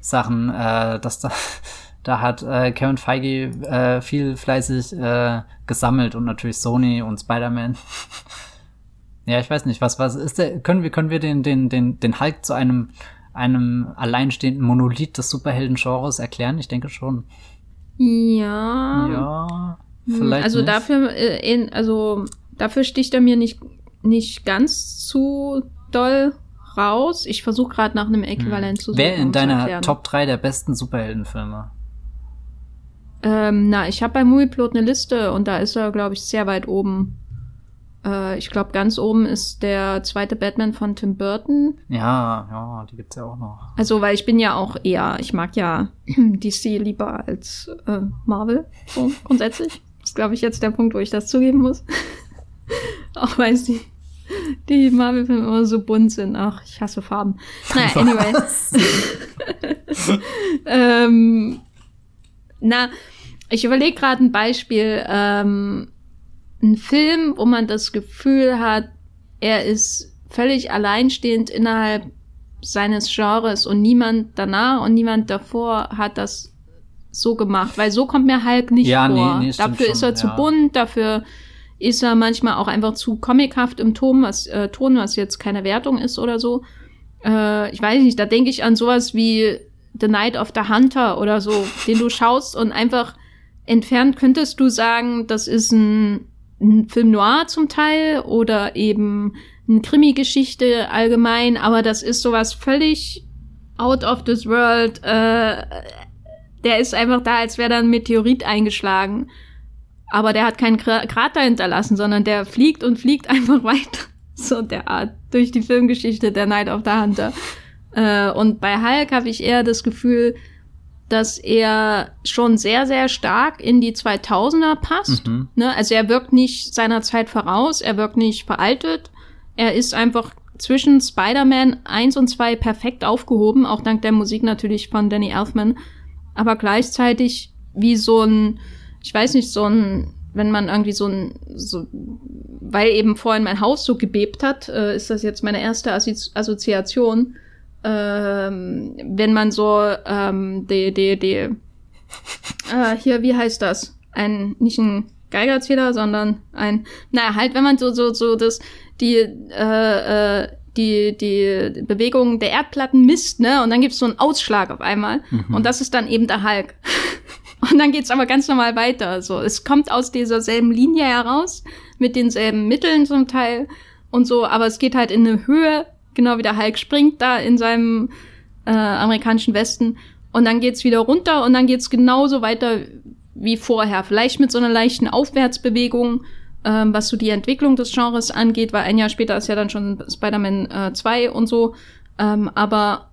Sachen, äh, dass da da hat äh, Kevin Feige äh, viel fleißig äh, gesammelt und natürlich Sony und Spider-Man. ja, ich weiß nicht, was was ist der können wir können wir den den den den Hulk zu einem einem alleinstehenden Monolith des Superhelden-Genres erklären? Ich denke schon. Ja. Ja. Hm, Vielleicht also nicht. dafür, äh, in, also dafür sticht er mir nicht, nicht ganz zu doll raus. Ich versuche gerade nach einem Äquivalent zu suchen. Wer in um deiner. Top 3 der besten Superheldenfilme? Ähm, na, ich habe bei Movieplot eine Liste und da ist er, glaube ich, sehr weit oben. Äh, ich glaube, ganz oben ist der zweite Batman von Tim Burton. Ja, ja, die gibt's ja auch noch. Also, weil ich bin ja auch eher, ich mag ja DC lieber als äh, Marvel, so grundsätzlich. Das ist, glaube ich, jetzt der Punkt, wo ich das zugeben muss. auch weil die, die Marvel-Filme immer so bunt sind. Ach, ich hasse Farben. Naja, anyway. ähm, na, ich überlege gerade ein Beispiel. Ähm, ein Film, wo man das Gefühl hat, er ist völlig alleinstehend innerhalb seines Genres und niemand danach und niemand davor hat das so gemacht, weil so kommt mir Hulk nicht Ja, nee, vor. nee, stimmt dafür ist er schon, zu ja. bunt, dafür ist er manchmal auch einfach zu comichaft im Ton, was, äh, Ton, was jetzt keine Wertung ist oder so. Äh, ich weiß nicht, da denke ich an sowas wie The Night of the Hunter oder so, den du schaust und einfach entfernt könntest du sagen, das ist ein, ein Film noir zum Teil oder eben eine Krimi-Geschichte allgemein, aber das ist sowas völlig out of this world. Äh, der ist einfach da, als wäre da ein Meteorit eingeschlagen. Aber der hat keinen Kra- Krater hinterlassen, sondern der fliegt und fliegt einfach weiter. So der Art. Durch die Filmgeschichte der Night of the Hunter. Äh, und bei Hulk habe ich eher das Gefühl, dass er schon sehr, sehr stark in die 2000er passt. Mhm. Ne? Also er wirkt nicht seiner Zeit voraus, er wirkt nicht veraltet. Er ist einfach zwischen Spider-Man 1 und 2 perfekt aufgehoben, auch dank der Musik natürlich von Danny Elfman. Aber gleichzeitig wie so ein, ich weiß nicht, so ein, wenn man irgendwie so ein, so, weil eben vorhin mein Haus so gebebt hat, äh, ist das jetzt meine erste Assozi Assoziation. Ähm, wenn man so ähm, die, die, die, äh, hier, wie heißt das? Ein, nicht ein Geigerzähler, sondern ein, naja, halt, wenn man so, so, so das, die, äh, äh, die, die Bewegung der Erdplatten misst, ne? Und dann gibt's so einen Ausschlag auf einmal. Und das ist dann eben der Hulk. Und dann geht's aber ganz normal weiter. So, es kommt aus dieser selben Linie heraus, mit denselben Mitteln zum Teil und so, aber es geht halt in eine Höhe, genau wie der Hulk springt da in seinem äh, amerikanischen Westen. Und dann geht's wieder runter und dann geht's genauso weiter wie vorher. Vielleicht mit so einer leichten Aufwärtsbewegung, ähm, was so die Entwicklung des Genres angeht, weil ein Jahr später ist ja dann schon Spider-Man äh, 2 und so. Ähm, aber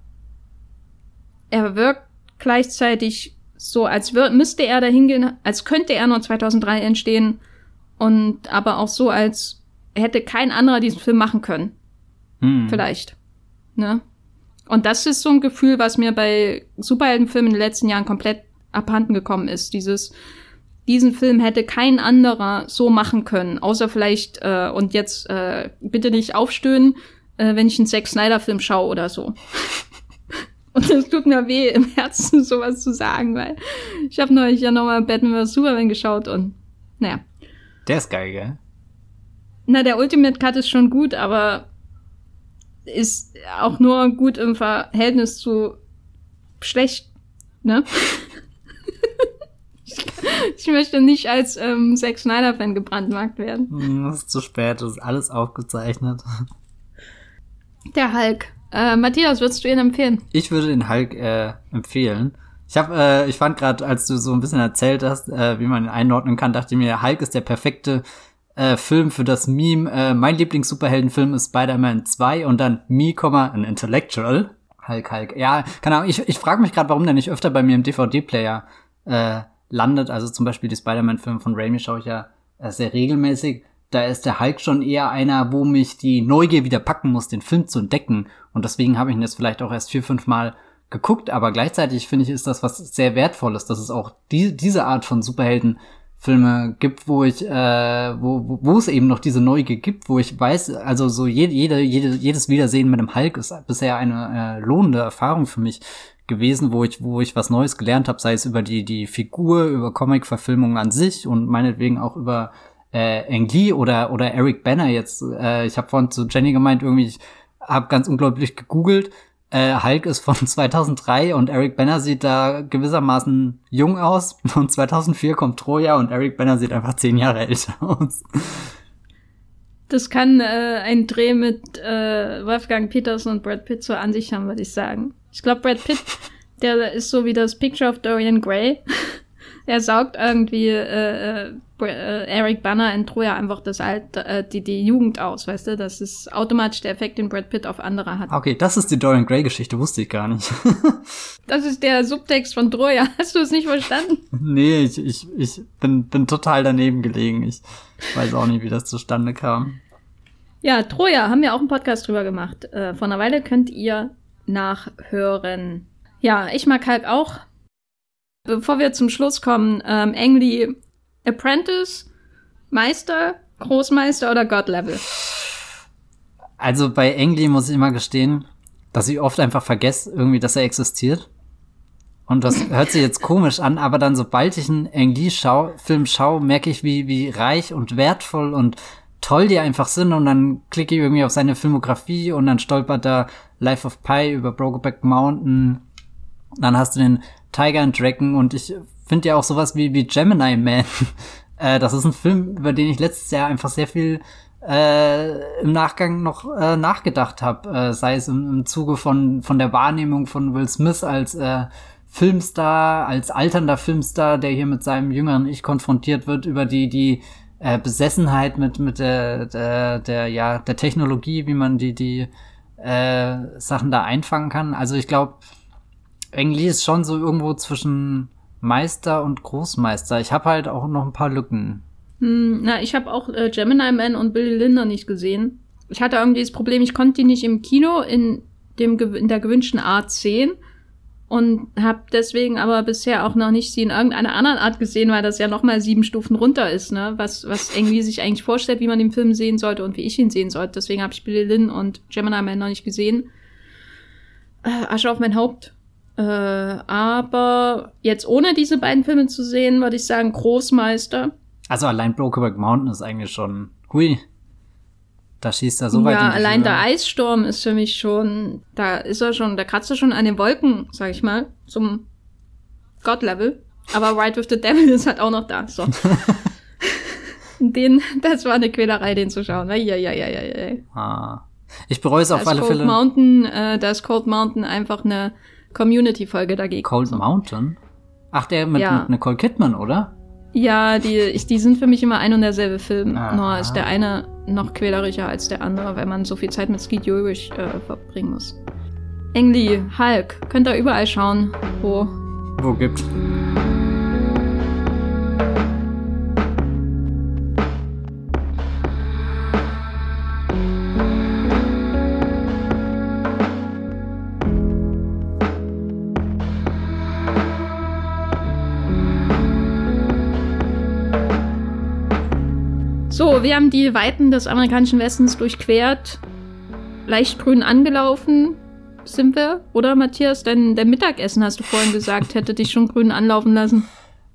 er wirkt gleichzeitig so, als müsste er dahin gehen, als könnte er nur 2003 entstehen und aber auch so, als hätte kein anderer diesen Film machen können. Hm. Vielleicht. Ne? Und das ist so ein Gefühl, was mir bei Superheldenfilmen in den letzten Jahren komplett abhanden gekommen ist. Dieses, diesen Film hätte kein anderer so machen können, außer vielleicht, äh, und jetzt äh, bitte nicht aufstöhnen, äh, wenn ich einen Zack Snyder-Film schaue oder so. Und es tut mir weh, im Herzen sowas zu sagen, weil ich habe neulich ja nochmal Batman vs. Superman geschaut und naja. Der ist geil, gell? Na, der Ultimate Cut ist schon gut, aber ist auch nur gut im Verhältnis zu schlecht, ne? ich möchte nicht als ähm, Zack Snyder-Fan gebrandmarkt werden. Hm, das ist zu spät, das ist alles aufgezeichnet. Der Hulk. Äh, Matthias, würdest du ihn empfehlen? Ich würde den Hulk äh, empfehlen. Ich habe, äh, ich fand gerade, als du so ein bisschen erzählt hast, äh, wie man ihn einordnen kann, dachte ich mir, Hulk ist der perfekte äh, Film für das Meme. Äh, mein Lieblings-Superheldenfilm ist Spider-Man 2 und dann Me, ein Intellectual. Hulk, Hulk. Ja, keine Ahnung. Ich, ich frage mich gerade, warum der nicht öfter bei mir im DVD-Player äh, landet. Also zum Beispiel die Spider-Man-Filme von Raimi schaue ich ja äh, sehr regelmäßig da ist der Hulk schon eher einer, wo mich die Neugier wieder packen muss, den Film zu entdecken. Und deswegen habe ich ihn jetzt vielleicht auch erst vier, fünf Mal geguckt. Aber gleichzeitig finde ich, ist das was sehr Wertvolles, dass es auch die, diese Art von Superheldenfilme gibt, wo ich, äh, wo, wo, es eben noch diese Neugier gibt, wo ich weiß, also so jede, jede, jede, jedes Wiedersehen mit dem Hulk ist bisher eine äh, lohnende Erfahrung für mich gewesen, wo ich, wo ich was Neues gelernt habe, sei es über die, die Figur, über Comic-Verfilmungen an sich und meinetwegen auch über äh, Engli oder oder Eric Banner jetzt. Äh, ich habe vorhin zu Jenny gemeint, irgendwie, ich habe ganz unglaublich gegoogelt. Äh, Hulk ist von 2003 und Eric Banner sieht da gewissermaßen jung aus. Und 2004 kommt Troja und Eric Banner sieht einfach zehn Jahre älter aus. Das kann äh, ein Dreh mit äh, Wolfgang Peters und Brad Pitt zur Ansicht haben, würde ich sagen. Ich glaube, Brad Pitt, der ist so wie das Picture of Dorian Gray. er saugt irgendwie äh, äh, Eric Banner in Troja einfach das Alter, äh, die, die Jugend aus, weißt du? Das ist automatisch der Effekt, den Brad Pitt auf andere hat. Okay, das ist die Dorian Gray Geschichte, wusste ich gar nicht. das ist der Subtext von Troja. Hast du es nicht verstanden? Nee, ich, ich, ich bin, bin total daneben gelegen. Ich weiß auch nicht, wie das zustande kam. Ja, Troja haben wir auch einen Podcast drüber gemacht. Äh, vor einer Weile könnt ihr nachhören. Ja, ich mag Hulk auch. Bevor wir zum Schluss kommen, ähm, Engli Apprentice, Meister, Großmeister oder God-Level? Also bei Engli muss ich immer gestehen, dass ich oft einfach vergesse, irgendwie, dass er existiert. Und das hört sich jetzt komisch an, aber dann, sobald ich einen Engli-Film schaue, merke ich, wie, wie reich und wertvoll und toll die einfach sind. Und dann klicke ich irgendwie auf seine Filmografie und dann stolpert da Life of Pi über Brokeback Mountain. Dann hast du den Tiger and Dragon und ich finde ja auch sowas wie, wie Gemini Man. äh, das ist ein Film, über den ich letztes Jahr einfach sehr viel äh, im Nachgang noch äh, nachgedacht habe, äh, sei es im, im Zuge von, von der Wahrnehmung von Will Smith als äh, Filmstar, als alternder Filmstar, der hier mit seinem jüngeren Ich konfrontiert wird, über die, die äh, Besessenheit mit, mit der, der, der, ja, der Technologie, wie man die, die äh, Sachen da einfangen kann. Also ich glaube, Engli ist schon so irgendwo zwischen Meister und Großmeister. Ich habe halt auch noch ein paar Lücken. Hm, na, ich habe auch äh, Gemini Man und Billy Linder nicht gesehen. Ich hatte irgendwie das Problem, ich konnte die nicht im Kino in, dem, in der gewünschten Art sehen und habe deswegen aber bisher auch noch nicht sie in irgendeiner anderen Art gesehen, weil das ja noch mal sieben Stufen runter ist, ne? Was was irgendwie sich eigentlich vorstellt, wie man den Film sehen sollte und wie ich ihn sehen sollte. Deswegen habe ich Billy Lynn und Gemini Man noch nicht gesehen. Äh, Asche auf mein Haupt äh, aber jetzt ohne diese beiden Filme zu sehen, würde ich sagen Großmeister. Also allein Brokeback Mountain ist eigentlich schon, hui, da schießt er so weit. Ja, allein der Eissturm ist für mich schon, da ist er schon, da kratzt er schon an den Wolken, sag ich mal, zum God-Level. Aber Ride with the Devil ist halt auch noch da. So. den, das war eine Quälerei, den zu schauen. Ja, ja, ja, ja, ja. Ah. Ich bereue es auf alle Cold Fälle. Mountain, äh, da ist Cold Mountain einfach eine Community-Folge dagegen. Cold so. Mountain? Ach, der mit, ja. mit Nicole Kidman, oder? Ja, die, ich, die sind für mich immer ein und derselbe Film. Aha. Nur ist der eine noch quälerischer als der andere, weil man so viel Zeit mit Skeet Ulrich äh, verbringen muss. Engli, Hulk, könnt ihr überall schauen, wo. Wo gibt's? Wir haben die Weiten des amerikanischen Westens durchquert, leicht grün angelaufen, sind wir, oder Matthias? Dein, dein Mittagessen, hast du vorhin gesagt, hätte dich schon grün anlaufen lassen.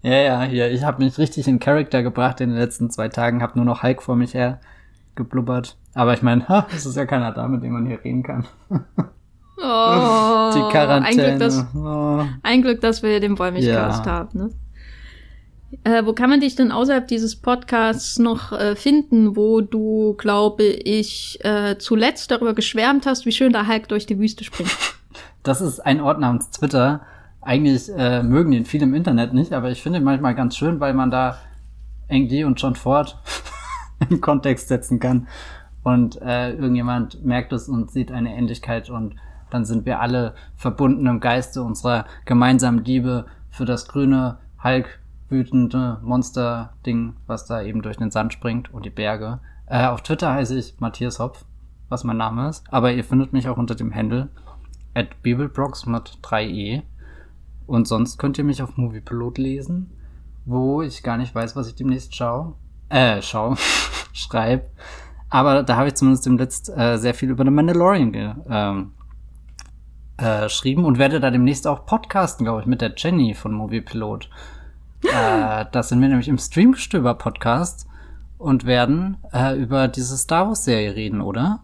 Ja, ja, hier, ich habe mich richtig in Charakter gebracht in den letzten zwei Tagen, habe nur noch Hulk vor mich her geblubbert. Aber ich meine, es ist ja keiner da, mit dem man hier reden kann. Oh, Die Quarantäne. Ein Glück, dass, oh. ein Glück, dass wir den Wollmilchcast Ja. haben. Ne? Äh, wo kann man dich denn außerhalb dieses Podcasts noch äh, finden, wo du, glaube ich, äh, zuletzt darüber geschwärmt hast, wie schön der Hulk durch die Wüste springt? Das ist ein Ort namens Twitter. Eigentlich äh, mögen ihn viele im Internet nicht, aber ich finde ihn manchmal ganz schön, weil man da Ang und John Ford im Kontext setzen kann. Und äh, irgendjemand merkt es und sieht eine Ähnlichkeit und dann sind wir alle verbunden im Geiste unserer gemeinsamen Liebe für das grüne, Hulk wütende Monster-Ding, was da eben durch den Sand springt und die Berge. Äh, auf Twitter heiße ich Matthias Hopf, was mein Name ist. Aber ihr findet mich auch unter dem Handle at Bibelbrox mit 3e. Und sonst könnt ihr mich auf Moviepilot lesen, wo ich gar nicht weiß, was ich demnächst schaue. Äh, schau, schreib. Aber da habe ich zumindest Letzt äh, sehr viel über The Mandalorian ge ähm, äh, geschrieben und werde da demnächst auch podcasten, glaube ich, mit der Jenny von Moviepilot. Äh, das sind wir nämlich im Streamgestöber-Podcast und werden äh, über diese Star Wars-Serie reden, oder?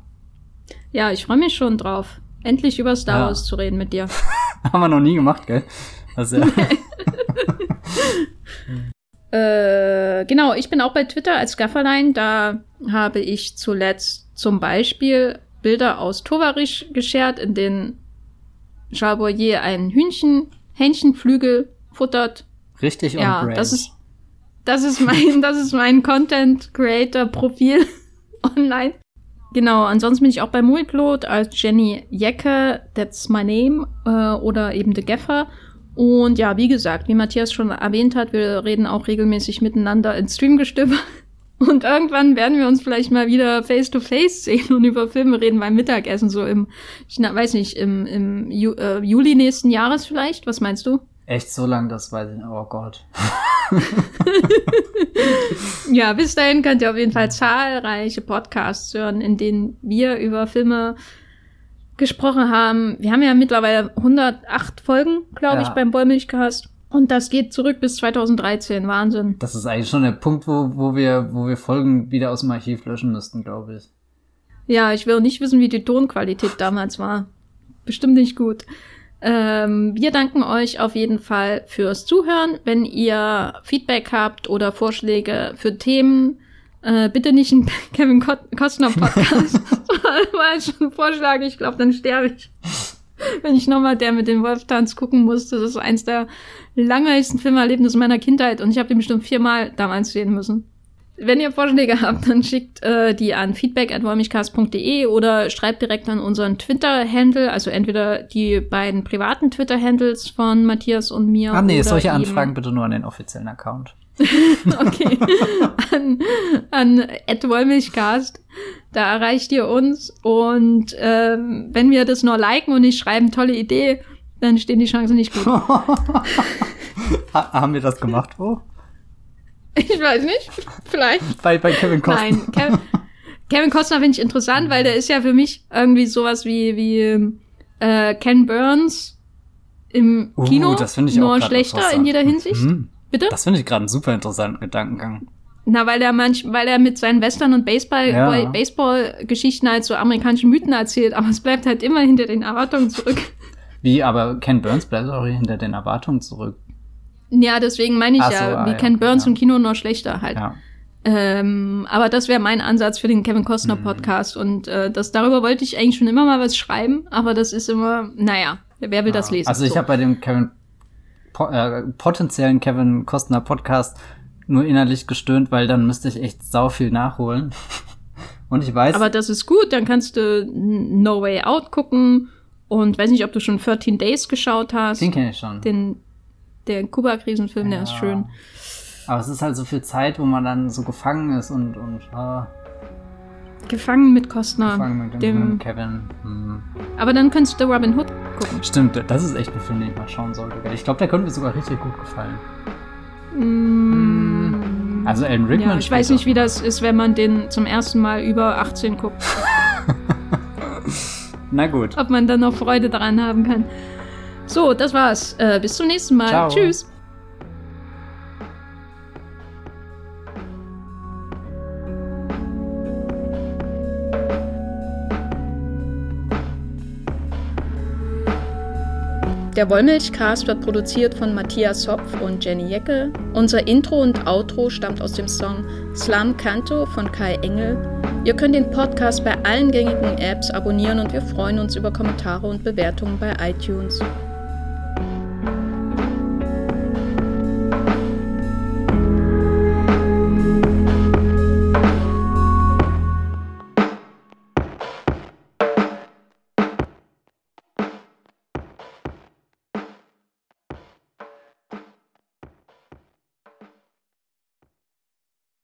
Ja, ich freue mich schon drauf, endlich über Star Ja. Wars zu reden mit dir. Haben wir noch nie gemacht, gell? Also, ja. Äh, genau, ich bin auch bei Twitter als Gafferlein. Da habe ich zuletzt zum Beispiel Bilder aus Tovarisch geshared, in denen Charles Boyer ein Hühnchen, Hähnchenflügel futtert. Richtig on Ja, brand. das ist, das ist mein, das ist mein Content Creator Profil online. Genau, ansonsten bin ich auch bei Moviepilot als Jenny Jecke, that's my name, äh, oder eben The Gaffer. Und ja, wie gesagt, wie Matthias schon erwähnt hat, wir reden auch regelmäßig miteinander in Streamgestöber. Und irgendwann werden wir uns vielleicht mal wieder face to face sehen und über Filme reden beim Mittagessen, so im, ich weiß nicht, im, im Ju äh, Juli nächsten Jahres vielleicht. Was meinst du? Echt so lang, das weiß ich nicht. Oh Gott. Ja, bis dahin könnt ihr auf jeden Fall zahlreiche Podcasts hören, in denen wir über Filme gesprochen haben. Wir haben ja mittlerweile 108 Folgen, glaube Ja. ich, beim Wollmilchcast. Und das geht zurück bis 2013. Wahnsinn. Das ist eigentlich schon der Punkt, wo, wo wir, wo wir Folgen wieder aus dem Archiv löschen müssten, glaube ich. Ja, ich will nicht wissen, wie die Tonqualität damals war. Bestimmt nicht gut. Ähm, wir danken euch auf jeden Fall fürs Zuhören. Wenn ihr Feedback habt oder Vorschläge für Themen, äh, bitte nicht einen Kevin Costner Podcast. jetzt schon Vorschlag. Ich glaube, dann sterbe ich. Wenn ich nochmal der mit dem Wolftanz gucken muss, das ist eins der langweiligsten Filmerlebnisse meiner Kindheit und ich habe den bestimmt viermal damals sehen müssen. Wenn ihr Vorschläge habt, dann schickt äh, die an feedback.wollmichcast.de oder schreibt direkt an unseren Twitter-Handle, also entweder die beiden privaten Twitter-Handles von Matthias und mir. Ah nee, solche Anfragen bitte nur an den offiziellen Account. Okay. an an @wollmilchcast. Da erreicht ihr uns und ähm, wenn wir das nur liken und nicht schreiben, tolle Idee, dann stehen die Chancen nicht gut. ha haben wir das gemacht, wo? Ich weiß nicht, vielleicht. Bei, bei Kevin Costner. Nein, Kevin, Kevin Costner finde ich interessant, weil der ist ja für mich irgendwie sowas wie, wie äh, Ken Burns im Uh, Kino. das finde ich nur auch schlechter in jeder Hinsicht. Mhm. Bitte? Das finde ich gerade einen super interessanten Gedankengang. Na, weil er manch, weil er mit seinen Western und Baseball, Ja. Baseball-Geschichten halt so amerikanischen Mythen erzählt, aber es bleibt halt immer hinter den Erwartungen zurück. Wie, aber Ken Burns bleibt auch hinter den Erwartungen zurück. Ja, deswegen meine ich Ach so, ja, ah, wie ja, Ken Burns ja. im Kino nur schlechter halt. Ja. Ähm, aber das wäre mein Ansatz für den Kevin Costner Mhm. Podcast und äh, das darüber wollte ich eigentlich schon immer mal was schreiben, aber das ist immer, naja, wer will das lesen? Also ich So. habe bei dem Kevin po äh, potenziellen Kevin Costner Podcast nur innerlich gestöhnt, weil dann müsste ich echt sau viel nachholen. Und ich weiß, aber das ist gut, dann kannst du No Way Out gucken und weiß nicht, ob du schon 13 Days geschaut hast. den kenne ich schon. Den, der Kuba-Krisenfilm, der ist Ja. schön. Aber es ist halt so viel Zeit, wo man dann so gefangen ist und, und äh, Gefangen mit Costner. gefangen mit dem, dem, Kevin. Hm. aber dann könntest du Robin Hood gucken. Stimmt, das ist echt ein Film, den ich mal schauen sollte. Ich glaube, der könnte mir sogar richtig gut gefallen. Mm, Also Alan Rickman. ja, ich weiß nicht, wie das ist, wenn man den zum ersten Mal über 18 guckt. Na gut. Ob man dann noch Freude daran haben kann. So, das war's. Äh, bis zum nächsten Mal. Ciao. Tschüss. Der Wollmilchcast wird produziert von Matthias Hopf und Jenny Jecke. Unser Intro und Outro stammt aus dem Song Slam Canto von Kai Engel. Ihr könnt den Podcast bei allen gängigen Apps abonnieren und wir freuen uns über Kommentare und Bewertungen bei iTunes.